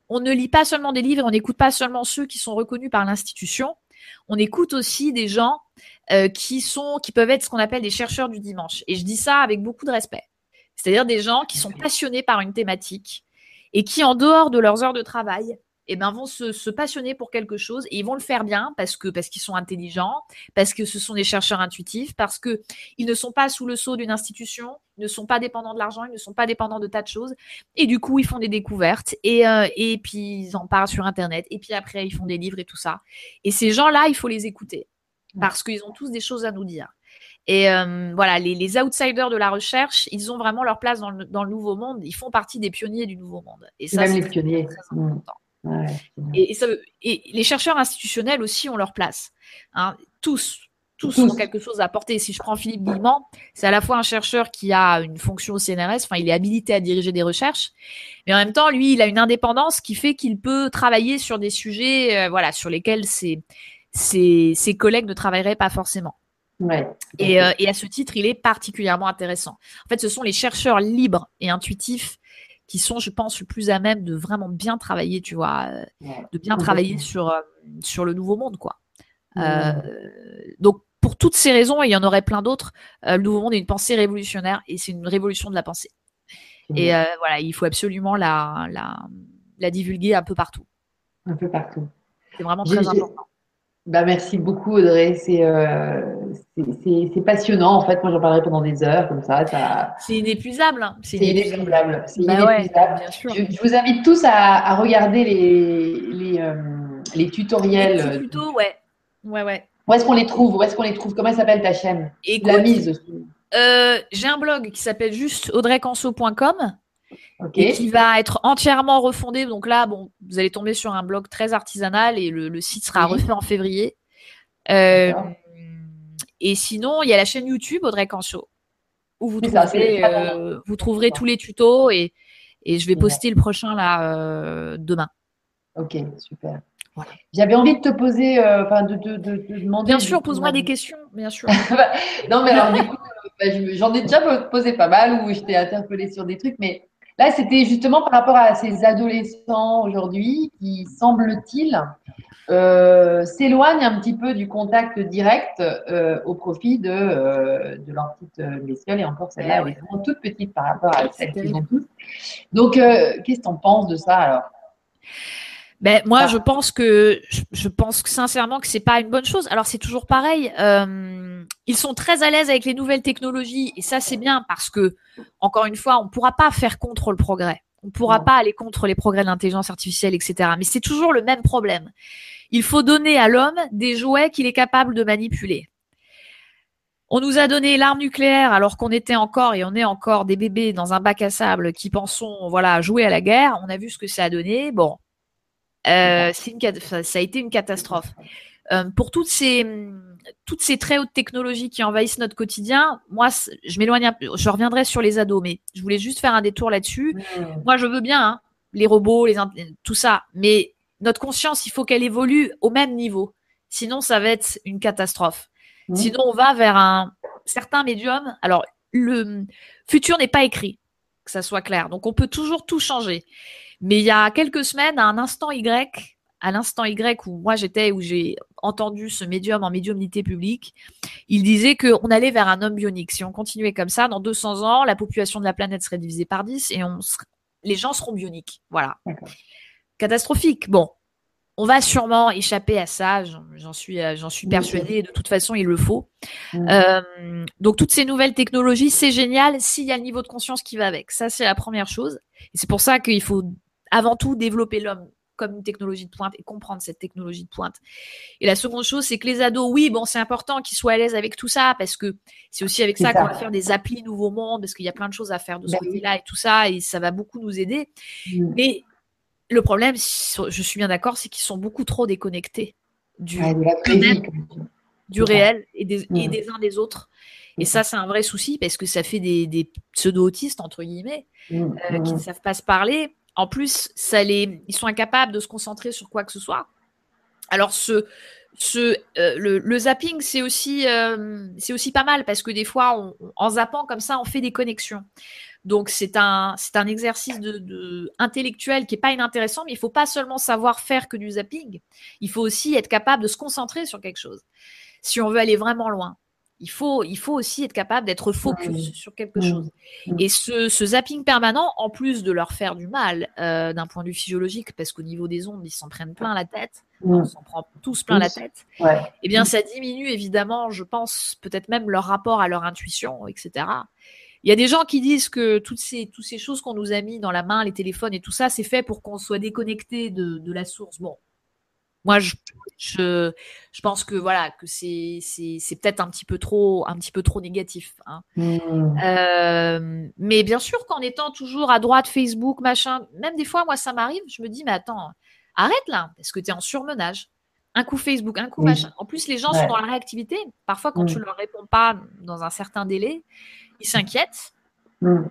Speaker 2: on ne lit pas seulement des livres, on n'écoute pas seulement ceux qui sont reconnus par l'institution. On écoute aussi des gens euh, qui sont, qui peuvent être ce qu'on appelle des chercheurs du dimanche. Et je dis ça avec beaucoup de respect. C'est-à-dire des gens qui sont passionnés par une thématique et qui, en dehors de leurs heures de travail, eh ben, vont se, passionner pour quelque chose et ils vont le faire bien parce que parce qu'ils sont intelligents, parce que ce sont des chercheurs intuitifs, parce que ils ne sont pas sous le sceau d'une institution, ils ne sont pas dépendants de l'argent, ils ne sont pas dépendants de tas de choses et du coup ils font des découvertes et euh, et puis ils en parlent sur internet et puis après ils font des livres et tout ça. Et ces gens-là, il faut les écouter parce qu'ils ont tous des choses à nous dire. Et euh, voilà, les, outsiders de la recherche, ils ont vraiment leur place dans le, dans le, nouveau monde. Ils font partie des pionniers du nouveau monde.
Speaker 1: Et ça, c'est les pionniers. Très, important
Speaker 2: et, les chercheurs institutionnels aussi ont leur place. Hein. Tous, tous, ont quelque chose à apporter. Si je prends Philippe Guillemant, c'est à la fois un chercheur qui a une fonction au CNRS, enfin, il est habilité à diriger des recherches, mais en même temps, lui, il a une indépendance qui fait qu'il peut travailler sur des sujets, euh, voilà, sur lesquels ses, ses, ses, collègues ne travailleraient pas forcément.
Speaker 1: Ouais,
Speaker 2: et, euh, et, à ce titre, il est particulièrement intéressant. En fait, ce sont les chercheurs libres et intuitifs qui sont, je pense, le plus à même de vraiment bien travailler, tu vois, euh, de bien travailler sur, euh, sur le nouveau monde, quoi. Euh, donc, pour toutes ces raisons, et il y en aurait plein d'autres, le nouveau monde est une pensée révolutionnaire et c'est une révolution de la pensée. Et voilà, il faut absolument la, la, la divulguer un peu partout.
Speaker 1: Un peu partout.
Speaker 2: C'est vraiment très important.
Speaker 1: Bah, merci beaucoup Audrey, c'est euh, passionnant en fait, moi j'en parlerai pendant des heures comme ça. ça...
Speaker 2: C'est inépuisable. Hein.
Speaker 1: C'est inépuisable. Bah bien sûr. Je, vous invite tous à, à regarder les, les, euh, les tutoriels.
Speaker 2: Les tutos, ouais. Ouais, ouais.
Speaker 1: Où est-ce qu'on les trouve? Où est-ce qu'on les trouve? Comment s'appelle ta chaîne? La mise.
Speaker 2: Euh, J'ai un blog qui s'appelle juste audreycanso.com et qui va être entièrement refondé. Donc là, bon, vous allez tomber sur un blog très artisanal et le, site sera refait en février. Euh, et sinon, il y a la chaîne YouTube Audrey Canso où vous, trouverez, euh, vous trouverez tous les tutos et, et je vais poster le prochain là euh, demain.
Speaker 1: Ok, super. J'avais envie de te poser, enfin de, de, de, demander.
Speaker 2: Bien sûr, pose-moi des questions, bien sûr. [laughs]
Speaker 1: non, mais alors du coup, bah, j'en ai déjà posé pas mal où je t'ai interpellé sur des trucs, mais Là, c'était justement par rapport à ces adolescents aujourd'hui qui, semble-t-il, euh, s'éloignent un petit peu du contact direct euh, au profit de, euh, de leur petite bestiole. Et encore, celle-là, elle est vraiment toute petite par rapport à celle qu'ils ont tous. Donc, qu'est-ce que tu en penses de ça alors?
Speaker 2: Ben, moi, je pense que je pense que sincèrement que c'est pas une bonne chose. Alors c'est toujours pareil. Euh, ils sont très à l'aise avec les nouvelles technologies et ça c'est bien parce que encore une fois, on pourra pas faire contre le progrès. On pourra pas aller contre les progrès de l'intelligence artificielle, etc. Mais c'est toujours le même problème. Il faut donner à l'homme des jouets qu'il est capable de manipuler. On nous a donné l'arme nucléaire alors qu'on était encore et on est encore des bébés dans un bac à sable qui pensons voilà jouer à la guerre. On a vu ce que ça a donné. Bon, euh, ça a été une catastrophe. Euh, pour toutes ces, toutes ces très hautes technologies qui envahissent notre quotidien, moi, je m'éloigne un peu. Je reviendrai sur les ados, mais je voulais juste faire un détour là-dessus. Moi, je veux bien hein, les robots, les tout ça, mais notre conscience, il faut qu'elle évolue au même niveau. Sinon, ça va être une catastrophe. Sinon, on va vers un certain médium. Alors, le futur n'est pas écrit, que ça soit clair. Donc, on peut toujours tout changer. Mais il y a quelques semaines, à un instant Y, à l'instant Y où moi j'étais, où j'ai entendu ce médium en médiumnité publique, il disait qu'on allait vers un homme bionique. Si on continuait comme ça, dans 200 ans, la population de la planète serait divisée par 10 et on les gens seront bioniques. Voilà. Catastrophique. Bon, on va sûrement échapper à ça, j'en suis, j'en suis persuadée, et de toute façon, il le faut. Euh, donc, toutes ces nouvelles technologies, c'est génial s'il y a le niveau de conscience qui va avec. Ça, c'est la première chose. Et c'est pour ça qu'il faut avant tout développer l'homme comme une technologie de pointe et comprendre cette technologie de pointe. Et la seconde chose, c'est que les ados, oui, bon, c'est important qu'ils soient à l'aise avec tout ça parce que c'est aussi avec ça, qu'on va faire des applis Nouveau Monde parce qu'il y a plein de choses à faire de ce ben côté-là et tout ça et ça va beaucoup nous aider. Mm. Mais le problème, je suis bien d'accord, c'est qu'ils sont beaucoup trop déconnectés du, du réel et des, et des uns des autres. Et ça, c'est un vrai souci parce que ça fait des, pseudo-autistes, entre guillemets, euh, qui ne savent pas se parler. En plus, ils sont incapables de se concentrer sur quoi que ce soit. Alors, euh, le, zapping, c'est aussi, euh, c'est aussi pas mal parce que des fois, en zappant comme ça, on fait des connexions. Donc, c'est un, exercice intellectuel qui n'est pas inintéressant, mais il ne faut pas seulement savoir faire que du zapping. Il faut aussi être capable de se concentrer sur quelque chose si on veut aller vraiment loin il faut, il faut aussi être capable d'être focus sur quelque chose. Et ce, zapping permanent, en plus de leur faire du mal euh, d'un point de vue physiologique, parce qu'au niveau des ondes, ils s'en prennent plein la tête, on s'en prend tous plein la tête, eh bien, ça diminue évidemment, je pense, peut-être même leur rapport à leur intuition, etc. Il y a des gens qui disent que toutes ces, toutes ces choses qu'on nous a mis dans la main, les téléphones et tout ça, c'est fait pour qu'on soit déconnecté de, de la source. Bon, moi, je, je, je, pense que voilà que c'est c'est peut-être un petit peu trop un petit peu trop négatif. Hein. Mmh. Euh, mais bien sûr qu'en étant toujours à droite Facebook machin, même des fois moi ça m'arrive, je me dis mais attends arrête là parce que tu es en surmenage. Un coup Facebook, un coup machin. En plus les gens sont dans la réactivité. Parfois quand tu mmh. leur réponds pas dans un certain délai, ils s'inquiètent. Mmh.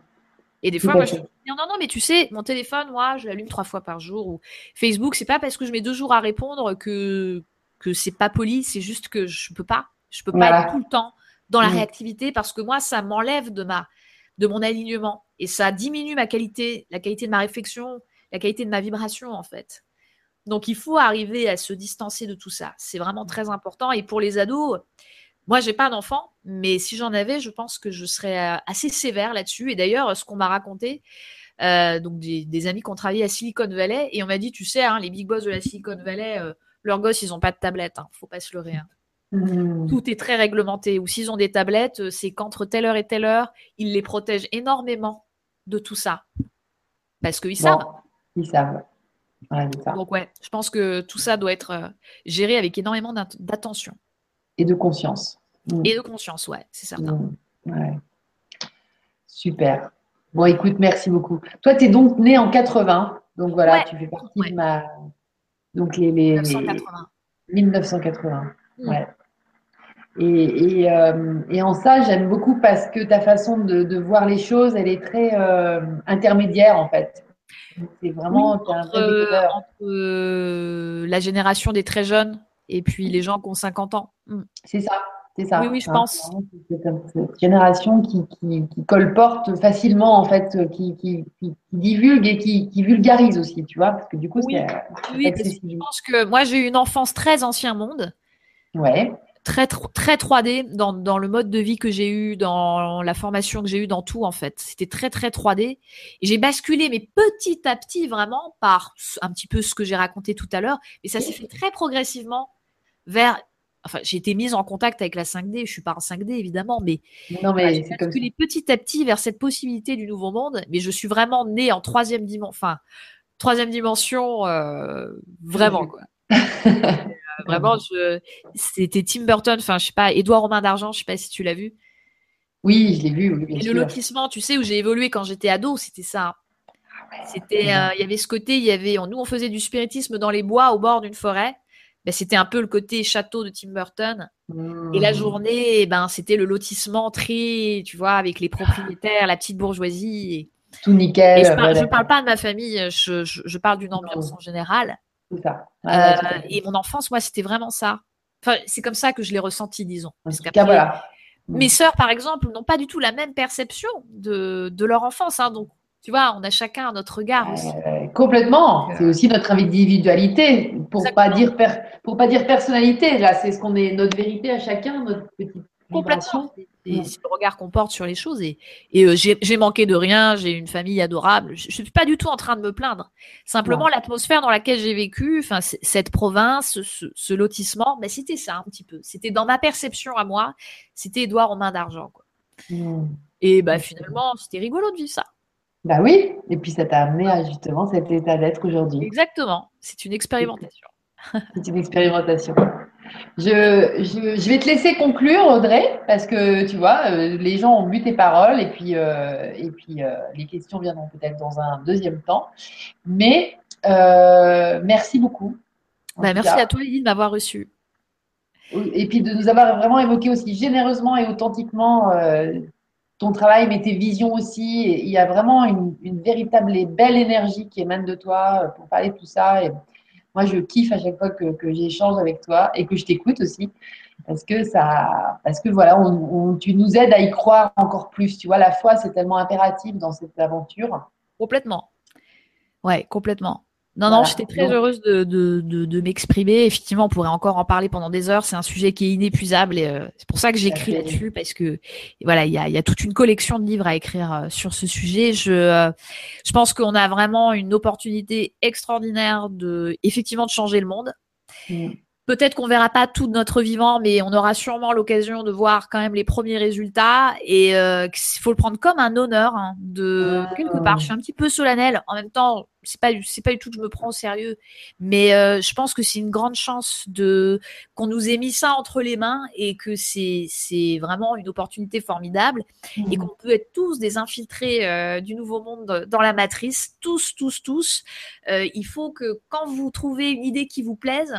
Speaker 2: Et des fois, moi, je dis non, non, mais tu sais, mon téléphone, moi, je l'allume trois fois par jour. Ou Facebook, c'est pas parce que je mets deux jours à répondre que que c'est pas poli, c'est juste que je peux pas. Je peux pas être tout le temps dans la mm. réactivité parce que moi, ça m'enlève de ma de mon alignement et ça diminue ma qualité, la qualité de ma réflexion, la qualité de ma vibration en fait. Donc il faut arriver à se distancer de tout ça. C'est vraiment très important. Et pour les ados, moi, j'ai pas d'enfant, mais si j'en avais, je pense que je serais euh, assez sévère là-dessus. Et d'ailleurs, ce qu'on m'a raconté, euh, donc des, amis qui ont travaillé à Silicon Valley, et on m'a dit, tu sais, hein, les big boss de la Silicon Valley, euh, leurs gosses, ils n'ont pas de tablette. Hein, faut pas se leurrer. Hein. Mmh. Tout est très réglementé. Ou s'ils ont des tablettes, c'est qu'entre telle heure et telle heure, ils les protègent énormément de tout ça. Parce qu'ils savent.
Speaker 1: Ils savent.
Speaker 2: Donc ouais, je pense que tout ça doit être géré avec énormément d'attention.
Speaker 1: Et de conscience.
Speaker 2: Mm. Et de conscience, ouais, c'est certain.
Speaker 1: Mm. Super. Bon, écoute, merci beaucoup. Toi, tu es donc né en 80. Donc voilà, tu fais partie de ma. Donc les. les 1980. 1980. Mm. Ouais. Et, et, euh, et, en ça, j'aime beaucoup parce que ta façon de, de, voir les choses, elle est très euh, intermédiaire en fait.
Speaker 2: C'est vraiment entre, entre euh, la génération des très jeunes et puis les gens qui ont 50 ans.
Speaker 1: Mm. C'est ça. C'est ça.
Speaker 2: Oui, oui, je pense.
Speaker 1: C'est cette génération qui, qui, qui, colporte facilement, en fait, qui, qui, divulgue et qui, vulgarise aussi, tu vois, parce que du coup,
Speaker 2: oui. c'est oui, je pense que moi, j'ai eu une enfance très ancien monde.
Speaker 1: Ouais.
Speaker 2: Très, très 3D dans, dans le mode de vie que j'ai eu, dans la formation que j'ai eue, dans tout, en fait. C'était très, très 3D. Et j'ai basculé, mais petit à petit, vraiment, par un petit peu ce que j'ai raconté tout à l'heure. Et ça s'est fait très progressivement vers enfin, j'ai été mise en contact avec la 5D. Je suis pas en 5D évidemment, mais,
Speaker 1: non, mais
Speaker 2: j'ai basculé petit à petit vers cette possibilité du nouveau monde. Mais je suis vraiment née en troisième dimension, enfin troisième dimension, euh, vraiment quoi. Euh, [laughs] vraiment, je... c'était Tim Burton. Enfin, je sais pas, Édouard Romain d'Argent. Je sais pas si tu l'as vu.
Speaker 1: Oui, je l'ai vu. Oui,
Speaker 2: Et le lotissement, tu sais, où j'ai évolué quand j'étais ado, c'était ça. Ah c'était, euh, il y avait ce côté, il y avait, nous on faisait du spiritisme dans les bois au bord d'une forêt. Ben, c'était un peu le côté château de Tim Burton. Et la mmh. journée, ben, c'était le lotissement très, tu vois, avec les propriétaires, la petite bourgeoisie.
Speaker 1: Tout nickel.
Speaker 2: je, parle, parle pas de ma famille, je, parle d'une ambiance en général.
Speaker 1: Ça.
Speaker 2: Euh, et mon enfance, moi, c'était vraiment ça. Enfin, c'est comme ça que je l'ai ressenti, disons. Parce
Speaker 1: voilà.
Speaker 2: Mes mmh. sœurs, par exemple, n'ont pas du tout la même perception de, de leur enfance. Hein, donc, tu vois, on a chacun notre regard aussi.
Speaker 1: Euh, complètement. C'est aussi notre individualité, pour pas dire pour pas dire personnalité. Là, c'est ce qu'on est notre vérité à chacun, notre petite
Speaker 2: Complètement. C'est le regard qu'on porte sur les choses. Et, et euh, j'ai manqué de rien, j'ai une famille adorable. Je ne suis pas du tout en train de me plaindre. Simplement, l'atmosphère dans laquelle j'ai vécu, enfin, cette province, ce, lotissement, ben, c'était ça un petit peu. C'était dans ma perception à moi, c'était Edouard aux mains d'argent. Mmh. Et bah, finalement, c'était rigolo de vivre ça.
Speaker 1: Bah oui, et puis ça t'a amené à justement cet état d'être aujourd'hui.
Speaker 2: Exactement, c'est une expérimentation. [laughs]
Speaker 1: c'est une expérimentation. Je, je, vais te laisser conclure, Audrey, parce que tu vois, euh, les gens ont bu tes paroles et puis, euh, et puis euh, les questions viendront peut-être dans un deuxième temps. Mais merci beaucoup.
Speaker 2: Bah, merci à toi, Lily, de m'avoir reçu.
Speaker 1: Et puis de nous avoir vraiment évoqué aussi généreusement et authentiquement ton travail, mais tes visions aussi. il y a vraiment une, véritable et belle énergie qui émane de toi euh, pour parler de tout ça. Et moi, je kiffe à chaque fois que, j'échange avec toi et que je t'écoute aussi. Parce que ça, parce que voilà, tu nous aides à y croire encore plus. Tu vois, la foi, c'est tellement impératif dans cette aventure.
Speaker 2: Complètement. Ouais, complètement. Non, non, j'étais très heureuse de, de, de, m'exprimer. Effectivement, on pourrait encore en parler pendant des heures. C'est un sujet qui est inépuisable et euh, c'est pour ça que j'écris là-dessus parce que voilà, il y a, y a, toute une collection de livres à écrire euh, sur ce sujet. Je, euh, je pense qu'on a vraiment une opportunité extraordinaire de, effectivement, de changer le monde. Mm. Peut-être qu'on verra pas tout notre vivant, mais on aura sûrement l'occasion de voir quand même les premiers résultats. Et euh, il faut le prendre comme un honneur hein, de quelque part. Je suis un petit peu solennelle. En même temps, c'est pas c'est pas du tout que je me prends au sérieux, mais euh, je pense que c'est une grande chance de qu'on nous ait mis ça entre les mains et que c'est c'est vraiment une opportunité formidable et mmh. qu'on peut être tous des infiltrés euh, du nouveau monde dans la matrice, tous tous tous. Euh, il faut que quand vous trouvez une idée qui vous plaise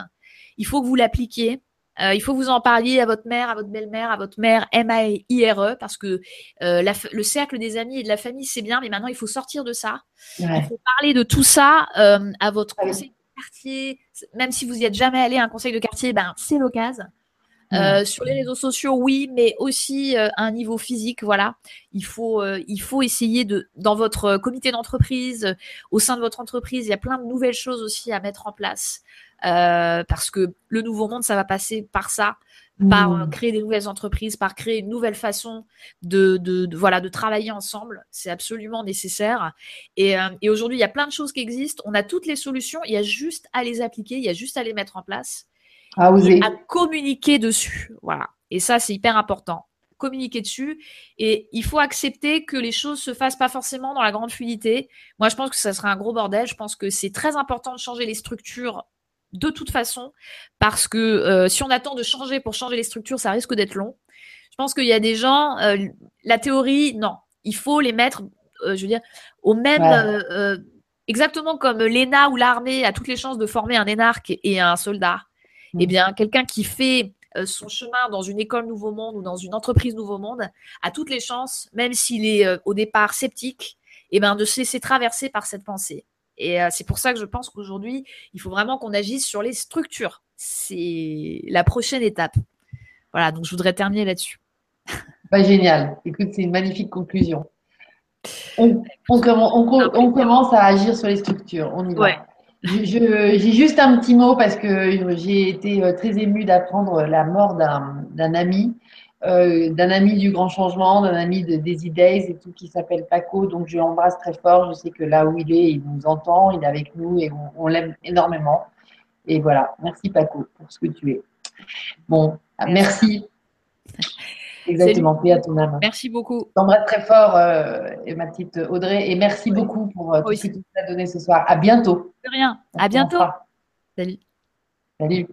Speaker 2: il faut que vous l'appliquiez. Euh, il faut que vous en parliez à votre mère, à votre belle-mère, à votre mère M-A-I-R-E, parce que euh, le cercle des amis et de la famille, c'est bien, mais maintenant, il faut sortir de ça. Il faut parler de tout ça euh, à votre conseil de quartier. Même si vous n'y êtes jamais allé à un conseil de quartier, ben, c'est l'occasion. Sur les réseaux sociaux, oui, mais aussi à un niveau physique, voilà. Il faut, il faut essayer de, dans votre comité d'entreprise, au sein de votre entreprise, il y a plein de nouvelles choses aussi à mettre en place. Euh, parce que le nouveau monde, ça va passer par ça, par mmh. créer des nouvelles entreprises, par créer une nouvelle façon de, de, voilà de travailler ensemble. C'est absolument nécessaire. Et, euh, et aujourd'hui, il y a plein de choses qui existent. On a toutes les solutions. Il y a juste à les appliquer. Il y a juste à les mettre en place.
Speaker 1: À,
Speaker 2: à communiquer dessus. Voilà. Et ça, c'est hyper important communiquer dessus et il faut accepter que les choses se fassent pas forcément dans la grande fluidité. Moi, je pense que ça serait un gros bordel. Je pense que c'est très important de changer les structures de toute façon, parce que euh, si on attend de changer pour changer les structures, ça risque d'être long. Je pense qu'il y a des gens, euh, la théorie, non, il faut les mettre, euh, je veux dire, au même, exactement comme l'ENA ou l'armée a toutes les chances de former un énarque et un soldat. Eh mm. bien, quelqu'un qui fait son chemin dans une école Nouveau Monde ou dans une entreprise Nouveau Monde a toutes les chances, même s'il est au départ sceptique, eh bien, de se laisser traverser par cette pensée. Et euh, c'est pour ça que je pense qu'aujourd'hui, il faut vraiment qu'on agisse sur les structures. C'est la prochaine étape. Voilà, donc je voudrais terminer là-dessus.
Speaker 1: Bah, génial. Écoute, c'est une magnifique conclusion. On, commence à agir sur les structures. On y va. J'ai juste un petit mot parce que j'ai été euh, très émue d'apprendre la mort d'un ami euh, d'un ami du Grand Changement, d'un ami de Daisy Days et tout, qui s'appelle Paco. Donc, je l'embrasse très fort. Je sais que là où il est, il nous entend, il est avec nous et on, l'aime énormément. Et voilà, merci Paco pour ce que tu es. Bon, merci. Exactement, paix à ton âme.
Speaker 2: Merci beaucoup.
Speaker 1: T'embrasse très fort, euh, ma petite Audrey, et merci beaucoup pour euh, tout ce que tu nous as donné ce soir. À bientôt.
Speaker 2: De rien. À bientôt.
Speaker 1: Salut. Salut.